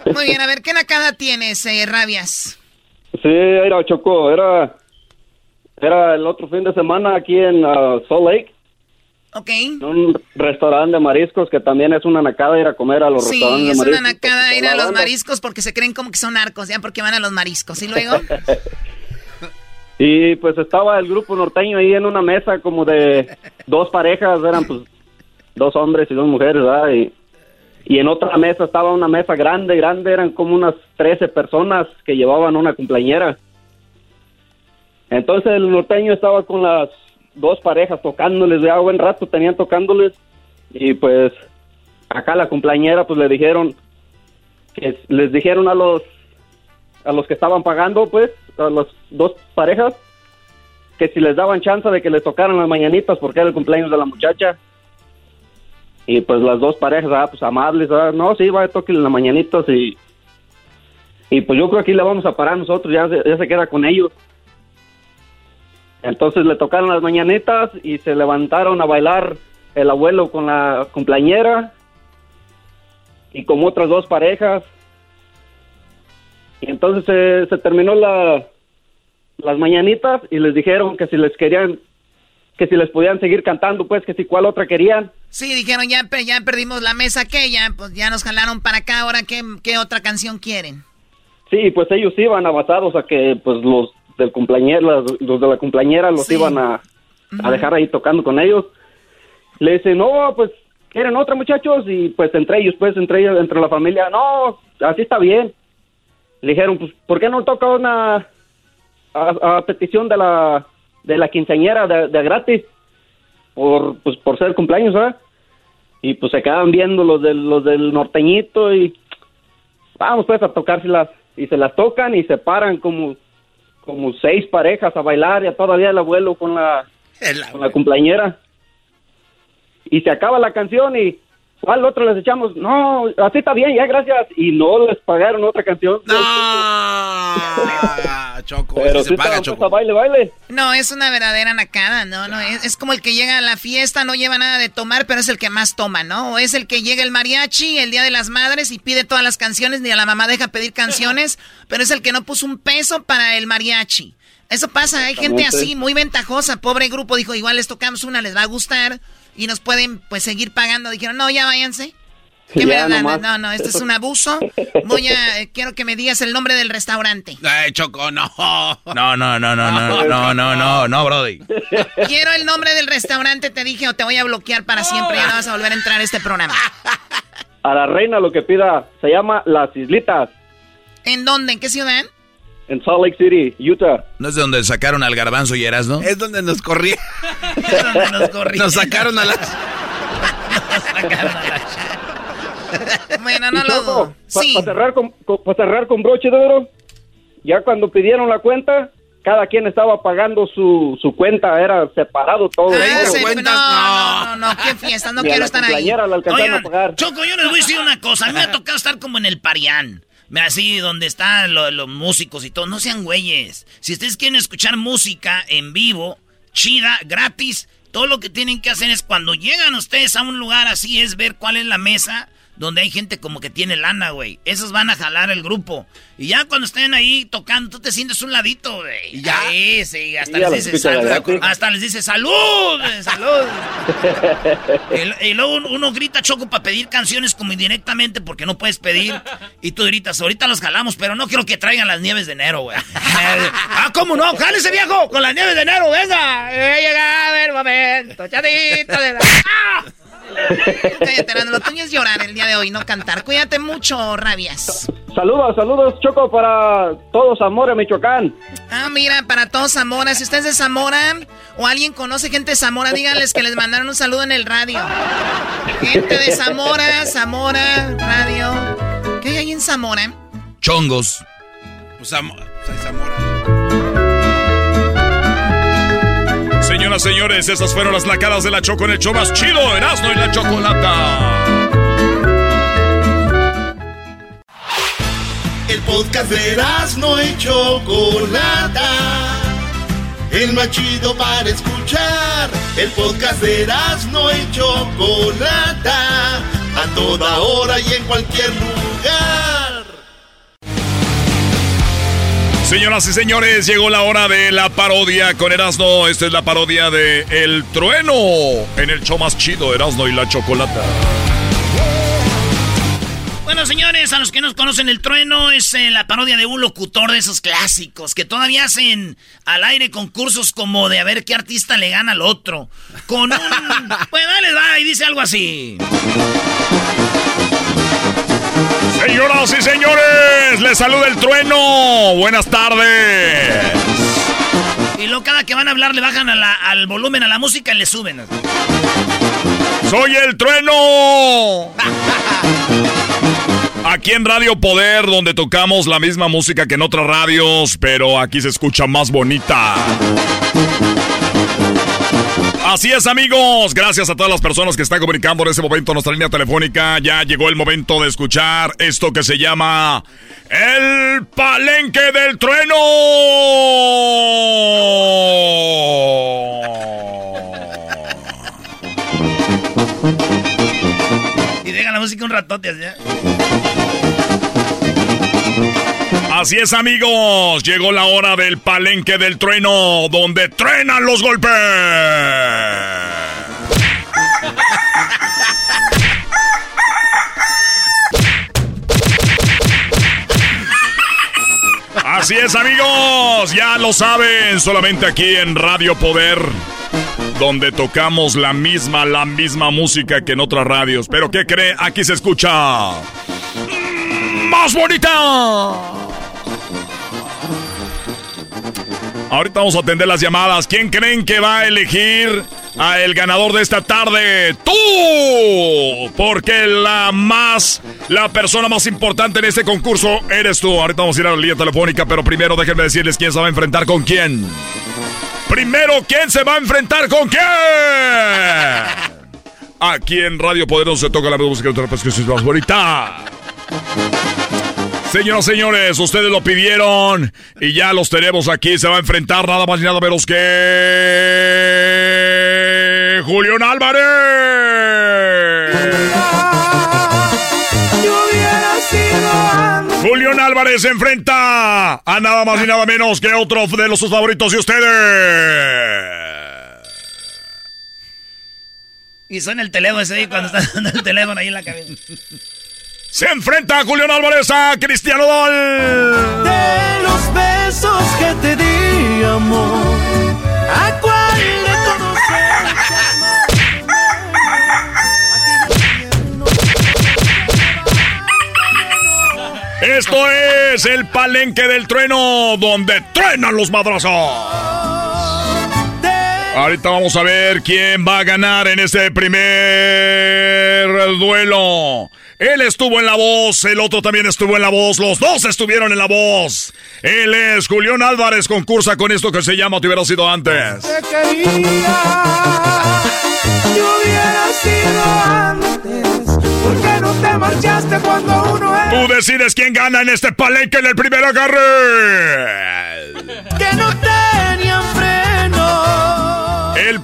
*laughs* Muy bien, a ver, ¿qué nacada tienes, eh, rabias? Sí, era Chocó, era, era el otro fin de semana aquí en uh, Salt Lake. Ok. Un restaurante de mariscos que también es una nacada ir a comer a los restaurantes de mariscos. Sí, es una nacada ir a los mariscos porque se creen como que son narcos, ya porque van a los mariscos. ¿Y luego? *laughs* y pues estaba el grupo norteño ahí en una mesa como de *laughs* dos parejas, eran pues dos hombres y dos mujeres, ¿verdad? Y, y en otra mesa estaba una mesa grande, grande, eran como unas 13 personas que llevaban una cumpleañera. Entonces el norteño estaba con las dos parejas tocándoles, ya buen rato tenían tocándoles y pues acá la cumpleañera pues le dijeron que les dijeron a los a los que estaban pagando pues las dos parejas que si les daban chance de que les tocaran las mañanitas porque era el cumpleaños de la muchacha y pues las dos parejas ah, pues amables ah, no sí va a tocarle las mañanitas y y pues yo creo que aquí le vamos a parar nosotros ya ya se queda con ellos entonces le tocaron las mañanitas y se levantaron a bailar el abuelo con la cumpleañera y con otras dos parejas. Y entonces se, terminó la, las mañanitas y les dijeron que si les querían, que si les podían seguir cantando, pues que si cuál otra querían. Sí, dijeron ya, ya perdimos la mesa aquella, pues ya nos jalaron para acá, ahora qué, qué otra canción quieren. Sí, pues ellos iban avanzados a que pues los del cumpleañero, los, de la cumpleañera los iban a, dejar ahí tocando con ellos. Le dice, no, pues, ¿quieren otra muchachos? Y pues entre ellos, pues, entre ellos, entre la familia, no, así está bien. Le dijeron, pues, ¿por qué no toca una a, petición de la de la quinceañera de, gratis? Por, pues, por ser cumpleaños, ¿verdad? Y pues se quedan viendo los del, los del norteñito y vamos pues a tocárselas. Y se las tocan y se paran como como seis parejas a bailar y todavía el abuelo con la, con la cumpleañera. Y se acaba la canción y al otro les echamos? No, así está bien, ya gracias. Y no les pagaron otra canción. No, *laughs* Choco, Pero se paga, Choco. baile, baile. No, es una verdadera nacada, ¿no? no es, es, como el que llega a la fiesta, no lleva nada de tomar, pero es el que más toma, ¿no? O es el que llega el mariachi el Día de las Madres y pide todas las canciones, ni a la mamá deja pedir canciones, pero es el que no puso un peso para el mariachi. Eso pasa, hay gente así, muy ventajosa, pobre grupo, dijo, igual les tocamos una, les va a gustar y nos pueden pues seguir pagando. Dijeron, no, ya váyanse. ¿Qué me No, no, esto es un abuso. *laughs* Voy a, eh, quiero que me digas el nombre del restaurante. Ay, Choco, no. No, no, no, no, no, *laughs* no, no, no, no, Brody. *laughs* Quiero el nombre del restaurante, te dije, o te voy a bloquear para siempre. Ya no vas a volver a entrar a este programa. A la reina lo que pida. Se llama Las Islitas. ¿En dónde? ¿En qué ciudad? En Salt Lake City, Utah. ¿No es de donde sacaron al garbanzo y Erasno? Es donde nos corrieron. *laughs* es donde nos corrieron. *laughs* Nos sacaron a las... nos sacaron a las... *laughs* bueno, no lo... Para cerrar, con, cerrar con broche de oro, ya cuando pidieron la cuenta, cada quien estaba pagando su, su cuenta, era separado todo. Ah, no, no, no, no, qué fiesta, no quiero estar ahí. La a pagar. Choco, yo les voy a decir una cosa, a mí me ha tocado estar como en el Parián. Así, donde están los músicos y todo. No sean güeyes. Si ustedes quieren escuchar música en vivo, chida, gratis, todo lo que tienen que hacer es cuando llegan ustedes a un lugar así, es ver cuál es la mesa donde hay gente como que tiene lana, güey. Esos van a jalar el grupo. Y ya cuando estén ahí tocando, tú te sientes un ladito, güey. Ya. Sí, hasta, les dices, salud, hasta les dice salud, *laughs* salud. y, luego uno grita choco para pedir canciones como indirectamente porque no puedes pedir. Y tú gritas, ahorita los jalamos, pero no quiero que traigan las nieves de enero, güey. *laughs* ah, ¿cómo no? ese viejo con las nieves de enero, venga. Llega el momento, chatito de la... ¡Ah! Cállate, lo tuyo es llorar el día de hoy, no cantar. Cuídate mucho, rabias. Saludos, saludos, Choco, para todos Zamora, Michoacán. Ah, mira, para todos Zamora. Si usted es de Zamora o alguien conoce gente de Zamora, díganles que les mandaron un saludo en el radio. Gente de Zamora, Zamora, radio. ¿Qué hay ahí en Zamora? Chongos. Pues Zamora. Señoras, señores, esas fueron las lacadas de la Choco en el show más chido, Erasmo y la Chocolata. El podcast de no y Chocolata. El más chido para escuchar. El podcast de no y Chocolata. A toda hora y en cualquier lugar. Señoras y señores, llegó la hora de la parodia con Erasmo. Esta es la parodia de El Trueno en el show más chido, Erasmo y la Chocolata. Bueno, señores, a los que no conocen el trueno, es eh, la parodia de un locutor de esos clásicos que todavía hacen al aire concursos como de a ver qué artista le gana al otro. Con un. *laughs* pues dale, va, y dice algo así. Señoras y señores, les saluda el trueno. Buenas tardes. Y luego cada que van a hablar le bajan al volumen a la música y le suben. ¡Soy el trueno! Aquí en Radio Poder, donde tocamos la misma música que en otras radios, pero aquí se escucha más bonita. Así es, amigos. Gracias a todas las personas que están comunicando en este momento nuestra línea telefónica. Ya llegó el momento de escuchar esto que se llama El Palenque del Trueno. Y deja la música un ratote así. Así es, amigos. Llegó la hora del palenque del trueno, donde truenan los golpes. Así es, amigos. Ya lo saben, solamente aquí en Radio Poder, donde tocamos la misma, la misma música que en otras radios. Pero ¿qué cree? Aquí se escucha más bonita. Ahorita vamos a atender las llamadas. ¿Quién creen que va a elegir a el ganador de esta tarde? ¡Tú! Porque la más, la persona más importante en este concurso eres tú. Ahorita vamos a ir a la línea telefónica, pero primero déjenme decirles quién se va a enfrentar con quién. Primero, ¿quién se va a enfrentar con quién? Aquí en Radio Poder se toca la música de otra que es más bonita. Señoras y señores, ustedes lo pidieron y ya los tenemos aquí. Se va a enfrentar nada más y nada menos que. Julián Álvarez. Julián Álvarez se enfrenta a nada más y nada menos que otro de los sus favoritos de ustedes. Y suena el teléfono ese cuando está dando el teléfono ahí en la cabeza. Se enfrenta a Julián Álvarez a Cristiano Dol. De los besos que te di, amor, ¿a cuál de todos Esto es el palenque del trueno, donde truenan los madrazos. Ahorita vamos a ver quién va a ganar en este primer duelo. Él estuvo en la voz, el otro también estuvo en la voz, los dos estuvieron en la voz. Él es Julián Álvarez, concursa con esto que se llama Te hubiera sido antes. Te quería, hubiera sido antes. ¿Por qué no te marchaste cuando uno es? Tú decides quién gana en este palenque en el primer agarre. Que no. El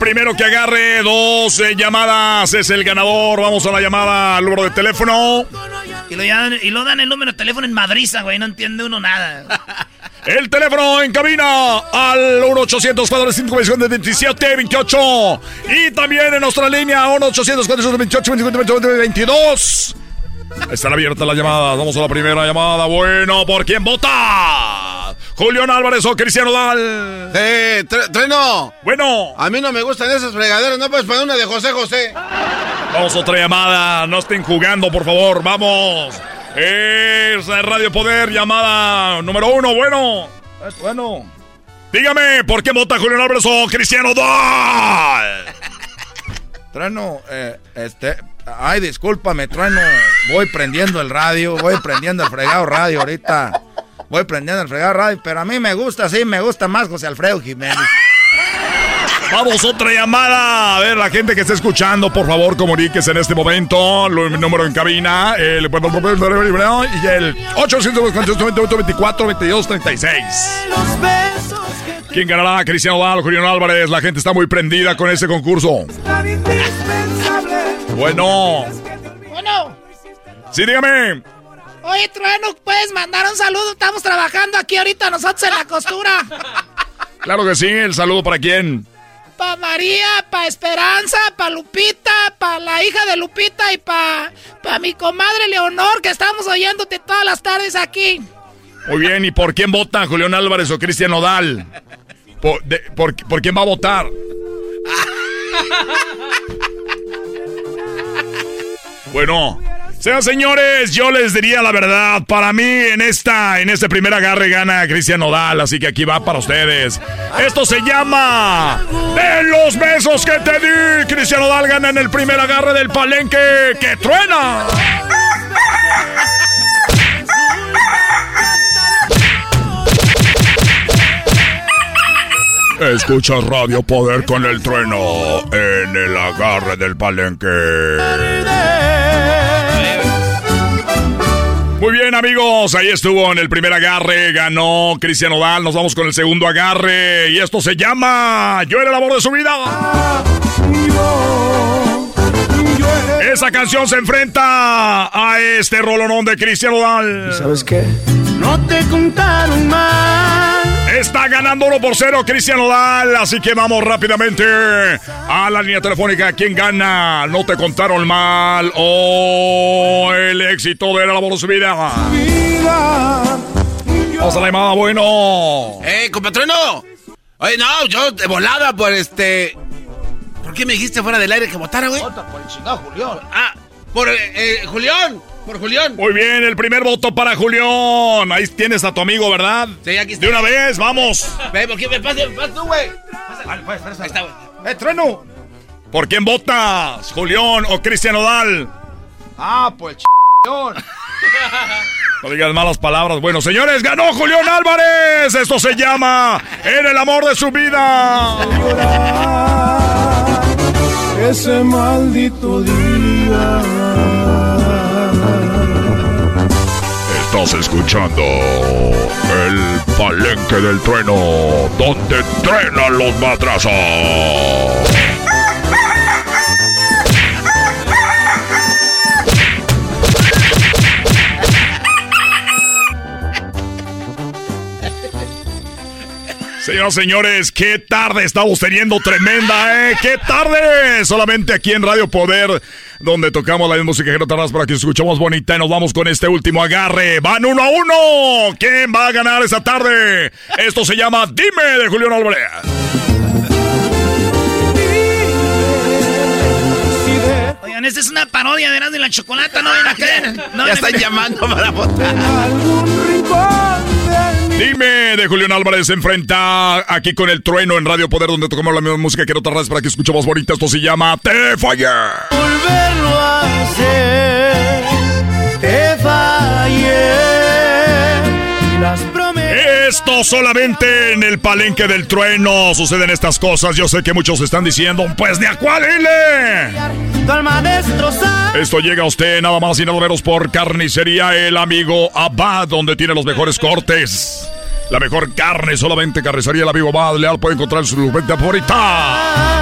primero que agarre dos eh, llamadas es el ganador. Vamos a la llamada al número de teléfono. Y lo, dan, y lo dan el número de teléfono en Madriza, güey. No entiende uno nada. *laughs* El teléfono en cabina al 1-800-405-27-28. Y también en nuestra línea 1-800-428-28-22. Están abiertas las llamadas. Vamos a la primera llamada. Bueno, ¿por quién vota? Julián Álvarez o Cristiano Dal. Eh, Treno. Bueno. A mí no me gustan esas fregaderas. No puedes poner una de José José. Vamos a otra llamada. No estén jugando, por favor. Vamos. Es Radio Poder, llamada número uno. Bueno. Bueno. Dígame, ¿por qué vota Julián Álvarez o Cristiano Dal? Trueno, eh, este. Ay, discúlpame, Trueno. Voy prendiendo el radio, voy prendiendo el fregado radio ahorita. Voy prendiendo el fregado radio, pero a mí me gusta, sí, me gusta más José Alfredo Jiménez. Vamos, otra llamada. A ver, la gente que está escuchando, por favor, comuníquese en este momento. El número en cabina, el, y el 824 22 36 ¿Quién ganará? Cristiano Dal, Julián Álvarez. La gente está muy prendida con este concurso. Bueno. Bueno. Sí, dígame. Oye, Trueno, ¿puedes mandar un saludo? Estamos trabajando aquí ahorita nosotros en la costura. *laughs* Claro que sí. ¿El saludo para quién? Para María, para Esperanza, para Lupita, para la hija de Lupita y para pa mi comadre Leonor, que estamos oyéndote todas las tardes aquí. Muy bien, ¿y por quién votan, Julián Álvarez o Cristian Nodal? ¿Por, por quién va a votar? *laughs* bueno, sean señores, yo les diría la verdad. Para mí, en esta, en este primer agarre gana Cristian Nodal, así que aquí va para ustedes. Esto se llama De los besos que te di. Cristian Nodal gana en el primer agarre del palenque que truena. Escucha Radio Poder con el trueno en el agarre del palenque. Muy bien, amigos. Ahí estuvo en el primer agarre. Ganó Cristian Odal. Nos vamos con el segundo agarre. Y esto se llama Yo era el amor de su vida. Esa canción se enfrenta a este rolonón de Cristian Odal. ¿Sabes qué? No te contaron mal. Está ganando 1 por 0 Cristian Odal. Así que vamos rápidamente a la línea telefónica. ¿Quién gana? No te contaron mal. Oh, el éxito de la voz de su vida. Vamos a la llamada, bueno. ¡Eh, compatrino! Oye, no, yo de volada por este. ¿Por qué me dijiste fuera del aire que votara, güey? Vota por el chingado Julián. Ah, por eh, eh Julián. Por Julián. Muy bien, el primer voto para Julián. Ahí tienes a tu amigo, ¿verdad? Sí, aquí está. De una vez, vamos. Ve, ¿por qué me pasas tú, güey? Vale, pues, Ahí está, güey. ¡Eh, trueno! ¿Por quién votas? ¿Julián o Cristian Odal? Ah, pues No digas malas palabras. Bueno, señores, ganó Julián Álvarez. Esto se llama En el amor de su vida. Ese maldito día. Estás escuchando el palenque del trueno, donde trenan los matrazos. Señoras señores, qué tarde estamos teniendo tremenda, ¿eh? ¡Qué tarde! Solamente aquí en Radio Poder, donde tocamos la música que no tardas para que escuchemos bonita y nos vamos con este último agarre. ¡Van uno a uno! ¿Quién va a ganar esta tarde? Esto se llama Dime de Julián Álvarez. Oigan, esta es una parodia de de la Chocolata, no ven a creer. No ya están llamando para votar. Dime de Julián Álvarez se enfrenta aquí con el trueno en Radio Poder, donde tocamos la misma música que no tardas para que escuchemos bonita. Esto se llama Te fallé. Volverlo a hacer. Te fallé. Esto solamente en el palenque del trueno suceden estas cosas. Yo sé que muchos están diciendo, pues de a cuál ile. Esto llega a usted nada más y nada menos por carnicería El Amigo Abad, donde tiene los mejores cortes. La mejor carne, solamente carnicería El Amigo Abad. Leal puede encontrar su venta favorita.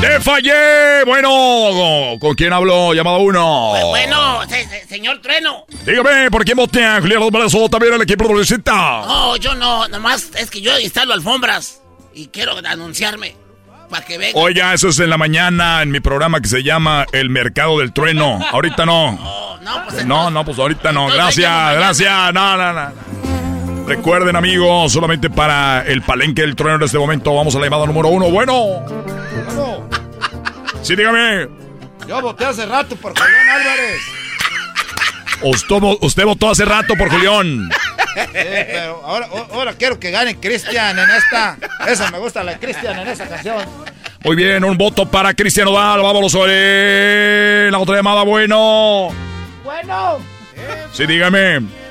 ¡Te fallé! Bueno, ¿con quién hablo? Llamado uno. Bueno, señor Trueno. Dígame, ¿por quién voté a Julián Álvarez o también el equipo de visita? No, yo no, nomás es que yo instalo alfombras y quiero anunciarme. Para que venga. Oiga, eso es en la mañana en mi programa que se llama El Mercado del Trueno. Ahorita no. No, no, pues, no, no, pues ahorita no. Gracias, gracias. No, no, no. Recuerden, amigos, solamente para el palenque del trueno en este momento. Vamos a la llamada número uno. Bueno. Sí, dígame. Yo voté hace rato por Julián Álvarez. Usted, usted votó hace rato por Julián. Sí, pero ahora, ahora quiero que gane Cristian en esta. Esa me gusta la de Cristian en esta canción. Muy bien, un voto para Cristiano Dal. Vámonos sobre la otra llamada. Bueno. Bueno. Sí, dígame.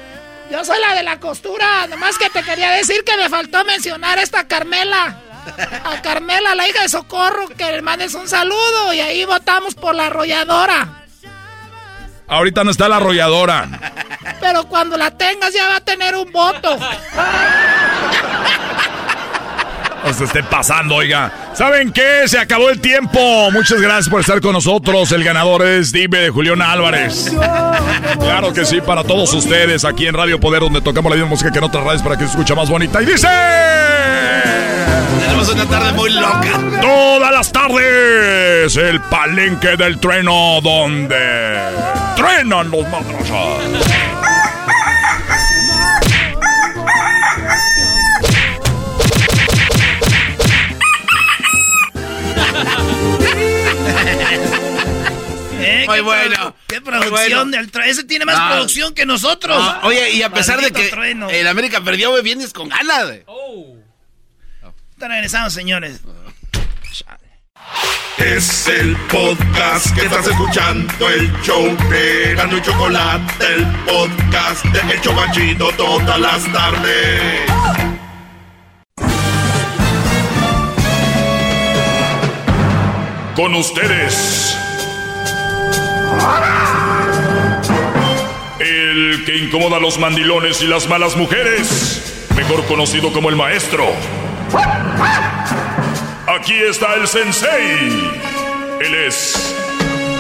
Yo soy la de la costura. Nomás que te quería decir que me faltó mencionar a esta Carmela. a Carmela, la hija de Socorro, que le mandes un saludo y ahí votamos por la arrolladora. Ahorita no está la arrolladora. Pero cuando la tengas ya va a tener un voto. *laughs* No se esté pasando, oiga. ¿Saben qué? Se acabó el tiempo. Muchas gracias por estar con nosotros. El ganador es Dime de Julián Álvarez. Claro que sí, para todos ustedes aquí en Radio Poder, donde tocamos la misma música que en otras radios para que se escuche más bonita. Y dice... Tenemos una tarde muy loca. Todas las tardes, el palenque del trueno donde truenan los madrasas. Muy qué bueno. Qué producción bueno. del trueno. Ese tiene más No. producción que nosotros. No, oye, y a pesar de que trueno. el América perdió, güey, vienes con ganas. Está regresando, señores. Es el podcast que estás escuchando, el show de Gano y Chocolate, el podcast de El Chocachito todas las tardes. Con ustedes. El que incomoda a los mandilones y las malas mujeres. Mejor conocido como el maestro. Aquí está el sensei. Él es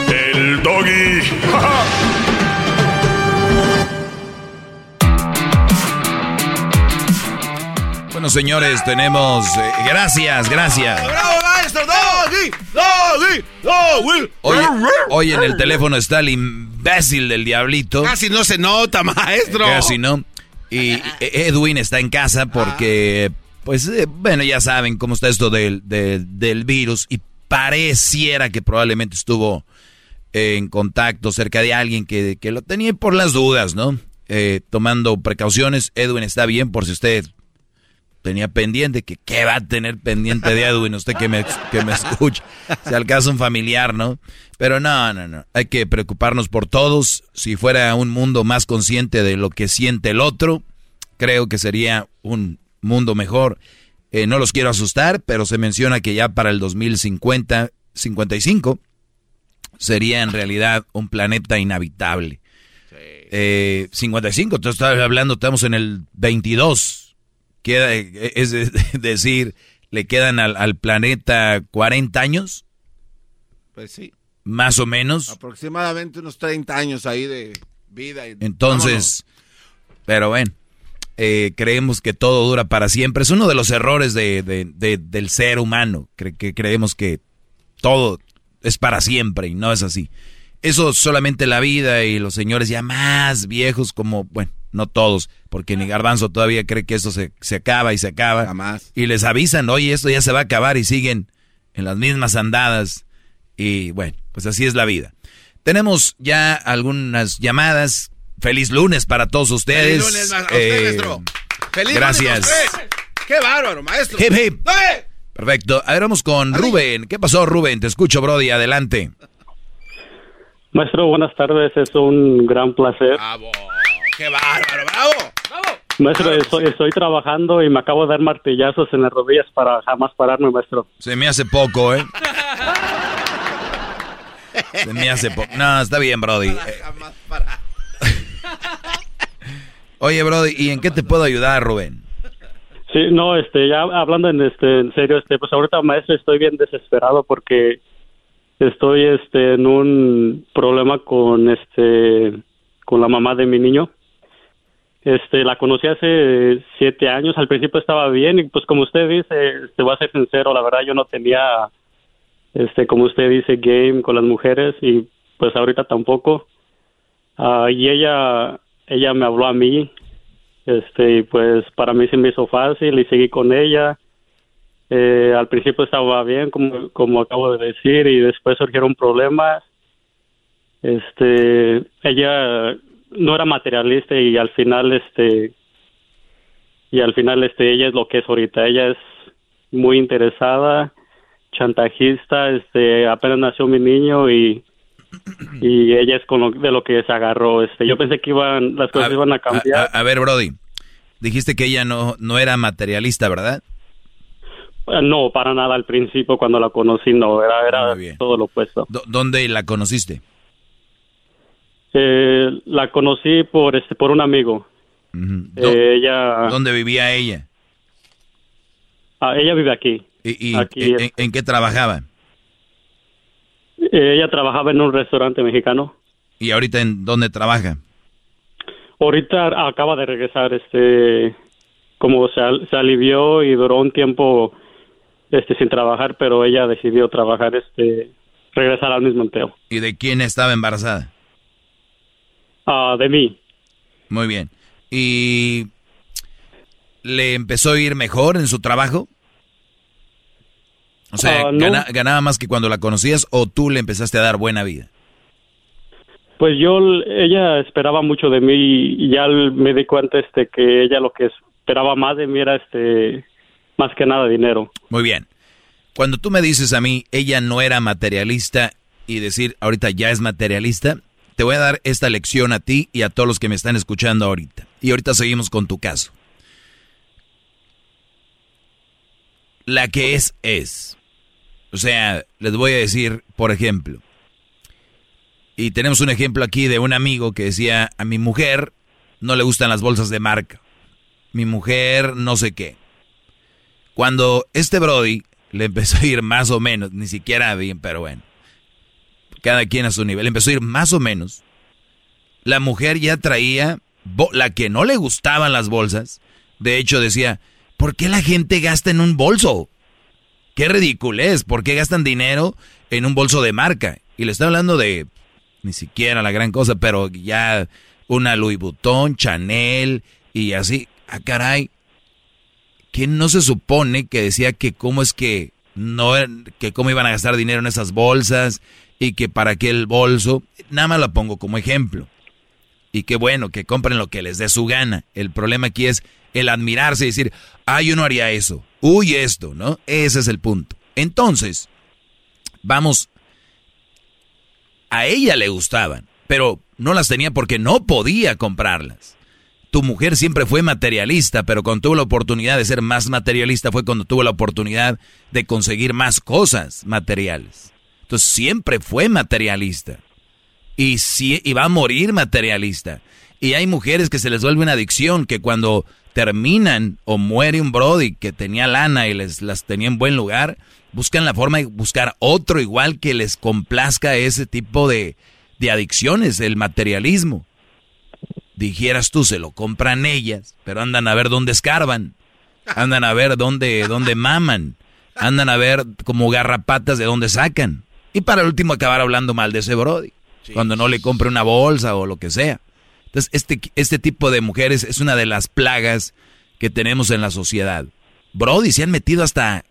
el doggy. *laughs* Bueno, señores, tenemos... eh, gracias, gracias. ¡Bravo, maestro! ¡Doggy! ¡Doggy! ¡Doggy! Hoy, hoy en el teléfono está el imbécil del diablito. Casi no se nota, maestro. Casi no. Y Edwin está en casa porque, pues, eh, bueno, ya saben cómo está esto del, del, del virus y pareciera que probablemente estuvo en contacto cerca de alguien que, que lo tenía por las dudas, ¿no? Eh, tomando precauciones. Edwin está bien por si usted tenía pendiente, que qué va a tener pendiente de Edwin, usted que me, que me escucha, si al caso un familiar, ¿no? Pero no, no, no, hay que preocuparnos por todos, si fuera un mundo más consciente de lo que siente el otro, creo que sería un mundo mejor. Eh, no los quiero asustar, pero se menciona que ya para el 2050, 55, sería en realidad un planeta inhabitable. Eh, 55, tú estás hablando, estamos en el 22 queda, es *laughs* decir, le quedan al, al, planeta 40 años. Pues sí. Más o menos. Aproximadamente unos 30 años ahí de vida. Y Entonces, vámonos. pero bueno, eh, creemos que todo dura para siempre. Es uno de los errores de, de, de, del ser humano, que, que creemos que todo es para siempre y no es así. Eso solamente la vida y los señores ya más viejos como, bueno, no todos, porque ni Garbanzo todavía cree que esto se, se acaba y se acaba. Jamás. Y les avisan, oye, esto ya se va a acabar y siguen en las mismas andadas. Y bueno, pues así es la vida. Tenemos ya algunas llamadas. Feliz lunes para todos ustedes. Feliz lunes, a usted, eh, maestro. Feliz gracias. Lunes a usted. Qué bárbaro, maestro. Hip, hip. Perfecto. A ver, vamos con Rubén. ¿Qué pasó, Rubén? Te escucho, Brody. Adelante. Maestro, buenas tardes. Es un gran placer. Bravo. ¡Qué bárbaro! ¡Bravo! ¡Bravo! Maestro, estoy, estoy, trabajando y me acabo de dar martillazos en las rodillas para jamás pararme, maestro. Se me hace poco, ¿eh? *laughs* Se me hace poco. No, está bien, Brody. Jamás parar. *laughs* Oye, Brody, ¿y en qué te puedo ayudar, Rubén? Sí, no, este, ya hablando en este, en serio, este, pues ahorita, maestro, estoy bien desesperado porque estoy, este, en un problema con, este, con la mamá de mi niño. Este, la conocí hace siete años. Al principio estaba bien y, pues, como usted dice, este, voy a ser sincero, la verdad yo no tenía, este, como usted dice, game con las mujeres y, pues, ahorita tampoco. Uh, y ella, ella me habló a mí, este, y pues, para mí se me hizo fácil y seguí con ella. Eh, al principio estaba bien, como, como acabo de decir, y después surgieron problemas. Este, ella no era materialista y al final este y al final este ella es lo que es ahorita. Ella es muy interesada chantajista este apenas nació mi niño y y ella es con lo, de lo que se agarró este. Yo pensé que iban las cosas a, iban a cambiar. a, a, ver Brody dijiste que ella no no era materialista verdad Eh, No, para nada al principio cuando la conocí, no, era, era todo lo opuesto. ¿Dónde la conociste? Eh, la conocí por este por un amigo. Eh, ella, ¿Dónde vivía ella? ah, ella vive aquí. ¿Y, y Aquí en, qué trabajaba? Eh, ella trabajaba en un restaurante mexicano. ¿Y ahorita en dónde trabaja? Ahorita acaba de regresar, este, como se, al- se alivió y duró un tiempo, este, sin trabajar, pero ella decidió trabajar, este, regresar al mismo empleo. ¿Y de quién estaba embarazada? Ah, de mí. Muy bien. ¿Y le empezó a ir mejor en su trabajo? O sea, Ah, no. gana- ¿ganaba más que cuando la conocías o tú le empezaste a dar buena vida? Pues yo, ella esperaba mucho de mí y ya me di cuenta, este, que ella lo que esperaba más de mí era, este, más que nada dinero. Muy bien. Cuando tú me dices a mí, ella no era materialista y decir, ahorita ya es materialista, te voy a dar esta lección a ti y a todos los que me están escuchando ahorita. Y ahorita seguimos con tu caso. La que es, es. O sea, les voy a decir, por ejemplo, y tenemos un ejemplo aquí de un amigo que decía, a mi mujer no le gustan las bolsas de marca. Mi mujer no sé qué. Cuando este Brody le empezó a ir más o menos, ni siquiera bien, pero bueno, cada quien a su nivel, empezó a ir más o menos, la mujer ya traía, la que no le gustaban las bolsas, de hecho decía, ¿por qué la gente gasta en un bolso? Qué ridiculez, ¿por qué gastan dinero en un bolso de marca? Y le está hablando de, ni siquiera la gran cosa, pero ya una Louis Vuitton, Chanel y así, ah caray, que no se supone que decía que cómo es que no que cómo iban a gastar dinero en esas bolsas y que para qué el bolso, nada más la pongo como ejemplo. Y qué bueno, que compren lo que les dé su gana. El problema aquí es el admirarse y decir, ah, yo no haría eso. Uy, esto, ¿no? Ese es el punto. Entonces, vamos, a ella le gustaban, pero no las tenía porque no podía comprarlas. Tu mujer siempre fue materialista, pero cuando tuvo la oportunidad de ser más materialista fue cuando tuvo la oportunidad de conseguir más cosas materiales. Entonces siempre fue materialista. Y, sí, y va a morir materialista. Y hay mujeres que se les vuelve una adicción, que cuando terminan o muere un Brody que tenía lana y les las tenía en buen lugar, buscan la forma de buscar otro igual que les complazca ese tipo de, de adicciones, el materialismo. Dijeras tú, se lo compran ellas, pero andan a ver dónde escarban, andan a ver dónde, dónde maman, andan a ver como garrapatas de dónde sacan. Y para el último acabar hablando mal de ese Brody, cuando no le compre una bolsa o lo que sea. Entonces, este, este tipo de mujeres es una de las plagas que tenemos en la sociedad. Brody se han metido hasta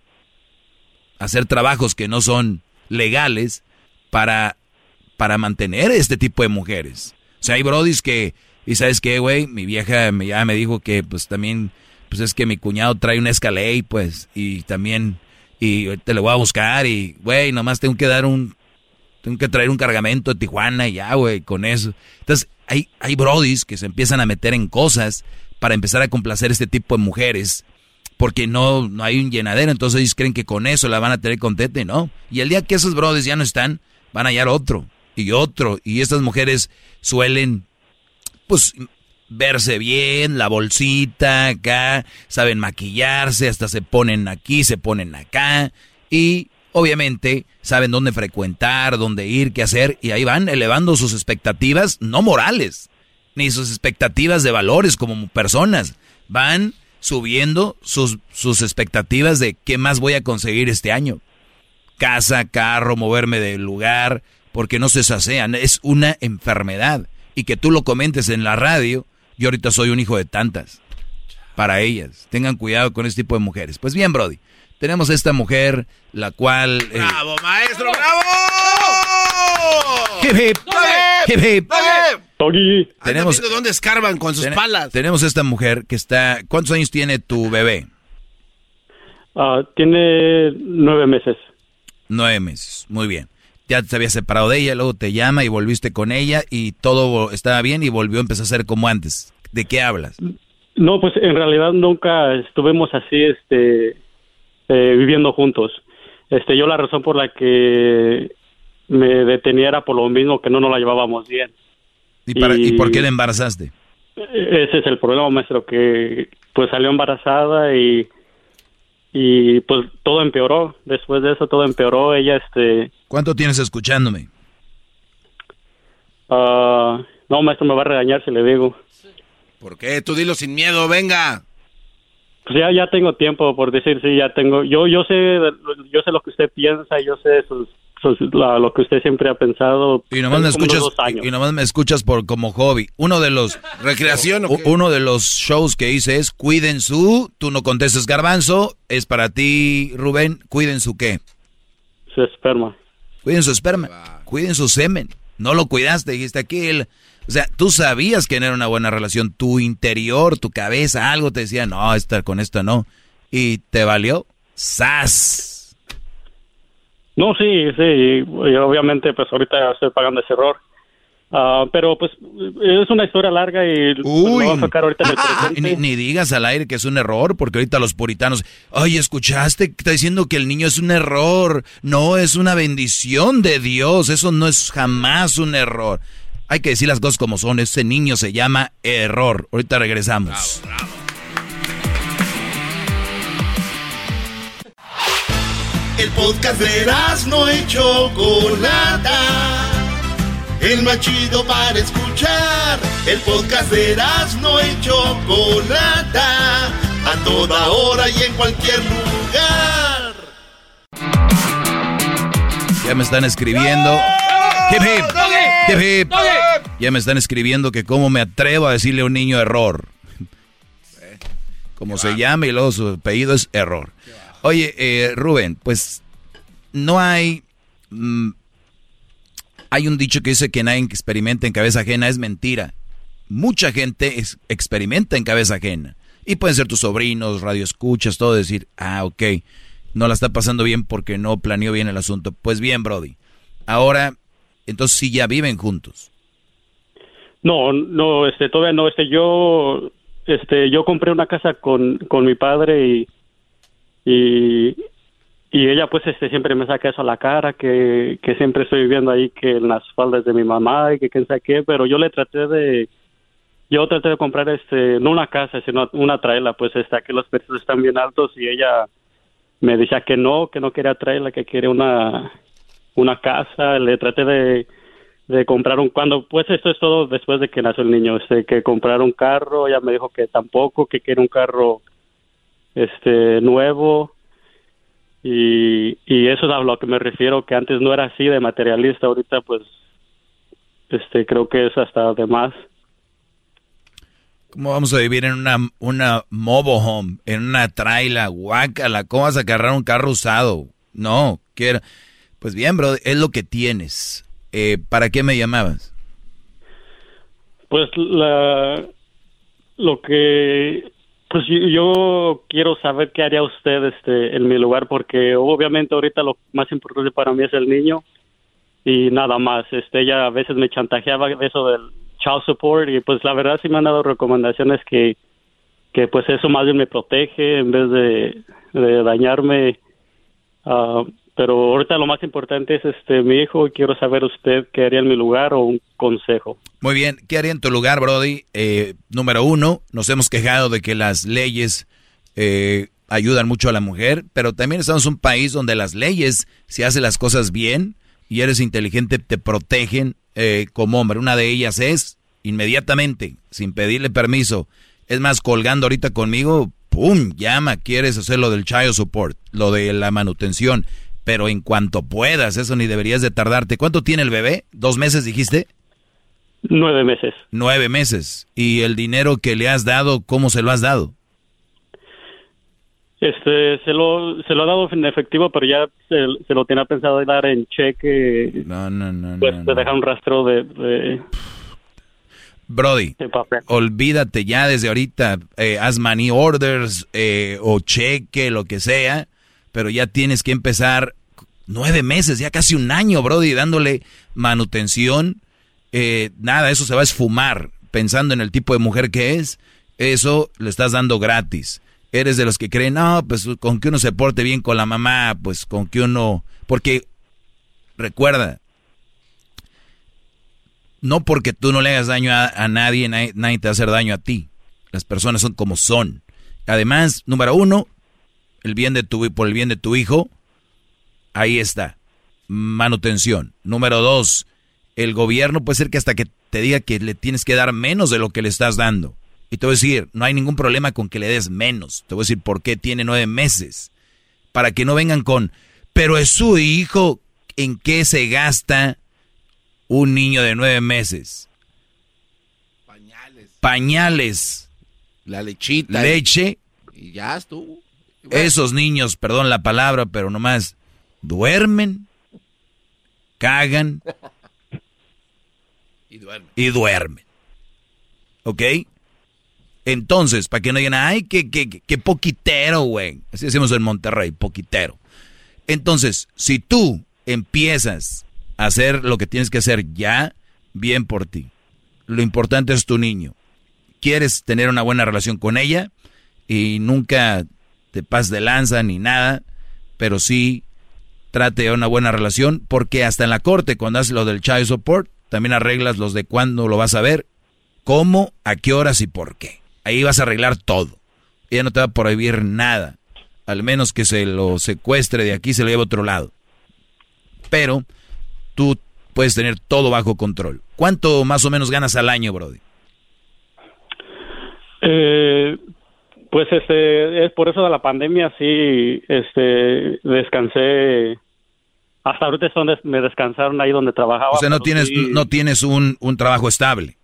hacer trabajos que no son legales para, para mantener este tipo de mujeres. O sea, hay brodis que, y sabes qué, güey, mi vieja ya me dijo que pues también, pues es que mi cuñado trae un Escalade, pues, y también, y te lo voy a buscar y, güey, nomás tengo que dar un, tengo que traer un cargamento de Tijuana y ya, güey, con eso. Entonces, hay, hay brodis que se empiezan a meter en cosas para empezar a complacer este tipo de mujeres porque no, no hay un llenadero, entonces ellos creen que con eso la van a tener contenta no. Y el día que esos brodis ya no están, van a hallar otro y otro. Y estas mujeres suelen, pues, verse bien, la bolsita acá, saben maquillarse, hasta se ponen aquí, se ponen acá. Y obviamente saben dónde frecuentar, dónde ir, qué hacer. Y ahí van elevando sus expectativas, no morales, ni sus expectativas de valores como personas. Van subiendo sus, sus expectativas de qué más voy a conseguir este año. Casa, carro, moverme del lugar, porque no se sacean. Es una enfermedad. Y que tú lo comentes en la radio, yo ahorita soy un hijo de tantas. Para ellas. Tengan cuidado con este tipo de mujeres. Pues bien, Brody. Tenemos esta mujer, la cual... eh, ¡Bravo, maestro! ¡Bravo! Hip, hip. Hip, hip. Tenemos... Dónde escarban con sus ten- palas. tenemos esta mujer que está... ¿Cuántos años tiene tu bebé? Ah, tiene nueve meses. Nueve meses. Muy bien. Ya te habías separado de ella, luego te llama y volviste con ella y todo estaba bien y volvió a empezar a ser como antes. ¿De qué hablas? No, pues en realidad nunca estuvimos así, este, eh, viviendo juntos. Este, yo la razón por la que me detenía era por lo mismo que no nos la llevábamos bien. ¿Y, para, ¿Y por qué la embarazaste? Ese es el problema, maestro, que pues salió embarazada y y pues todo empeoró. Después de eso todo empeoró. Ella este. ¿Cuánto tienes escuchándome? Ah, no, maestro, me va a regañar si le digo. ¿Por qué? Tú dilo sin miedo, venga. Pues ya, ya tengo tiempo por decir, sí, ya tengo. Yo, yo sé, yo sé lo que usted piensa, yo sé sus, lo que usted siempre ha pensado. Y nomás me escuchas, y nomás me escuchas por como hobby. Uno de los recreación, uno de los shows que hice es cuiden su. Tú no contestes garbanzo. Es para ti, Rubén. Cuiden su qué. Su esperma. Cuiden su esperma. Cuiden su semen. No lo cuidaste, dijiste aquí el o sea, tú sabías que no era una buena relación. Tu interior, tu cabeza, algo te decía, no, estar con esto no. Y te valió. ¡Sas! No, sí, sí. obviamente, pues ahorita estoy pagando ese error. Ah, pero pues es una historia larga y Uy. a sacar ahorita en el *laughs* Ni, ni, digas al aire que es un error, porque ahorita los puritanos, ay, ¿escuchaste? Está diciendo que el niño es un error. No, es una bendición de Dios. Eso no es jamás un error. Hay que decir las cosas como son. Ese niño se llama error. Ahorita regresamos. El podcast de no hecho Chocolata. El más chido para escuchar. El podcast de no hecho Chocolata. A toda hora y en cualquier lugar. Ya me están escribiendo. Hip hip. Hip Ya me están escribiendo que cómo me atrevo a decirle a un niño error. Como se llama y luego su apellido es error. Oye, eh, Rubén, pues no hay... Mm, hay un dicho que dice que nadie experimenta en cabeza ajena, es mentira. Mucha gente experimenta en cabeza ajena. Y pueden ser tus sobrinos, radioescuchas, todo decir, ah, ok, no la está pasando bien porque no planeó bien el asunto. Pues bien, Brody. Ahora entonces sí ya viven juntos. No, no, este, todavía no, este, yo, este, yo compré una casa con, con mi padre y, ella pues este siempre me saca eso a la cara, que, que siempre estoy viviendo ahí que en las faldas de mi mamá y que quién sabe qué, pero yo le traté de, yo traté de comprar este, no una casa, sino una traila, pues está que los precios están bien altos y ella me decía que no, que no quería traerla, que quiere una una casa, le traté de, de comprar un cuando pues esto es todo después de que nació el niño, este que comprar un carro, ella me dijo que tampoco, que quiere un carro este nuevo y, y eso es a lo que me refiero que antes no era así de materialista, ahorita pues este creo que es hasta de más. ¿Cómo vamos a vivir en una, una mobile home, en una traila, guácala? ¿Cómo vas a agarrar un carro usado? No, quiero... Pues bien, bro, es lo que tienes. Eh, ¿Para qué me llamabas? Pues la, lo que pues yo quiero saber qué haría usted este en mi lugar porque obviamente ahorita lo más importante para mí es el niño y nada más. Este ella a veces me chantajeaba eso del child support y pues la verdad sí me han dado recomendaciones que que pues eso más bien me protege en vez de, dañarme. Uh, pero ahorita lo más importante es este mi hijo quiero saber usted qué haría en mi lugar o un consejo. Muy bien, ¿qué haría en tu lugar, Brody? Eh, número uno, nos hemos quejado de que las leyes eh, ayudan mucho a la mujer, pero también estamos en un país donde las leyes, si hace las cosas bien y eres inteligente, te protegen eh, como hombre. Una de ellas es inmediatamente, sin pedirle permiso. Es más, colgando ahorita conmigo, ¡pum! Llama, quieres hacer lo del child support, lo de la manutención pero en cuanto puedas, eso ni deberías de tardarte. ¿Cuánto tiene el bebé? ¿Dos meses dijiste? Nueve meses. Nueve meses. ¿Y el dinero que le has dado, cómo se lo has dado? Este, se lo, se lo ha dado en efectivo, pero ya se, lo tenía pensado dar en cheque. No, no, no. Pues no, deja un rastro de... Brody, olvídate ya desde ahorita, eh, haz money orders eh, o cheque, lo que sea, pero ya tienes que empezar nueve meses, ya casi un año, Brody, dándole manutención. Eh, nada, eso se va a esfumar pensando en el tipo de mujer que es. Eso le estás dando gratis. eres de los que creen, no, pues con que uno se porte bien con la mamá, pues con que uno... Porque, recuerda, no porque tú no le hagas daño a, nadie, nadie, nadie, te va a hacer daño a ti. Las personas son como son. Además, número uno, el bien de tu, por el bien de tu hijo, ahí está, manutención. Número dos, el gobierno puede ser que hasta que te diga que le tienes que dar menos de lo que le estás dando. Y te voy a decir, no hay ningún problema con que le des menos. Te voy a decir por qué tiene nueve meses. Para que no vengan con, pero es su hijo, ¿en qué se gasta un niño de nueve meses? Pañales. Pañales. La lechita. Leche. Y ya estuvo. Esos niños, perdón la palabra, pero nomás duermen, cagan *laughs* y duermen. Y duermen. ¿Ok? Entonces, para que no digan, ay, qué, qué, qué poquitero, güey. Así decimos en Monterrey, poquitero. Entonces, si tú empiezas a hacer lo que tienes que hacer ya, bien por ti. Lo importante es tu niño. Quieres tener una buena relación con ella y nunca te pases de lanza ni nada, pero sí trate una buena relación, porque hasta en la corte, cuando haces lo del child support, también arreglas los de cuándo lo vas a ver, cómo, a qué horas y por qué. Ahí vas a arreglar todo. Ella no te va a prohibir nada. Al menos que se lo secuestre de aquí, se lo lleve a otro lado. Pero tú puedes tener todo bajo control. ¿Cuánto más o menos ganas al año, Brody? Eh, pues este, es por eso de la pandemia sí, este, descansé. Hasta ahorita es donde me descansaron ahí donde trabajaba. O sea, no tienes, no tienes un, un trabajo estable.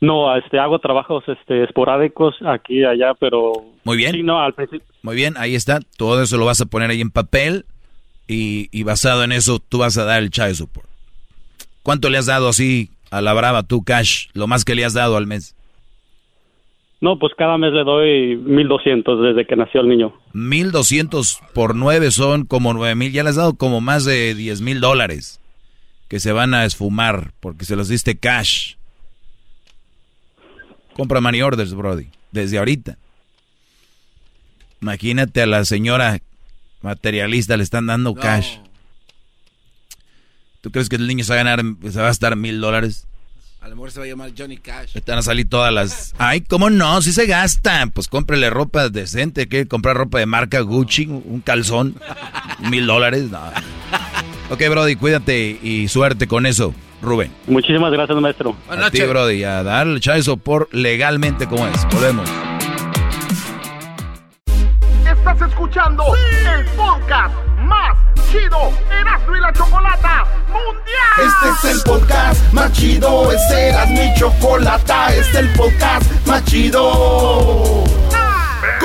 No, este, hago trabajos este, esporádicos aquí y allá, pero... Muy bien. Sí, no, al principio... Muy bien, ahí está. Todo eso lo vas a poner ahí en papel y, y, basado en eso tú vas a dar el child support. ¿Cuánto le has dado así a la brava tú, Cash? Lo más que le has dado al mes. No, pues cada mes le doy 1200 desde que nació el niño. 1200 por 9 son como 9000. Ya le has dado como más de 10 mil dólares que se van a esfumar porque se los diste cash. Compra money orders, Brody, desde ahorita. Imagínate a la señora materialista le están dando cash. ¿Tú crees que el niño se va a ganar, se va a gastar mil dólares? A lo mejor se va a llamar Johnny Cash. Están a salir todas las. Ay, ¿cómo no? Si se gasta. Pues cómprele ropa decente. ¿Qué? Comprar ropa de marca Gucci, un calzón, mil dólares. No. Ok, Brody, cuídate y suerte con eso. Rubén. Muchísimas gracias, maestro. Buenas a ti, Brody, a darle el por legalmente como es. Volvemos. Estás escuchando el podcast más chido Erasmo y la Chocolata Mundial. Este es el podcast más chido, este Erasmo y Chocolata, este es el podcast más chido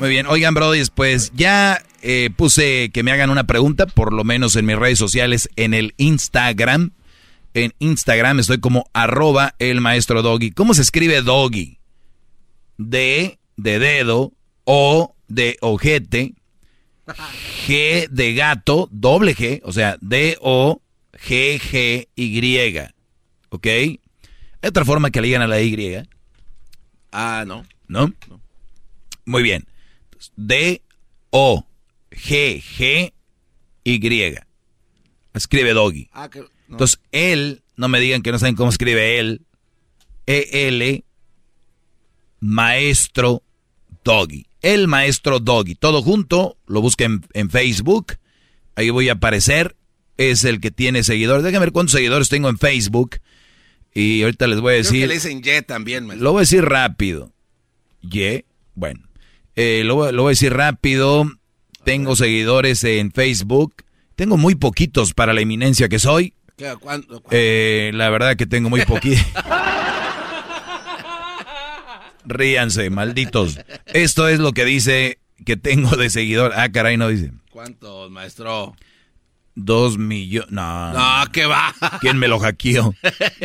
Muy bien, oigan, Brody, pues ya eh, puse que me hagan una pregunta, por lo menos en mis redes sociales, en el Instagram. En Instagram estoy como arroba el maestro doggy. ¿Cómo se escribe doggy? D de dedo, O de ojete, G de gato, doble G, o sea, D O G G Y. ¿Ok? Hay otra forma que le digan a la Y. Ah, no. ¿No? Muy bien. D, O, G, G, Y. Escribe Doggy. Ah, Entonces, él, no me digan que no saben cómo escribe él. E-L, maestro Doggy. El maestro Doggy. Todo junto, lo busquen en Facebook. Ahí voy a aparecer. Es el que tiene seguidores. Déjenme ver cuántos seguidores tengo en Facebook. Y ahorita les voy a decir. que le dicen Y también, Lo voy a decir rápido. Y, bueno. Eh, lo, voy a decir rápido. Tengo seguidores en Facebook. Tengo muy poquitos para la eminencia que soy. ¿Cuánto, Eh, la verdad que tengo muy poquitos. Ríanse, malditos. Esto es lo que dice que tengo de seguidor. Ah, caray, no dice. ¿Cuántos, maestro? Dos millones. No. No, ¿qué va? ¿Quién me lo hackeó?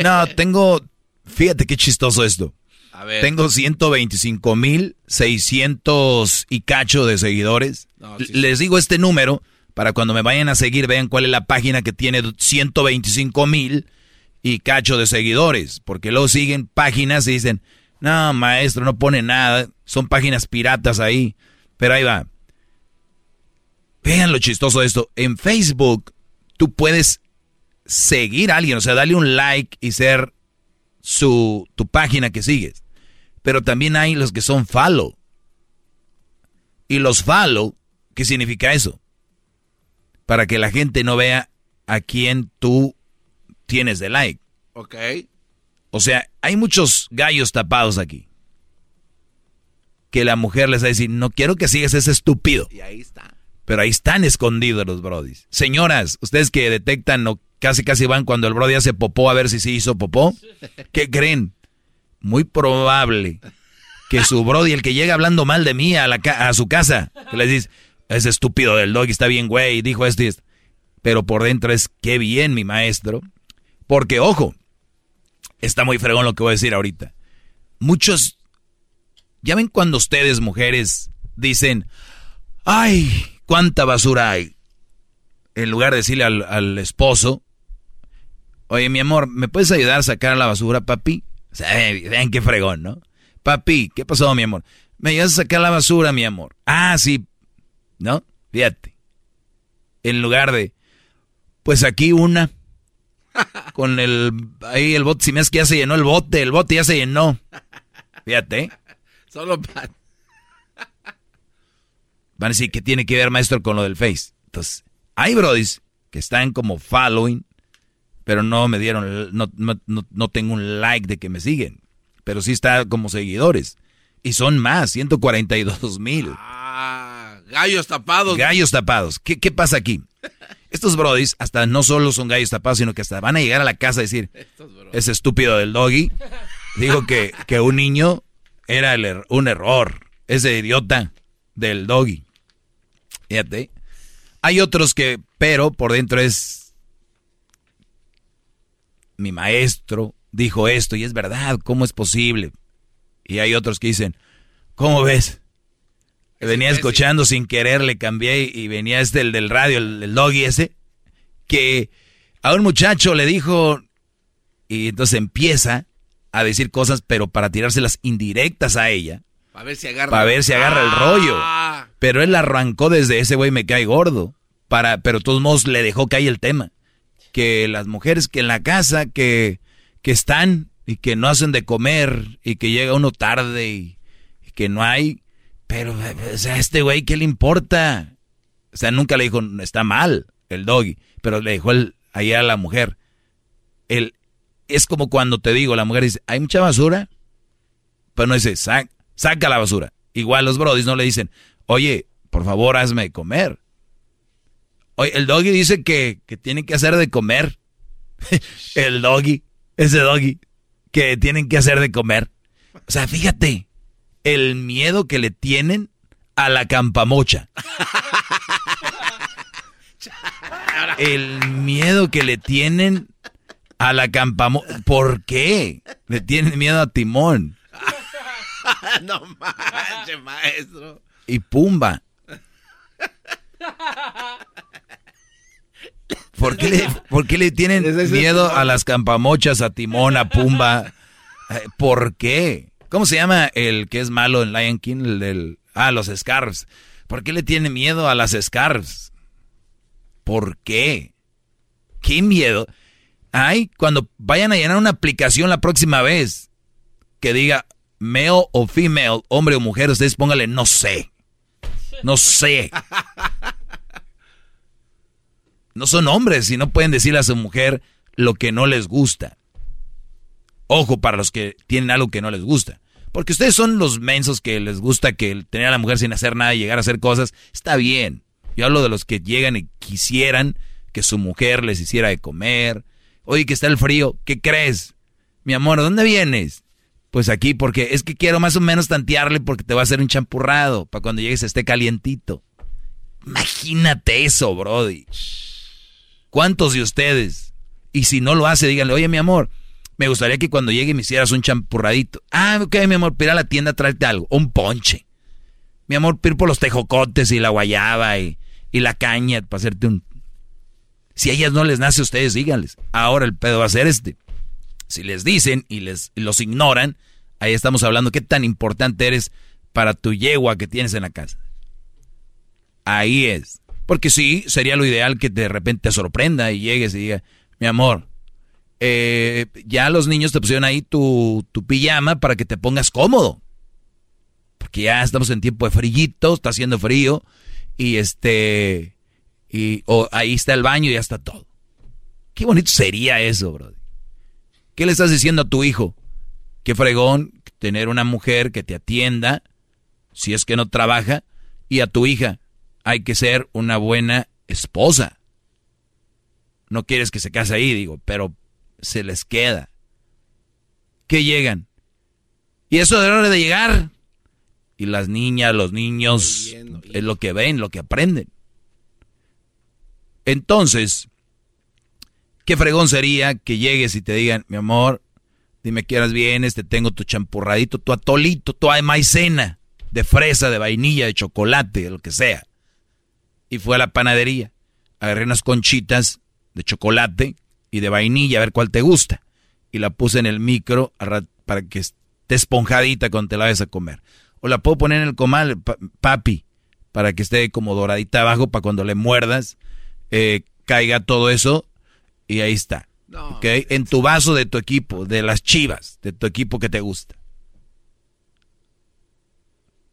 No, tengo. Fíjate qué chistoso esto. A ver. Tengo 125 mil 600 y cacho de seguidores. No, sí, sí. Les digo este número para cuando me vayan a seguir vean cuál es la página que tiene 125 mil y cacho de seguidores. Porque luego siguen páginas y dicen, no, maestro, no pone nada. Son páginas piratas ahí. Pero ahí va. Vean lo chistoso de esto. En Facebook tú puedes seguir a alguien, o sea, darle un like y ser su tu página que sigues. Pero también hay los que son follow. Y los follow, ¿qué significa eso? Para que la gente no vea a quién tú tienes de like. Ok. O sea, hay muchos gallos tapados aquí. Que la mujer les va a decir, no quiero que sigas ese estúpido. Y ahí está. Pero ahí están escondidos los brodis. Señoras, ustedes que detectan o casi casi van cuando el brody hace popó a ver si sí hizo popó. ¿Qué creen? Muy probable que su brody, el que llega hablando mal de mí a, su casa, que les dice, ese estúpido del dog está bien, güey, dijo esto y esto. Pero por dentro es, qué bien, mi maestro. Porque, ojo, está muy fregón lo que voy a decir ahorita. Muchos, ya ven cuando ustedes, mujeres, dicen, ay, cuánta basura hay. En lugar de decirle al, al esposo, oye, mi amor, ¿me puedes ayudar a sacar la basura, papi? O sea, vean qué fregón, ¿no? Papi, ¿qué pasó, mi amor? ¿Me ayudas a sacar la basura, mi amor? Ah, sí. ¿No? Fíjate. En lugar de, pues aquí una. *laughs* Con el, ahí el bote, si me es que ya se llenó el bote, el bote ya se llenó. Fíjate. ¿eh? Solo para... Van a decir que tiene que ver, maestro, con lo del Face. Entonces, hay brodis que están como following, pero no me dieron, no, no, no, tengo un like de que me siguen. Pero sí está como seguidores. Y son más, 142 mil. Ah, gallos tapados. Gallos tapados. ¿Qué, ¿Qué pasa aquí? Estos brodis hasta no solo son gallos tapados, sino que hasta van a llegar a la casa a decir, ese estúpido del doggy dijo que, que un niño era el er- un error. Ese idiota del doggy. Fíjate. Hay otros que, pero por dentro es mi maestro dijo esto y es verdad, ¿cómo es posible? Y hay otros que dicen, ¿cómo ves? Venía escuchando sin querer, le cambié y venía este el del radio, el, el doggy ese, que a un muchacho le dijo, y entonces empieza a decir cosas, pero para tirárselas indirectas a ella, Para ver si agarra. para ver si agarra el rollo. Ah, Pero él arrancó desde ese güey me cae gordo. Para, pero de todos modos le dejó caer el tema. Que las mujeres que en la casa, que, que están y que no hacen de comer y que llega uno tarde y, y que no hay. Pero, o sea, a este güey, ¿qué le importa? O sea, nunca le dijo, está mal el doggy, pero le dejó el, ahí a la mujer. El, es como cuando te digo, la mujer dice, ¿hay mucha basura? Pero no dice, "Sac- saca la basura. Igual los brodis no le dicen, oye, por favor, hazme comer. Oye, el doggy dice que, que tiene que hacer de comer. *laughs* el doggy, ese doggy, que tienen que hacer de comer. O sea, fíjate, el miedo que le tienen a la campamocha. *laughs* El miedo que le tienen a la campamocha. ¿Por qué? Le tienen miedo a Timón *laughs* no manches, maestro. y Pumba. ¿Por qué le, por qué le tienen miedo a las campamochas, a Timón, a Pumba? Eh, ¿Por qué? ¿Cómo se llama el que es malo en Lion King? El del, ah, los Scarves. ¿Por qué le tiene miedo a las Scarves? ¿Por qué? ¿Qué miedo? Ay, cuando vayan a llenar una aplicación la próxima vez que diga male o female, hombre o mujer, ustedes póngale no sé. No sé. No son hombres y no pueden decirle a su mujer lo que no les gusta. Ojo para los que tienen algo que no les gusta. Porque ustedes son los mensos que les gusta que tener a la mujer sin hacer nada y llegar a hacer cosas. Está bien. Yo hablo de los que llegan y quisieran que su mujer les hiciera de comer. Oye, que está el frío. ¿Qué crees? Mi amor, ¿dónde vienes? Pues aquí, porque es que quiero más o menos tantearle porque te va a hacer un champurrado para cuando llegues esté calientito. Imagínate eso, Brody. ¿Cuántos de ustedes? Y si no lo hace, díganle, oye, mi amor, me gustaría que cuando llegue me hicieras un champurradito. Ah, ok, mi amor, pira a la tienda a traerte algo. Un ponche. Mi amor, pir por los tejocotes y la guayaba y, y la caña para hacerte un... Si a ellas no les nace a ustedes, díganles. Ahora el pedo va a ser este. Si les dicen y les los ignoran, ahí estamos hablando qué tan importante eres para tu yegua que tienes en la casa. Ahí es. Porque sí, sería lo ideal que de repente te sorprenda y llegues y diga, mi amor, eh, ya los niños te pusieron ahí tu, tu pijama para que te pongas cómodo. Porque ya estamos en tiempo de frillito, está haciendo frío y este y ahí está el baño y ya está todo. Qué bonito sería eso, bro. ¿Qué le estás diciendo a tu hijo? Qué fregón tener una mujer que te atienda si es que no trabaja y a tu hija hay que ser una buena esposa. No quieres que se case ahí, digo, pero se les queda. ¿Qué llegan? Y eso de hora de llegar. Y las niñas, los niños, es lo que ven, lo que aprenden. Entonces, qué fregón sería que llegues y te digan, mi amor, dime que eras bien, te tengo tu champurradito, tu atolito, tu maicena, de fresa, de vainilla, de chocolate, lo que sea. Y fue a la panadería, agarré unas conchitas de chocolate y de vainilla, a ver cuál te gusta. Y la puse en el micro para que esté esponjadita cuando te la vayas a comer. O la puedo poner en el comal, papi, para que esté como doradita abajo, para cuando le muerdas, eh, caiga todo eso y ahí está. En tu vaso de tu equipo, de las chivas, de tu equipo que te gusta.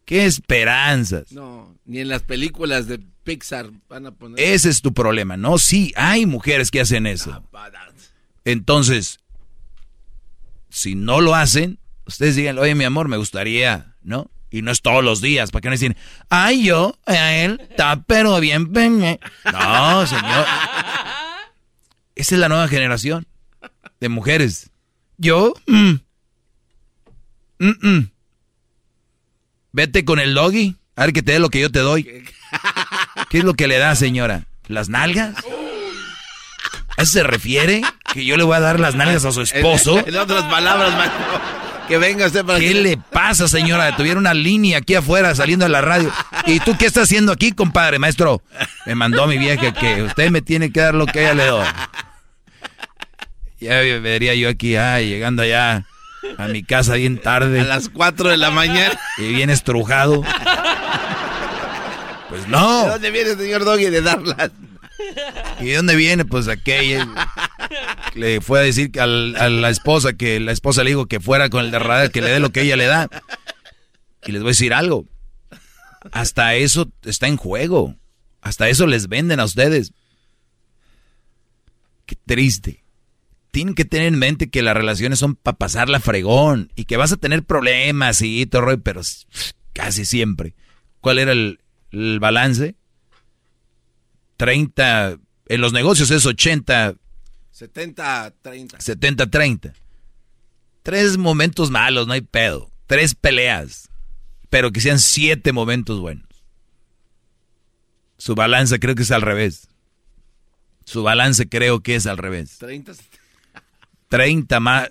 ¿Qué esperanzas? No, ni en las películas de Pixar van a poner. Ese es tu problema, ¿no? Sí, hay mujeres que hacen eso. Entonces, si no lo hacen, ustedes digan, oye, mi amor, me gustaría, ¿no? Y no es todos los días, para que no dicen, ay, yo, a él, está pero bien peñe. No, señor. Esa es la nueva generación de mujeres. Yo, mm, mm, mm. vete con el doggy, a ver que te dé lo que yo te doy. ¿Qué es lo que le da, señora? ¿Las nalgas? ¿A eso se refiere? ¿Que yo le voy a dar las nalgas a su esposo? En, otras palabras, maestro. Que venga usted para ¿Qué le pasa, señora? Tuviera una línea aquí afuera saliendo de la radio. ¿Y tú qué estás haciendo aquí, compadre, maestro? Me mandó mi vieja que usted me tiene que dar lo que ella le doy. Ya vería yo aquí, ay, llegando allá a mi casa bien tarde. A las 4 de la mañana. Y bien estrujado. Pues no. ¿De dónde viene el señor Doggy de darlas? ¿Y de dónde viene? Pues aquella le fue a decir a la esposa que la esposa le dijo que fuera con el de que le dé lo que ella le da. Y les voy a decir algo. Hasta eso está en juego. Hasta eso les venden a ustedes. Qué triste. Tienen que tener en mente que las relaciones son para pasarla fregón y que vas a tener problemas y todo, pero casi siempre. ¿Cuál era el, el balance? 30, en los negocios es 80. 70, 30. 70, 30. Tres momentos malos, no hay pedo. Tres peleas. Pero que sean siete momentos buenos. Su balance creo que es al revés. Su balance creo que es al revés. 30. 30 más,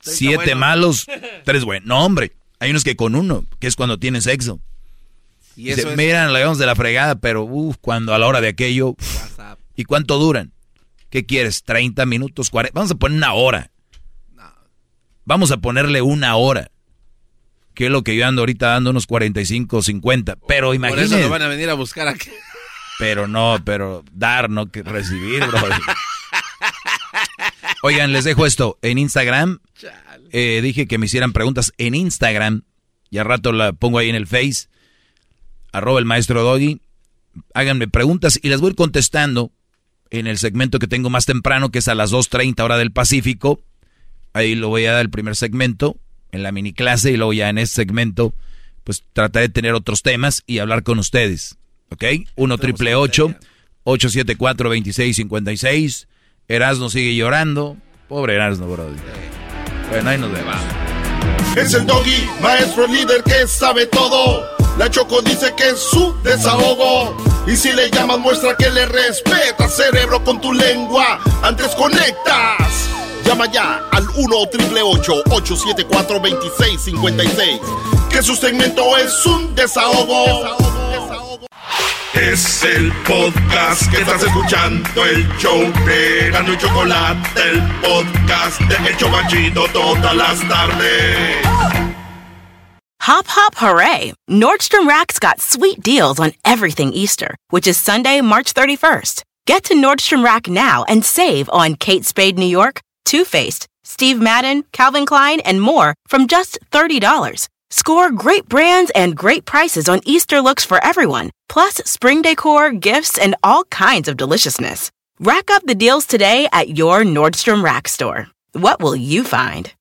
7 malos, *laughs* 3 buenos. No, hombre, hay unos que con uno, que es cuando tienen sexo. Y eso Dice, miran, la vemos de la fregada, pero uff, cuando a la hora de aquello. ¿Y cuánto duran? ¿Qué quieres? ¿30 minutos? 40? Vamos a poner una hora. Vamos a ponerle una hora. Que es lo que yo ando ahorita dando unos 45, 50. Pero imagínate. Por eso lo van a venir a buscar aquí. Pero no, pero dar, no que recibir, bro. *laughs* Oigan, les dejo esto. En Instagram, eh, dije que me hicieran preguntas en Instagram. Y a rato la pongo ahí en el Face arroba el maestro Doggy. Háganme preguntas y las voy a ir contestando en el segmento que tengo más temprano, que es a las 2.30 hora del Pacífico. Ahí lo voy a dar el primer segmento en la mini clase y luego ya en ese segmento pues trataré de tener otros temas y hablar con ustedes. ¿Ok? 1 triple 874 2656 Erasno sigue llorando. Pobre Erasno, bro. Bueno, ahí nos vemos. Es el doggy, maestro líder que sabe todo. La Choco dice que es su desahogo. Y si le llamas, muestra que le respeta, cerebro, con tu lengua. Antes conectas. Llama ya al 1-888-874-2656. Que su segmento es un desahogo. Es el podcast que estás escuchando, el show de y Chocolate, el podcast de El Chocachito todas las tardes. Hop, hop, hooray! Nordstrom Rack's got sweet deals on everything Easter, which is Sunday, March 31st. Get to Nordstrom Rack now and save on Kate Spade New York, Too Faced, Steve Madden, Calvin Klein, and more from just $30. Score great brands and great prices on Easter looks for everyone, plus spring decor, gifts, and all kinds of deliciousness. Rack up the deals today at your Nordstrom Rack store. What will you find?